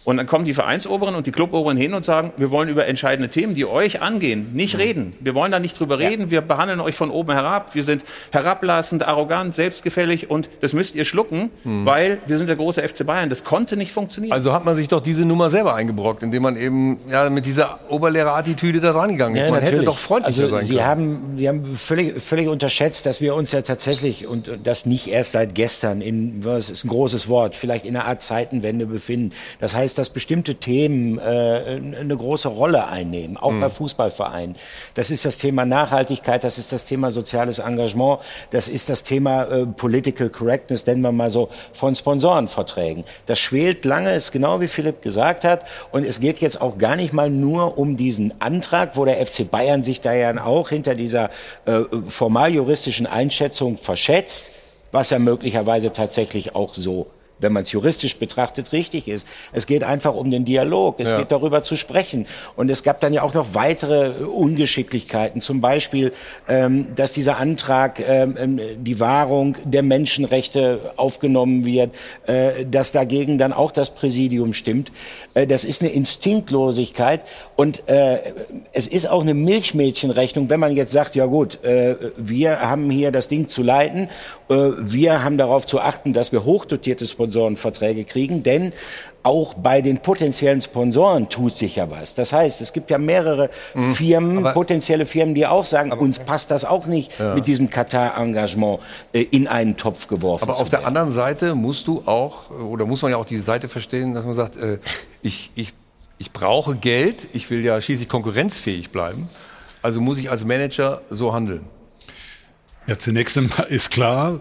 Und dann kommen die Vereinsoberen und die Cluboberen hin und sagen, wir wollen über entscheidende Themen, die euch angehen, nicht mhm. reden. Wir wollen da nicht drüber reden. Wir behandeln euch von oben herab. Wir sind herablassend, arrogant, selbstgefällig und das müsst ihr schlucken, mhm. weil wir sind der große FC Bayern. Das konnte nicht funktionieren. Also hat man sich doch diese Nummer selber eingebrockt, indem man eben ja, mit dieser Oberlehrerattitüde da rangegangen ist. Ja, man natürlich. hätte doch freundlicher also sein Sie können. Haben, Sie haben völlig, völlig unterschätzt, dass wir uns ja tatsächlich, und das nicht erst seit gestern, in, was ist ein großes Wort, vielleicht in einer Art Zeitenwende befinden. Das heißt, dass bestimmte Themen Themen äh, eine große Rolle einnehmen, auch mhm. bei Fußballvereinen. Das ist das Thema Nachhaltigkeit, das ist das Thema soziales Engagement, das ist das Thema äh, Political Correctness, nennen wir mal so, von Sponsorenverträgen. Das schwelt lange, ist genau wie Philipp gesagt hat. Und es geht jetzt auch gar nicht mal nur um diesen Antrag, wo der FC Bayern sich da ja auch hinter dieser äh, formal juristischen Einschätzung verschätzt, was ja möglicherweise tatsächlich auch so wenn man es juristisch betrachtet, richtig ist. Es geht einfach um den Dialog. Es ja. geht darüber zu sprechen. Und es gab dann ja auch noch weitere Ungeschicklichkeiten. Zum Beispiel, ähm, dass dieser Antrag, ähm, ähm, die Wahrung der Menschenrechte aufgenommen wird, äh, dass dagegen dann auch das Präsidium stimmt. Äh, das ist eine Instinktlosigkeit. Und äh, es ist auch eine Milchmädchenrechnung, wenn man jetzt sagt, ja gut, äh, wir haben hier das Ding zu leiten. Äh, wir haben darauf zu achten, dass wir hochdotiertes Sponsorenverträge kriegen, denn auch bei den potenziellen Sponsoren tut sich ja was. Das heißt, es gibt ja mehrere mhm. Firmen, aber, potenzielle Firmen, die auch sagen, aber, uns passt das auch nicht ja. mit diesem Katar-Engagement äh, in einen Topf geworfen. Aber auf der anderen Seite musst du auch, oder muss man ja auch die Seite verstehen, dass man sagt, äh, ich, ich, ich brauche Geld, ich will ja schließlich konkurrenzfähig bleiben, also muss ich als Manager so handeln. Ja, zunächst einmal ist klar,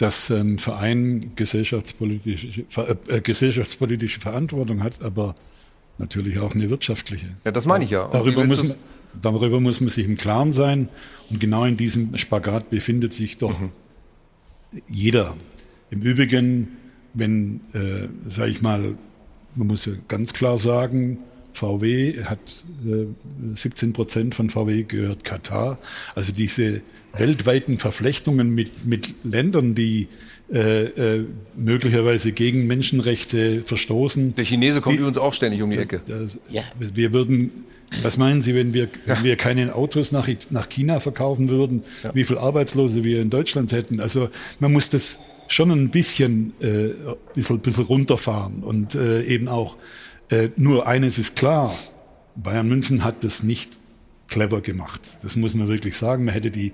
dass ein Verein gesellschaftspolitische, äh, gesellschaftspolitische Verantwortung hat, aber natürlich auch eine wirtschaftliche. Ja, das meine ich ja. Darüber muss, man, darüber muss man sich im Klaren sein. Und genau in diesem Spagat befindet sich doch mhm. jeder. Im Übrigen, wenn, äh, sage ich mal, man muss ja ganz klar sagen, VW hat äh, 17 Prozent von VW gehört Katar. Also diese weltweiten Verflechtungen mit, mit Ländern, die äh, äh, möglicherweise gegen Menschenrechte verstoßen. Der Chinese kommt die, übrigens auch ständig um die Ecke. Das, ja. Wir würden, was meinen Sie, wenn wir, wenn wir keine Autos nach, nach China verkaufen würden, ja. wie viele Arbeitslose wir in Deutschland hätten? Also man muss das schon ein bisschen, äh, bisschen, bisschen runterfahren und äh, eben auch, äh, nur eines ist klar, Bayern München hat das nicht clever gemacht. Das muss man wirklich sagen. Man hätte die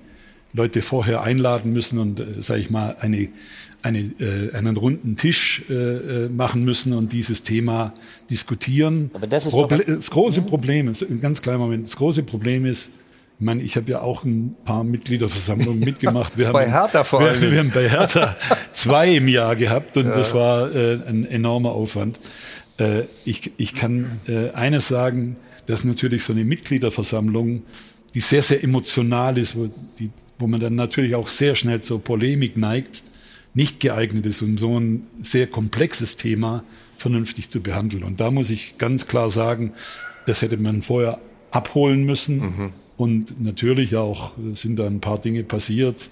Leute vorher einladen müssen und, äh, sage ich mal, eine, eine, äh, einen runden Tisch äh, äh, machen müssen und dieses Thema diskutieren. Aber das ist Proble das große mhm. Problem ist, ein ganz kleiner Moment, das große Problem ist, ich meine, ich habe ja auch ein paar Mitgliederversammlungen mitgemacht. Wir bei Hertha vor allem. Wir, wir, haben bei Hertha zwei im Jahr gehabt und ja. das war äh, ein enormer Aufwand. Äh, ich, ich kann äh, eines sagen, dass natürlich so eine Mitgliederversammlung, die sehr, sehr emotional ist, wo die wo man dann natürlich auch sehr schnell zur Polemik neigt, nicht geeignet ist, um so ein sehr komplexes Thema vernünftig zu behandeln. Und da muss ich ganz klar sagen, das hätte man vorher abholen müssen. Mhm. Und natürlich auch sind da ein paar Dinge passiert.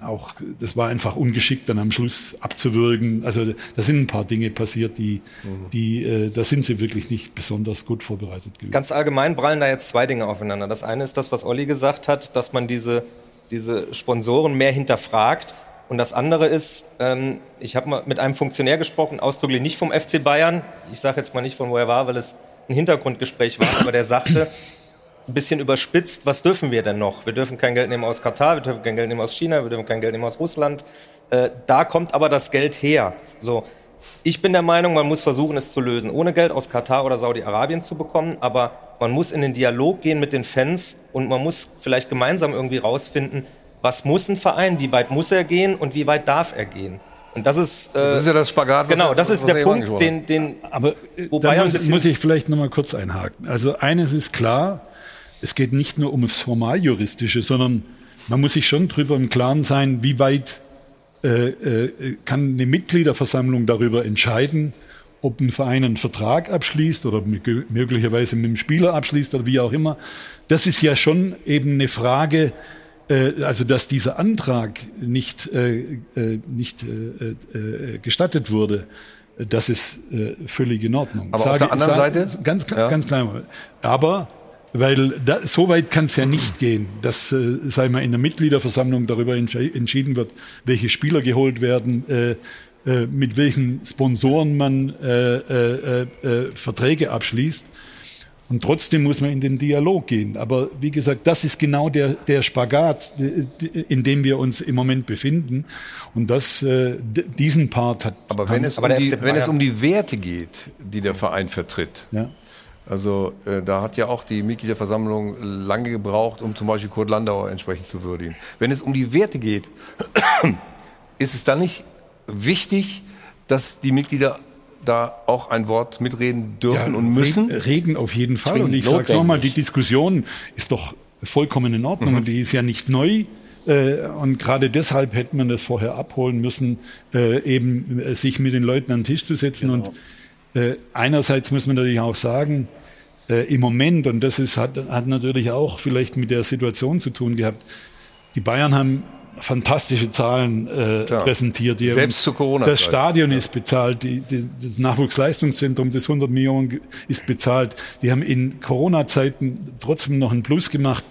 Auch das war einfach ungeschickt, dann am Schluss abzuwürgen. Also da sind ein paar Dinge passiert, die, mhm. die äh, da sind sie wirklich nicht besonders gut vorbereitet gewesen. Ganz allgemein prallen da jetzt zwei Dinge aufeinander. Das eine ist das, was Olli gesagt hat, dass man diese diese Sponsoren mehr hinterfragt. Und das andere ist, ähm, ich habe mal mit einem Funktionär gesprochen, ausdrücklich nicht vom FC Bayern. Ich sage jetzt mal nicht von wo er war, weil es ein Hintergrundgespräch war, aber der sagte, ein bisschen überspitzt, was dürfen wir denn noch? Wir dürfen kein Geld nehmen aus Katar, wir dürfen kein Geld nehmen aus China, wir dürfen kein Geld nehmen aus Russland. Äh, da kommt aber das Geld her. So, ich bin der Meinung, man muss versuchen, es zu lösen, ohne Geld aus Katar oder Saudi-Arabien zu bekommen, aber man muss in den Dialog gehen mit den Fans und man muss vielleicht gemeinsam irgendwie rausfinden, was muss ein Verein, wie weit muss er gehen und wie weit darf er gehen. Und das ist, äh, Das ist ja das Spagat. was- genau, das ist was der er Punkt, den, den, Aber äh, wo da Bayern ein muss, muss ich vielleicht noch mal kurz einhaken. Also eines ist klar, es geht nicht nur um das Formaljuristische, sondern man muss sich schon darüber im Klaren sein, wie weit äh, äh, kann eine Mitgliederversammlung darüber entscheiden, ob ein Verein einen Vertrag abschließt oder möglicherweise mit dem Spieler abschließt oder wie auch immer. Das ist ja schon eben eine Frage, äh, also dass dieser Antrag nicht, äh, äh, nicht äh, äh, gestattet wurde, äh, das ist äh, völlig in Ordnung. Aber auf der anderen Seite? Ganz, ganz klein. Moment. Aber weil da, so weit kann es ja nicht gehen, dass äh, sei mal in der Mitgliederversammlung darüber entschi- entschieden wird, welche Spieler geholt werden, äh, äh, mit welchen Sponsoren man äh, äh, äh, Verträge abschließt. Und trotzdem muss man in den Dialog gehen. Aber wie gesagt, das ist genau der, der Spagat, in dem wir uns im Moment befinden. Und das, äh, diesen Part hat. Aber wenn es, um die, wenn es um die Werte geht, die der Verein vertritt, Ja. Also äh, da hat ja auch die Mitgliederversammlung lange gebraucht, um zum Beispiel Kurt Landauer entsprechend zu würdigen. Wenn es um die Werte geht, ist es dann nicht wichtig, dass die Mitglieder da auch ein Wort mitreden dürfen und müssen? Reden, reden auf jeden Fall. Zwingend Und ich sage nochmal, die Diskussion ist doch vollkommen in Ordnung Mhm. und die ist ja nicht neu. Äh, Und gerade deshalb hätte man das vorher abholen müssen, äh, eben äh, sich mit den Leuten an den Tisch zu setzen. Und äh, einerseits muss man natürlich auch sagen, äh, im Moment, und das ist, hat, hat natürlich auch vielleicht mit der Situation zu tun gehabt, die Bayern haben fantastische Zahlen äh, präsentiert. Die Selbst zur Corona-Zeit. Das Stadion ist bezahlt, die, die, das Nachwuchsleistungszentrum, das 100 Millionen ist bezahlt. Die haben in Corona-Zeiten trotzdem noch einen Plus gemacht.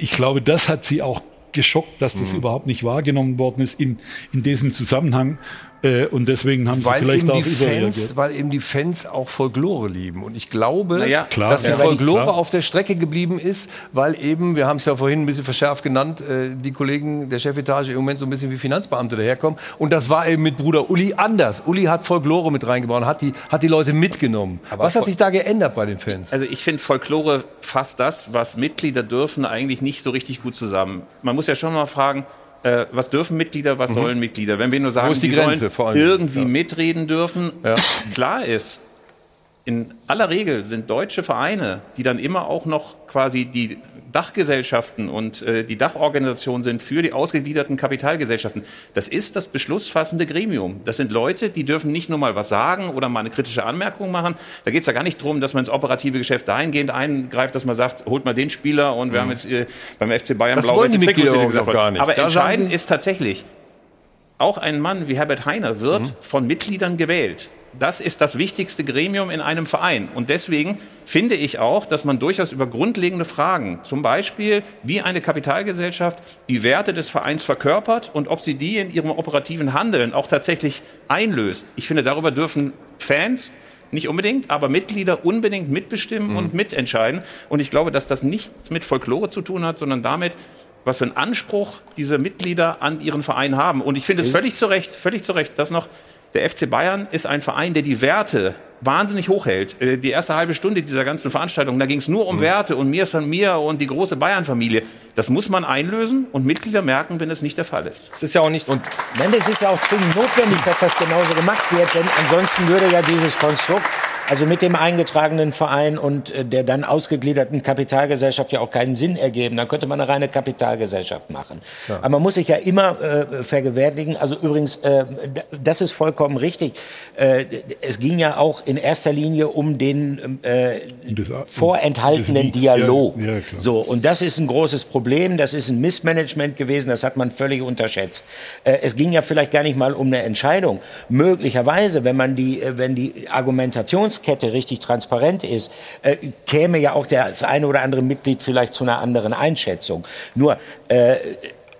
Ich glaube, das hat sie auch geschockt, dass das Mhm. überhaupt nicht wahrgenommen worden ist in, in diesem Zusammenhang. Äh, und deswegen haben sie weil vielleicht eben auch die. Fans, weil eben die Fans auch Folklore lieben. Und ich glaube, Naja, klar. dass die Ja, Folklore klar. auf der Strecke geblieben ist, weil eben, wir haben es ja vorhin ein bisschen verschärft genannt, äh, die Kollegen der Chefetage im Moment so ein bisschen wie Finanzbeamte daherkommen. Und das war eben mit Bruder Uli anders. Uli hat Folklore mit reingebaut, hat die, hat die Leute mitgenommen. Was hat sich da geändert bei den Fans? Also ich finde Folklore fasst das, was Mitglieder dürfen, eigentlich nicht so richtig gut zusammen. Man muss ja schon mal fragen, äh, was dürfen Mitglieder, was Mhm. sollen Mitglieder? Wenn wir nur sagen, die die Grenze sollen irgendwie Ja. mitreden dürfen, klar ist, in aller Regel sind deutsche Vereine, die dann immer auch noch quasi die Dachgesellschaften und äh, die Dachorganisation sind für die ausgegliederten Kapitalgesellschaften. Das ist das beschlussfassende Gremium. Das sind Leute, die dürfen nicht nur mal was sagen oder mal eine kritische Anmerkung machen. Da geht es ja gar nicht darum, dass man ins operative Geschäft dahingehend eingreift, dass man sagt, holt mal den Spieler und wir haben jetzt äh, beim FC Bayern Das blau wollen die gesagt gar nicht. Aber Da entscheidend ist tatsächlich, auch ein Mann wie Herbert Heiner wird Mhm. von Mitgliedern gewählt. Das ist das wichtigste Gremium in einem Verein. Und deswegen finde ich auch, dass man durchaus über grundlegende Fragen, zum Beispiel wie eine Kapitalgesellschaft die Werte des Vereins verkörpert und ob sie die in ihrem operativen Handeln auch tatsächlich einlöst. Ich finde, darüber dürfen Fans nicht unbedingt, aber Mitglieder unbedingt mitbestimmen Mhm. und mitentscheiden. Und ich glaube, dass das nichts mit Folklore zu tun hat, sondern damit, was für einen Anspruch diese Mitglieder an ihren Verein haben. Und ich finde es völlig zu Recht, völlig zu Recht, dass noch der FC Bayern ist ein Verein, der die Werte wahnsinnig hochhält. Äh, Die erste halbe Stunde dieser ganzen Veranstaltung, da ging es nur um Werte und mir san mir und die große Bayern-Familie. Das muss man einlösen und Mitglieder merken, wenn es nicht der Fall ist. Es ist ja auch nicht und Nein, es ist ja auch zwingend notwendig, dass das genauso gemacht wird, denn ansonsten würde ja dieses Konstrukt, also mit dem eingetragenen Verein und äh, der dann ausgegliederten Kapitalgesellschaft ja auch keinen Sinn ergeben. Dann könnte man eine reine Kapitalgesellschaft machen. Ja. Aber man muss sich ja immer äh, vergewärtigen. Also übrigens, äh, das ist vollkommen richtig. Äh, es ging ja auch in erster Linie um den äh, vorenthaltenen das- Dialog. ja, ja. So, und das ist ein großes Problem. Das ist ein Missmanagement gewesen. Das hat man völlig unterschätzt. Äh, es ging ja vielleicht gar nicht mal um eine Entscheidung. Möglicherweise, wenn man die, äh, wenn die Argumentationskette richtig transparent ist, äh, käme ja auch das eine oder andere Mitglied vielleicht zu einer anderen Einschätzung. Nur, äh,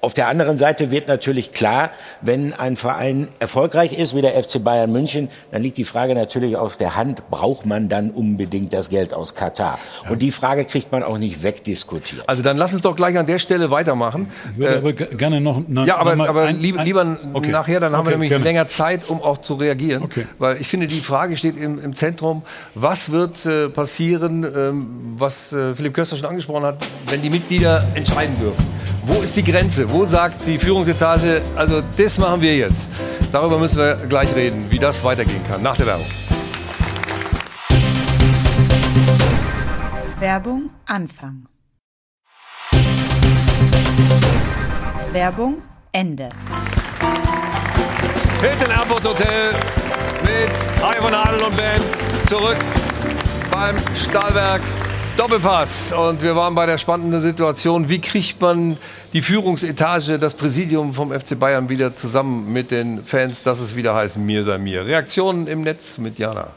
auf der anderen Seite wird natürlich klar, wenn ein Verein erfolgreich ist, wie der FC Bayern München, dann liegt die Frage natürlich auf der Hand, braucht man dann unbedingt das Geld aus Katar? Ja. Und die Frage kriegt man auch nicht wegdiskutiert. Also dann lass uns doch gleich an der Stelle weitermachen. Ich würde äh, aber gerne noch... Na, ja, aber, aber ein, lieber, lieber okay. nachher, dann okay, haben wir nämlich gerne. länger Zeit, um auch zu reagieren. Okay. Weil ich finde, die Frage steht im, im Zentrum, was wird äh, passieren, ähm, was äh, Philipp Köster schon angesprochen hat, wenn die Mitglieder entscheiden dürfen. Wo ist die Grenze? Wo sagt die Führungsetage, also das machen wir jetzt? Darüber müssen wir gleich reden, wie das weitergehen kann. Nach der Werbung. Werbung Anfang. Werbung Ende. Hilton Airport Hotel mit Ivan Adel und Band zurück beim Stahlwerk Doppelpass. Und wir waren bei der spannenden Situation, wie kriegt man die Führungsetage, das Präsidium vom FC Bayern wieder zusammen mit den Fans, dass es wieder heißt, mir sei mir. Reaktionen im Netz mit Jana.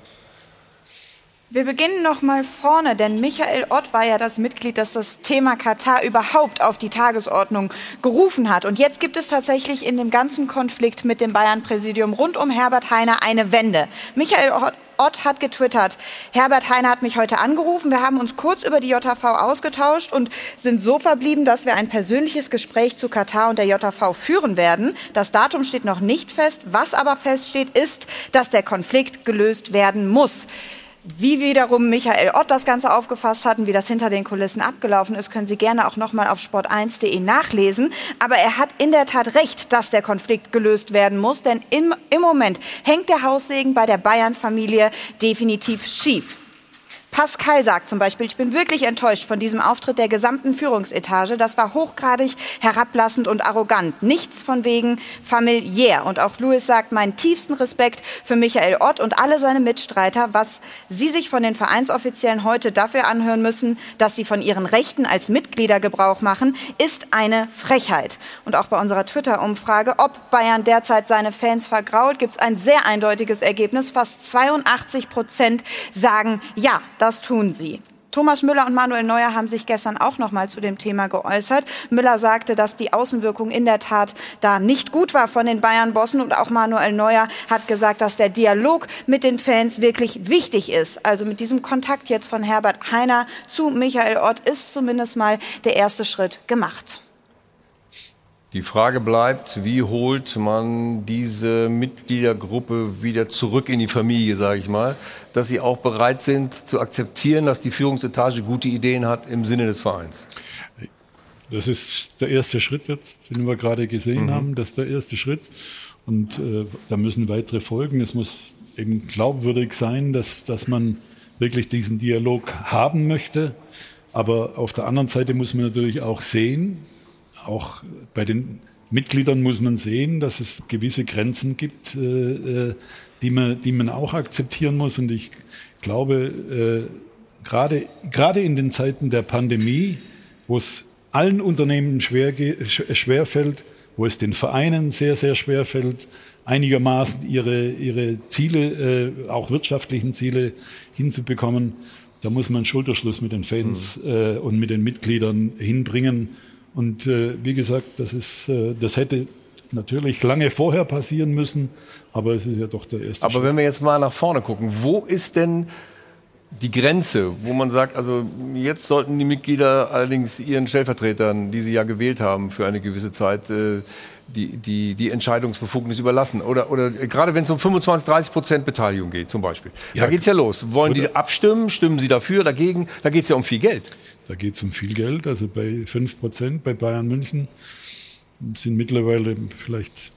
Wir beginnen noch mal vorne, denn Michael Ott war ja das Mitglied, das das Thema Katar überhaupt auf die Tagesordnung gerufen hat. Und jetzt gibt es tatsächlich in dem ganzen Konflikt mit dem Bayern-Präsidium rund um Herbert Heiner eine Wende. Michael Ott hat getwittert, Herbert Heiner hat mich heute angerufen. Wir haben uns kurz über die JV ausgetauscht und sind so verblieben, dass wir ein persönliches Gespräch zu Katar und der JV führen werden. Das Datum steht noch nicht fest. Was aber feststeht, ist, dass der Konflikt gelöst werden muss. Wie wiederum Michael Ott das Ganze aufgefasst hat und wie das hinter den Kulissen abgelaufen ist, können Sie gerne auch nochmal auf sport1.de nachlesen. Aber er hat in der Tat recht, dass der Konflikt gelöst werden muss, denn im, im Moment hängt der Haussegen bei der Bayern-Familie definitiv schief. Pascal sagt zum Beispiel, ich bin wirklich enttäuscht von diesem Auftritt der gesamten Führungsetage. Das war hochgradig herablassend und arrogant. Nichts von wegen familiär. Und auch Louis sagt, meinen tiefsten Respekt für Michael Ott und alle seine Mitstreiter, was sie sich von den Vereinsoffiziellen heute dafür anhören müssen, dass sie von ihren Rechten als Mitglieder Gebrauch machen, ist eine Frechheit. Und auch bei unserer Twitter-Umfrage, ob Bayern derzeit seine Fans vergrault, gibt es ein sehr eindeutiges Ergebnis. Fast 82 Prozent sagen, ja, das tun sie. Thomas Müller und Manuel Neuer haben sich gestern auch noch mal zu dem Thema geäußert. Müller sagte, dass die Außenwirkung in der Tat da nicht gut war von den Bayern-Bossen und auch Manuel Neuer hat gesagt, dass der Dialog mit den Fans wirklich wichtig ist. Also mit diesem Kontakt jetzt von Herbert Heiner zu Michael Ott ist zumindest mal der erste Schritt gemacht. Die Frage bleibt, wie holt man diese Mitgliedergruppe wieder zurück in die Familie, sage ich mal, dass sie auch bereit sind zu akzeptieren, dass die Führungsetage gute Ideen hat im Sinne des Vereins. Das ist der erste Schritt jetzt, den wir gerade gesehen mhm. haben. Das ist der erste Schritt. Und äh, da müssen weitere folgen. Es muss eben glaubwürdig sein, dass, dass man wirklich diesen Dialog haben möchte. Aber auf der anderen Seite muss man natürlich auch sehen, auch bei den Mitgliedern muss man sehen, dass es gewisse Grenzen gibt, äh, äh, die, man, die man auch akzeptieren muss. Und ich glaube, äh, gerade, gerade in den Zeiten der Pandemie, wo es allen Unternehmen schwer, schwer fällt, wo es den Vereinen sehr, sehr schwer fällt, einigermaßen ihre, ihre Ziele, äh, auch wirtschaftlichen Ziele hinzubekommen, da muss man Schulterschluss mit den Fans mhm. äh, und mit den Mitgliedern hinbringen. Und äh, wie gesagt, das, ist, äh, das hätte natürlich lange vorher passieren müssen, aber es ist ja doch der erste Aber Schritt. wenn wir jetzt mal nach vorne gucken, wo ist denn die Grenze, wo man sagt, also jetzt sollten die Mitglieder allerdings ihren Stellvertretern, die sie ja gewählt haben für eine gewisse Zeit, äh, die, die, die Entscheidungsbefugnis überlassen. Oder, oder gerade wenn es um 25, 30 Prozent Beteiligung geht zum Beispiel. Ja, da geht's ja los. Wollen die abstimmen? Stimmen sie dafür, dagegen? Da geht's ja um viel Geld. Da geht es um viel Geld. Also bei 5 Prozent bei Bayern München sind mittlerweile vielleicht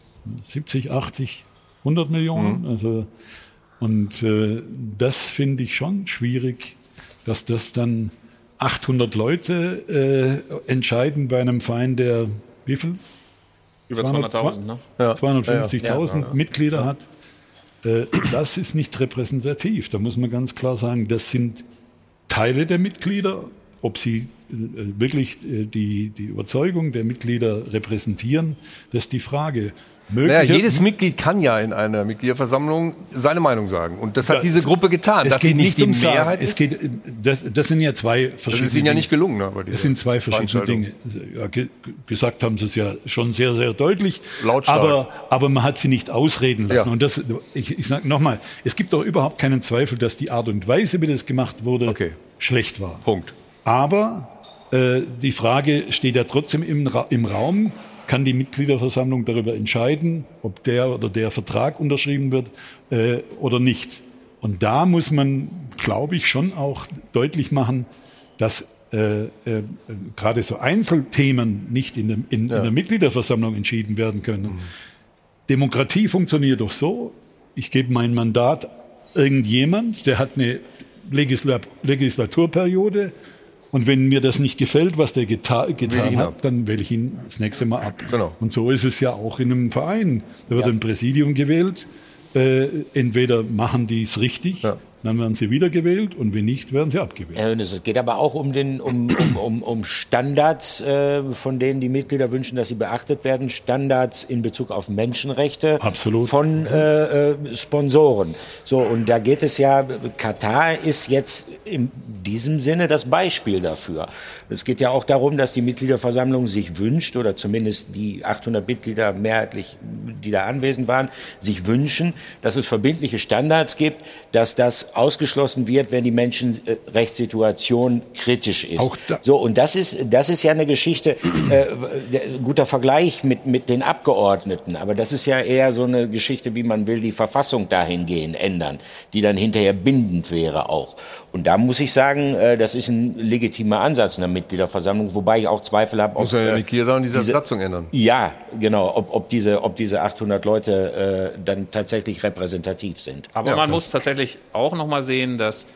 70, 80, 100 Millionen. Mhm. Also, und äh, das finde ich schon schwierig, dass das dann 800 Leute äh, entscheiden bei einem Verein, der wie viel? Über 200.000, ne? Ja. 250.000 ja, ja. Mitglieder hat. Äh, das ist nicht repräsentativ. Da muss man ganz klar sagen, das sind Teile der Mitglieder ob sie äh, wirklich äh, die, die Überzeugung der Mitglieder repräsentieren, das ist die Frage. Naja, jedes Mitglied kann ja in einer Mitgliederversammlung seine Meinung sagen. Und das hat Da- diese Gruppe getan. Es dass geht sie nicht die um. Mehrheit Es geht, das, das sind ja zwei verschiedene ist Ihnen ja nicht gelungen, dieser Das sind zwei verschiedene Dinge. Ja, ge gesagt haben Sie es ja schon sehr, sehr deutlich. Lautstark. Aber, aber man hat sie nicht ausreden lassen. Ja. Und das, ich, ich sage nochmal, es gibt doch überhaupt keinen Zweifel, dass die Art und Weise, wie das gemacht wurde, schlecht war. Punkt. Aber äh, die Frage steht ja trotzdem im, Ra im Raum, kann die Mitgliederversammlung darüber entscheiden, ob der oder der Vertrag unterschrieben wird äh, oder nicht. Und da muss man, glaube ich, schon auch deutlich machen, dass äh, äh, gerade so Einzelthemen nicht in, dem, in, in der Mitgliederversammlung entschieden werden können. Demokratie funktioniert doch so, ich gebe mein Mandat irgendjemand, der hat eine Legisla Legislaturperiode und wenn mir das nicht gefällt, was der geta getan hat, ab. dann wähle ich ihn das nächste Mal ab. Genau. Und so ist es ja auch in einem Verein. Da wird ein Präsidium gewählt. Äh, entweder machen die es richtig, dann werden sie wiedergewählt und wenn nicht, werden sie abgewählt. Herr Hönes, es geht aber auch um, den, um, um, um, Standards, äh, von denen die Mitglieder wünschen, dass sie beachtet werden. Standards in Bezug auf Menschenrechte von äh, äh, Sponsoren. So, und da geht es ja, Katar ist jetzt in diesem Sinne das Beispiel dafür. Es geht ja auch darum, dass die Mitgliederversammlung sich wünscht, oder zumindest die 800 Mitglieder mehrheitlich, die da anwesend waren, sich wünschen, dass es verbindliche Standards gibt, dass das ausgeschlossen wird, wenn die Menschenrechtssituation kritisch ist. So, und das ist, das ist ja eine Geschichte, äh, guter Vergleich mit, mit den Abgeordneten. Aber das ist ja eher so eine Geschichte, wie man will die Verfassung dahingehend ändern, die dann hinterher bindend wäre auch. Und da muss ich sagen, äh, das ist ein legitimer Ansatz einer Mitgliederversammlung, wobei ich auch Zweifel habe, ob Muss ja äh, Mitglieder sagen, diese diese- Satzung ändern. ja, genau, ob, ob, diese, ob diese 800 Leute äh, dann tatsächlich repräsentativ sind. Aber man muss tatsächlich auch noch mal sehen, dass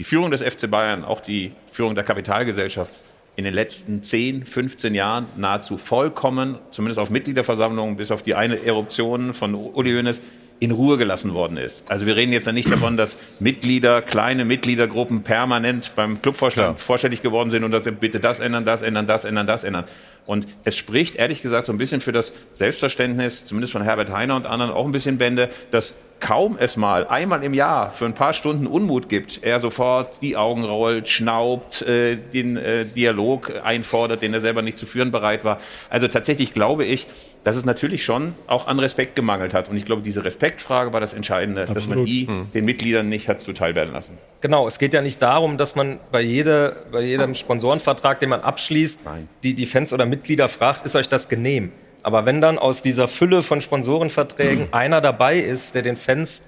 die Führung des FC Bayern, auch die Führung der Kapitalgesellschaft in den letzten 10, 15 Jahren nahezu vollkommen, zumindest auf Mitgliederversammlungen, bis auf die eine Eruption von Uli Hoeneß, in Ruhe gelassen worden ist. Also wir reden jetzt ja nicht davon, dass Mitglieder, kleine Mitgliedergruppen permanent beim Clubvorstand vorstellig geworden sind und dass wir bitte das ändern, das ändern, das ändern, das ändern. Und es spricht ehrlich gesagt so ein bisschen für das Selbstverständnis, zumindest von Herbert Heiner und anderen, auch ein bisschen Bände, dass kaum es mal einmal im Jahr für ein paar Stunden Unmut gibt, er sofort die Augen rollt, schnaubt, äh, den äh, Dialog einfordert, den er selber nicht zu führen bereit war. Also tatsächlich glaube ich, dass es natürlich schon auch an Respekt gemangelt hat. Und ich glaube, diese Respektfrage war das Entscheidende, dass man Absolut. die Hm. den Mitgliedern nicht hat zuteil werden lassen. Genau, es geht ja nicht darum, dass man bei, jede, bei jedem Sponsorenvertrag, den man abschließt, die, die Fans oder Mitglieder fragt, ist euch das genehm? Aber wenn dann aus dieser Fülle von Sponsorenverträgen einer dabei ist, der den Fans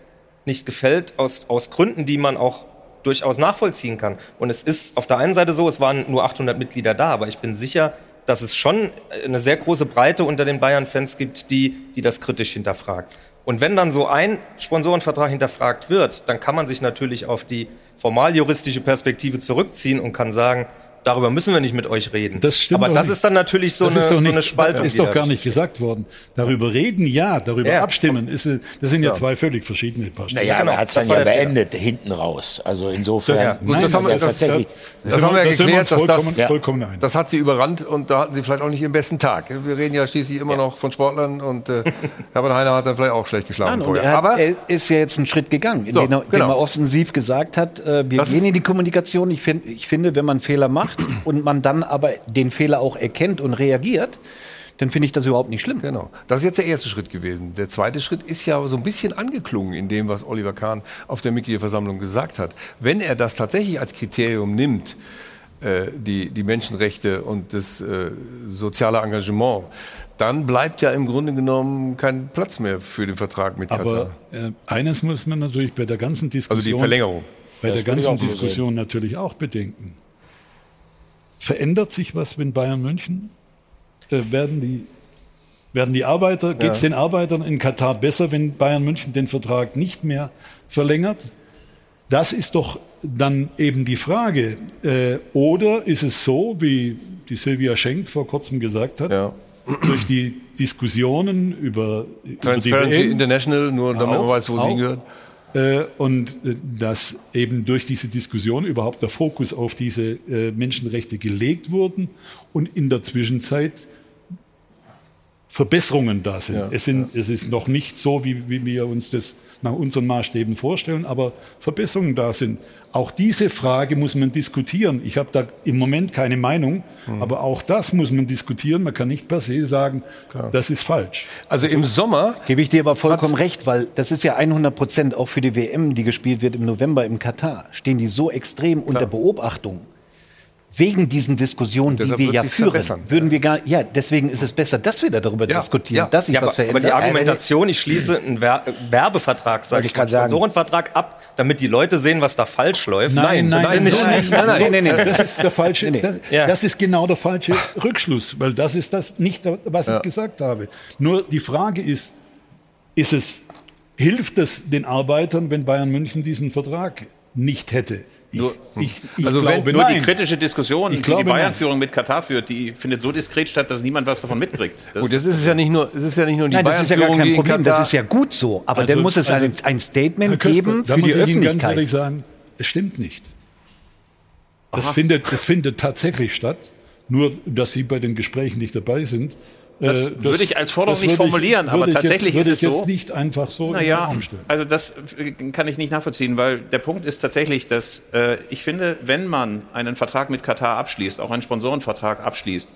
nicht gefällt, aus, aus Gründen, die man auch durchaus nachvollziehen kann. Und es ist auf der einen Seite so, es waren nur 800 Mitglieder da, aber ich bin sicher, dass es schon eine sehr große Breite unter den Bayern-Fans gibt, die, die das kritisch hinterfragt. Und wenn dann so ein Sponsorenvertrag hinterfragt wird, dann kann man sich natürlich auf die formaljuristische Perspektive zurückziehen und kann sagen, darüber müssen wir nicht mit euch reden. Das stimmt Aber das nicht. ist dann natürlich so, Das eine, ist doch so nicht, eine Spaltung. Das ist die doch gar nicht gesagt worden. Darüber reden, ja. Darüber Ja. abstimmen, ist, das sind ja, Ja. zwei völlig verschiedene Paar. Naja, aber er hat es dann ja beendet, hinten raus. Also insofern. Ja, gut, das haben wir, ja, das, das, das haben wir ja geklärt, dass das, ja. vollkommen das hat sie überrannt und da hatten sie vielleicht auch nicht ihren besten Tag. Wir reden ja schließlich immer noch von Sportlern und äh, Herbert Heiner hat dann vielleicht auch schlecht geschlafen Nein, vorher. er, hat, Aber er ist ja jetzt einen Schritt gegangen, So, indem er, indem genau. er offensiv gesagt hat, äh, wir gehen in die Kommunikation. Ich, find, ich finde, wenn man Fehler macht und man dann aber den Fehler auch erkennt und reagiert, dann finde ich das überhaupt nicht schlimm. Genau. Das ist jetzt der erste Schritt gewesen. Der zweite Schritt ist ja so ein bisschen angeklungen in dem, was Oliver Kahn auf der Mitgliederversammlung gesagt hat. Wenn er das tatsächlich als Kriterium nimmt, äh, die, die Menschenrechte und das äh, soziale Engagement, dann bleibt ja im Grunde genommen kein Platz mehr für den Vertrag mit Katar. Aber äh, eines muss man natürlich bei der ganzen Diskussion, Also die Verlängerung. bei Das der ganzen Diskussion natürlich auch bedenken. Verändert sich was, wenn Bayern München äh, werden die werden die Arbeiter, geht es Ja. den Arbeitern in Katar besser, wenn Bayern München den Vertrag nicht mehr verlängert? Das ist doch dann eben die Frage. Äh, oder ist es so, wie die Silvia Schenk vor kurzem gesagt hat, durch die Diskussionen über, über die Transparency WM, International, nur damit man weiß, wo sie hingehört. Äh, und äh, dass eben durch diese Diskussion überhaupt der Fokus auf diese äh, Menschenrechte gelegt wurden und in der Zwischenzeit Verbesserungen da sind. Ja. Es, sind es ist noch nicht so, wie, wie wir uns das nach unseren Maßstäben vorstellen, aber Verbesserungen da sind. Auch diese Frage muss man diskutieren. Ich habe da im Moment keine Meinung, Mhm. aber auch das muss man diskutieren. Man kann nicht per se sagen, das ist falsch. Also im Sommer gebe ich dir aber vollkommen recht, weil das ist ja 100 Prozent auch für die WM, die gespielt wird im November im Katar, stehen die so extrem unter Beobachtung. Wegen diesen Diskussionen, die wir ja führen, verbessern. würden wir gar, ja, deswegen ist es besser, dass wir darüber Ja, diskutieren, ja. dass sich ja, was aber, verändert. aber die Argumentation, ich schließe einen Wer Werbevertrag, sag Wollte ich ich sagen. Sponsorenvertrag ab, damit die Leute sehen, was da falsch läuft. Nein, nein, nicht. nicht. Nein, nein, So- nein, nein, Das ist der falsche, Nee, nee. das, Ja. das ist genau der falsche Rückschluss, weil das ist das nicht, was Ja. ich gesagt habe. Nur die Frage ist, ist es, hilft es den Arbeitern, wenn Bayern München diesen Vertrag nicht hätte? Ich, ich, ich also wenn glaube, nur nein. die kritische Diskussion, Ich die glaube, die. Bayern-Führung mit Katar führt, die findet so diskret statt, dass niemand was davon mitkriegt. Das Gut, das ist ja nicht nur, es ist ja nicht nur die Nein, das ist ja gar kein Problem, das ist ja gut so. Aber Also- dann muss es ein, also- ein Statement Köster, geben für muss die ich Ihnen ganz Öffentlichkeit. ehrlich sagen, es stimmt nicht. Das Aha. findet, das findet tatsächlich statt, nur dass Sie bei den Gesprächen nicht dabei sind. Das Äh, würde ich als Forderung das nicht würde ich- formulieren, aber tatsächlich jetzt, ist es so. jetzt nicht einfach so Naja, also das kann ich nicht nachvollziehen, weil der Punkt ist tatsächlich, dass äh, ich finde, wenn man einen Vertrag mit Katar abschließt, auch einen Sponsorenvertrag abschließt,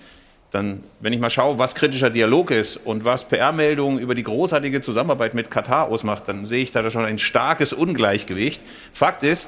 dann, wenn ich mal schaue, was kritischer Dialog ist und was PR-Meldungen über die großartige Zusammenarbeit mit Katar ausmacht, dann sehe ich da schon ein starkes Ungleichgewicht. Fakt ist,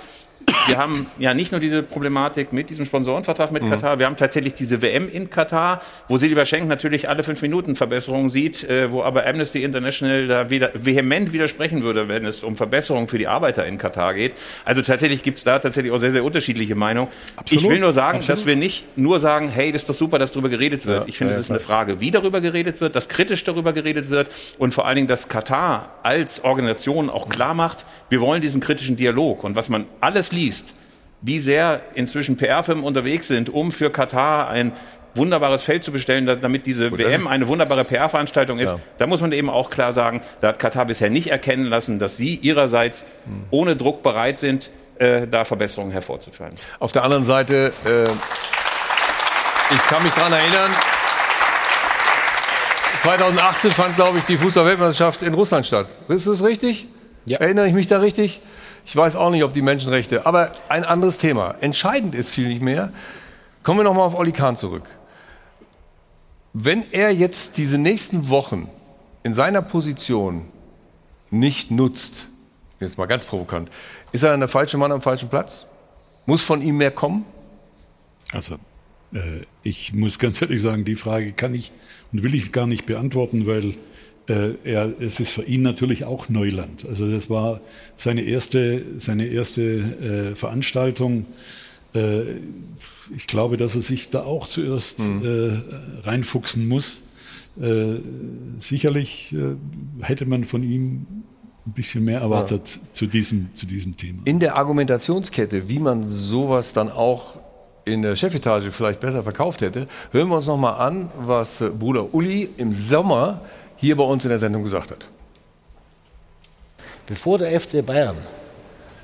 wir haben ja nicht nur diese Problematik mit diesem Sponsorenvertrag mit Mhm. Katar, wir haben tatsächlich diese WM in Katar, wo Silva Schenk natürlich alle fünf Minuten Verbesserungen sieht, äh, wo aber Amnesty International da wieder vehement widersprechen würde, wenn es um Verbesserungen für die Arbeiter in Katar geht. Also tatsächlich gibt's da tatsächlich auch sehr, sehr unterschiedliche Meinungen. Absolut. Ich will nur sagen, Absolut. dass wir nicht nur sagen, hey, das ist doch super, dass darüber geredet wird. Ja, ich finde, ja, es ist eine klar. Frage, wie darüber geredet wird, dass kritisch darüber geredet wird und vor allen Dingen, dass Katar als Organisation auch klar macht, wir wollen diesen kritischen Dialog. Und was man alles liest, wie sehr inzwischen PR-Firmen unterwegs sind, um für Katar ein wunderbares Feld zu bestellen, da- damit diese das WM eine wunderbare PR-Veranstaltung ist. Ja. Da muss man eben auch klar sagen, da hat Katar bisher nicht erkennen lassen, dass sie ihrerseits Hm. ohne Druck bereit sind, äh, da Verbesserungen hervorzuführen. Auf der anderen Seite, äh, ich kann mich daran erinnern, 2018 fand, glaube ich, die Fußball-Weltmeisterschaft in Russland statt. Ist das richtig? Ja. Erinnere ich mich da richtig? Ich weiß auch nicht, ob die Menschenrechte, aber ein anderes Thema. Entscheidend ist viel nicht mehr. Kommen wir nochmal auf Oli Kahn zurück. Wenn er jetzt diese nächsten Wochen in seiner Position nicht nutzt, jetzt mal ganz provokant, ist er dann der falsche Mann am falschen Platz? Muss von ihm mehr kommen? Also, äh, ich muss ganz ehrlich sagen, die Frage kann ich und will ich gar nicht beantworten, weil äh, er, es ist für ihn natürlich auch Neuland. Also das war seine erste, seine erste äh, Veranstaltung. Äh, ich glaube, dass er sich da auch zuerst äh, reinfuchsen muss. Äh, sicherlich äh, hätte man von ihm ein bisschen mehr erwartet zu, diesem, zu diesem Thema. In der Argumentationskette, wie man sowas dann auch in der Chefetage vielleicht besser verkauft hätte, hören wir uns noch mal an, was Bruder Uli im Sommer hier bei uns in der Sendung gesagt hat. Bevor der FC Bayern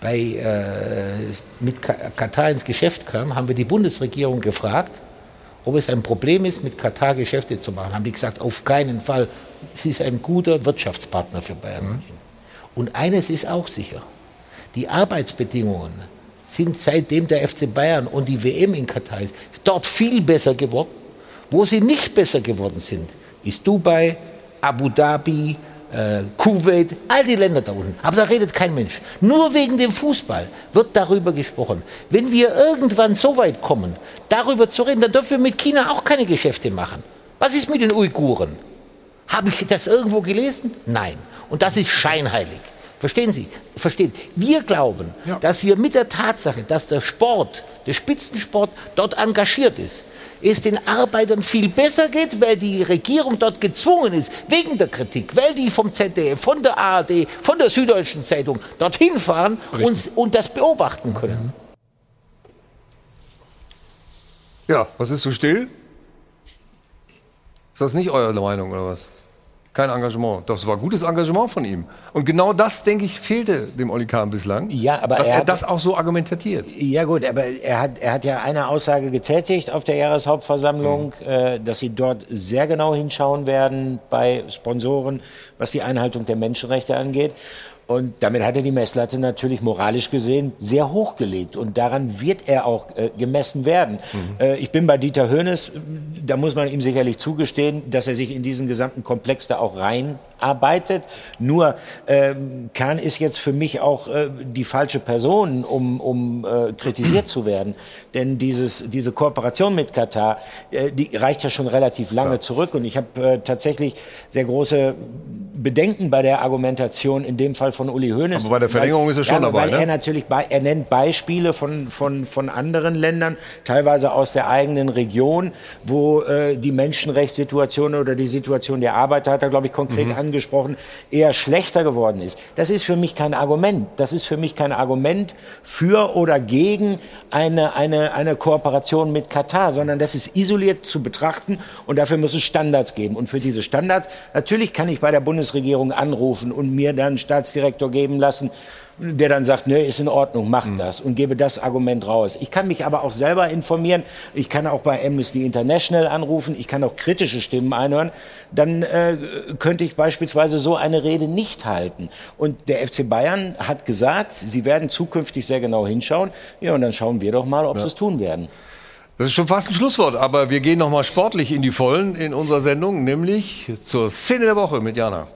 bei, äh, mit Ka- Katar ins Geschäft kam, haben wir die Bundesregierung gefragt, ob es ein Problem ist, mit Katar Geschäfte zu machen. Haben die gesagt, auf keinen Fall. Es ist ein guter Wirtschaftspartner für Bayern München. Und eines ist auch sicher. Die Arbeitsbedingungen sind seitdem der FC Bayern und die WM in Katar ist, dort viel besser geworden. Wo sie nicht besser geworden sind, ist Dubai, Abu Dhabi, äh, Kuwait, all die Länder da unten. Aber da redet kein Mensch. Nur wegen dem Fußball wird darüber gesprochen. Wenn wir irgendwann so weit kommen, darüber zu reden, dann dürfen wir mit China auch keine Geschäfte machen. Was ist mit den Uiguren? Habe ich das irgendwo gelesen? Nein. Und das ist scheinheilig. Verstehen Sie? Verstehen? Wir glauben, dass wir mit der Tatsache, dass der Sport, der Spitzensport dort engagiert ist, es den Arbeitern viel besser geht, weil die Regierung dort gezwungen ist, wegen der Kritik, weil die vom ZDF, von der ARD, von der Süddeutschen Zeitung dorthin fahren und, und das beobachten können. Ja, was ist so still? Ist das nicht eure Meinung oder was? Kein Engagement. Das war gutes Engagement von ihm. Und genau das, denke ich, fehlte dem Oli Kahn bislang. Ja, aber dass er er, hat- das auch so argumentiert. Ja gut, aber er hat, er hat ja eine Aussage getätigt auf der Jahreshauptversammlung, äh, dass sie dort sehr genau hinschauen werden bei Sponsoren, was die Einhaltung der Menschenrechte angeht. Und damit hat er die Messlatte natürlich moralisch gesehen sehr hochgelegt. Und daran wird er auch äh, gemessen werden. Äh, ich bin bei Dieter Höhnes, da muss man ihm sicherlich zugestehen, dass er sich in diesen gesamten Komplex da auch reinarbeitet. Nur ähm, Kahn ist jetzt für mich auch äh, die falsche Person, um, um äh, kritisiert zu werden. Denn dieses, diese Kooperation mit Katar, äh, die reicht ja schon relativ lange zurück. Und ich habe äh, tatsächlich sehr große Bedenken bei der Argumentation, in dem Fall von Uli Hoeneß. Aber bei der Verlängerung weil, ist er schon ja, dabei, Weil ne? er natürlich bei, er nennt Beispiele von, von, von anderen Ländern, teilweise aus der eigenen Region, wo äh, die Menschenrechtssituation oder die Situation der Arbeiter, hat er, glaube ich, konkret Mhm. Angesprochen, eher schlechter geworden ist. Das ist für mich kein Argument. Das ist für mich kein Argument für oder gegen eine, eine, eine Kooperation mit Katar, sondern das ist isoliert zu betrachten und dafür muss es Standards geben. Und für diese Standards, natürlich kann ich bei der Bundesregierung anrufen und mir dann Staatsdirektor geben lassen, der dann sagt, ne, ist in Ordnung, macht das und gebe das Argument raus. Ich kann mich aber auch selber informieren. Ich kann auch bei Amnesty International anrufen. Ich kann auch kritische Stimmen einhören. Dann äh, könnte ich beispielsweise so eine Rede nicht halten. Und der FC Bayern hat gesagt, sie werden zukünftig sehr genau hinschauen. Ja, und dann schauen wir doch mal, ob Ja. sie es tun werden. Das ist schon fast ein Schlusswort, aber wir gehen nochmal sportlich in die Vollen in unserer Sendung, nämlich zur Szene der Woche mit Jana.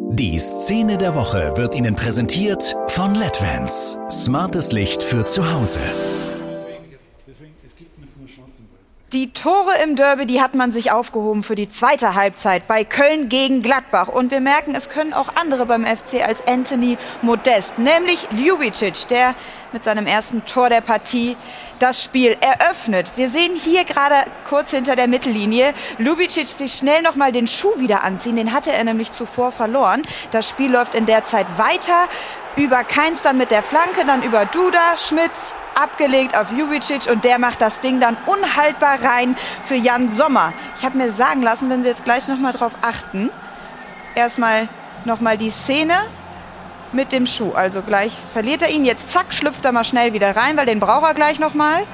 Die Szene der Woche wird Ihnen präsentiert von LEDVANCE. Smartes Licht für zu Hause. Die Tore im Derby, die hat man sich aufgehoben für die zweite Halbzeit bei Köln gegen Gladbach. Und wir merken, es können auch andere beim FC als Anthony Modest, nämlich Ljubicic, der mit seinem ersten Tor der Partie das Spiel eröffnet. Wir sehen hier gerade kurz hinter der Mittellinie Ljubicic sich schnell nochmal den Schuh wieder anziehen. Den hatte er nämlich zuvor verloren. Das Spiel läuft in der Zeit weiter. Über Keins dann mit der Flanke, dann über Duda, Schmitz, abgelegt auf Jubicic und der macht das Ding dann unhaltbar rein für Jan Sommer. Ich habe mir sagen lassen, wenn Sie jetzt gleich noch mal drauf achten, erstmal noch mal die Szene mit dem Schuh. Also gleich verliert er ihn, jetzt zack, schlüpft er mal schnell wieder rein, weil den braucht er gleich noch mal.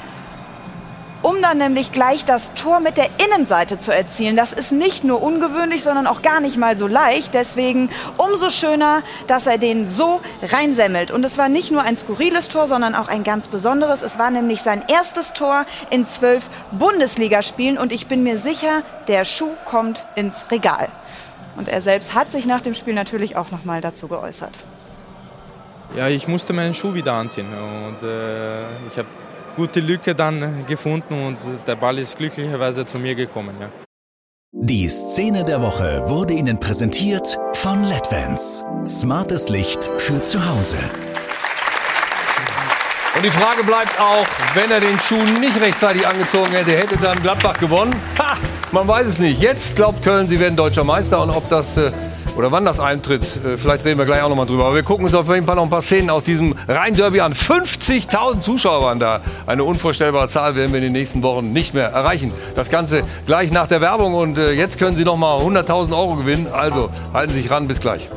Um dann nämlich gleich das Tor mit der Innenseite zu erzielen. Das ist nicht nur ungewöhnlich, sondern auch gar nicht mal so leicht. Deswegen umso schöner, dass er den so reinsemmelt. Und es war nicht nur ein skurriles Tor, sondern auch ein ganz besonderes. Es war nämlich sein erstes Tor in zwölf Bundesligaspielen. Und ich bin mir sicher, der Schuh kommt ins Regal. Und er selbst hat sich nach dem Spiel natürlich auch noch mal dazu geäußert. Ja, ich musste meinen Schuh wieder anziehen und äh, ich habe gute Lücke dann gefunden und der Ball ist glücklicherweise zu mir gekommen. Ja. Die Szene der Woche wurde Ihnen präsentiert von LEDVANCE. Smartes Licht für zu Hause. Und die Frage bleibt auch, wenn er den Schuh nicht rechtzeitig angezogen hätte, hätte dann Gladbach gewonnen? Ha, man weiß es nicht. Jetzt glaubt Köln, sie werden deutscher Meister und ob das äh, oder wann das eintritt, äh, vielleicht reden wir gleich auch nochmal drüber. Aber wir gucken uns auf jeden Fall noch ein paar Szenen aus diesem Rhein-Derby an. 50.000 Zuschauer waren da. Eine unvorstellbare Zahl werden wir in den nächsten Wochen nicht mehr erreichen. Das Ganze gleich nach der Werbung und äh, jetzt können Sie nochmal 100.000 Euro gewinnen. Also halten Sie sich ran, bis gleich.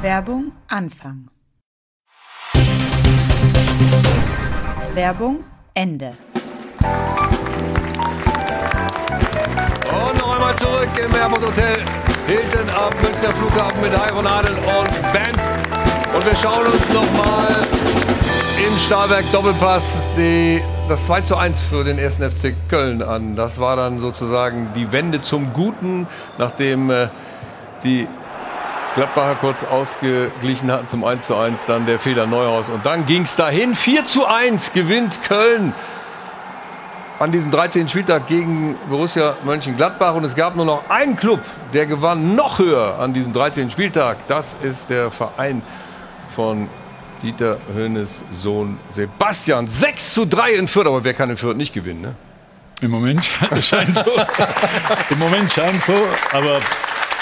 Werbung Anfang. Werbung Ende. Und noch einmal zurück im Airport Hotel Hilton am Münchner Flughafen mit Iron Adel und Band. Und wir schauen uns nochmal im Stahlwerk Doppelpass die, das 2 zu 1 für den 1. FC Köln an. Das war dann sozusagen die Wende zum Guten, nachdem äh, die Gladbacher kurz ausgeglichen hatten zum 1 zu 1, dann der Fehler Neuhaus. Und dann ging es dahin. 4 zu 1 gewinnt Köln an diesem 13. Spieltag gegen Borussia Mönchengladbach. Und es gab nur noch einen Club, der gewann noch höher an diesem 13. Spieltag. Das ist der Verein von Dieter Höhnes Sohn Sebastian. 6 zu 3 in Fürth. Aber wer kann in Fürth nicht gewinnen, ne? Im Moment scheint so. Im Moment scheint so. Aber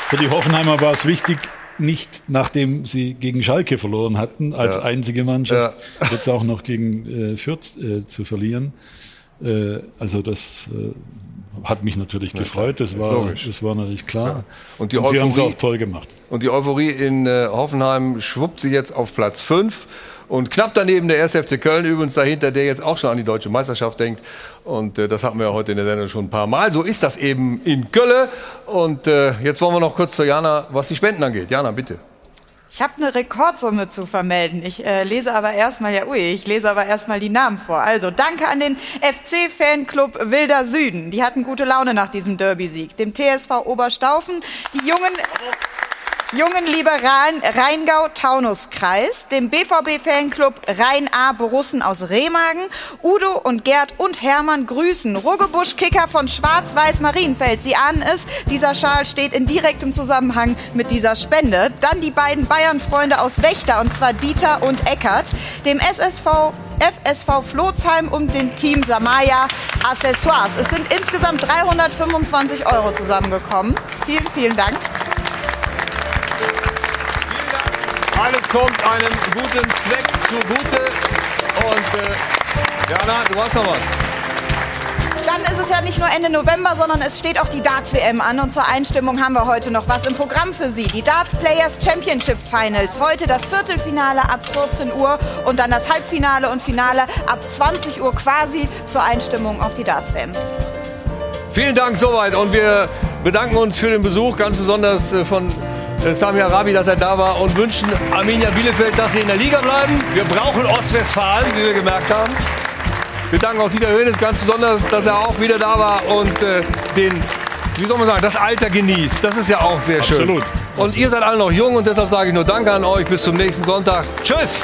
für die Hoffenheimer war es wichtig, nicht nachdem sie gegen Schalke verloren hatten, als Ja. einzige Mannschaft, jetzt auch noch gegen äh, Fürth äh, zu verlieren. Äh, also das äh, hat mich natürlich Na gefreut. Das war, logisch. das war natürlich klar. Ja. Und die sie haben es Euphorie- auch toll gemacht. Und die Euphorie in äh, Hoffenheim schwuppt sie jetzt auf Platz 5. Und knapp daneben der 1. FC Köln, übrigens dahinter, der jetzt auch schon an die deutsche Meisterschaft denkt. Und äh, das hatten wir ja heute in der Sendung schon ein paar Mal. So ist das eben in Köln. Und äh, jetzt wollen wir noch kurz zu Jana, was die Spenden angeht. Jana, bitte. Ich habe eine Rekordsumme zu vermelden. Ich äh, lese aber erstmal, ja, ui, ich lese aber erstmal die Namen vor. Also, danke an den FC-Fanclub Wilder Süden. Die hatten gute Laune nach diesem Derby-Sieg. Dem TSV Oberstaufen, die jungen, jungen liberalen Rheingau-Taunus-Kreis, dem BVB-Fanclub Rhein-A Borussen aus Remagen, Udo und Gerd und Hermann grüßen. Ruggebusch-Kicker von Schwarz-Weiß Marienfeld. Sie ahnen es, dieser Schal steht in direktem Zusammenhang mit dieser Spende. Dann die beiden Bayern-Freunde aus Wächter, und zwar Dieter und Eckert, dem SSV FSV Flotsheim und dem Team Samaya Accessoires. Es sind insgesamt 325 Euro zusammengekommen. Vielen, vielen Dank. Alles kommt einem guten Zweck zugute. Und äh, Jana, du hast noch was. Dann ist es ja nicht nur Ende November, sondern es steht auch die Darts-WM an. Und zur Einstimmung haben wir heute noch was im Programm für Sie. Die Darts Players Championship Finals. Heute das Viertelfinale ab 14 Uhr und dann das Halbfinale und Finale ab 20 Uhr quasi zur Einstimmung auf die Darts-WM. Vielen Dank soweit und wir bedanken uns für den Besuch, ganz besonders äh, von Sami Arabi, dass er da war und wünschen Arminia Bielefeld, dass sie in der Liga bleiben. Wir brauchen Ostwestfalen, wie wir gemerkt haben. Wir danken auch Dieter Hönes ganz besonders, dass er auch wieder da war und äh, den, wie soll man sagen, das Alter genießt. Das ist ja auch sehr schön. Absolut. Und ihr seid alle noch jung und deshalb sage ich nur Danke an euch. Bis zum nächsten Sonntag. Tschüss.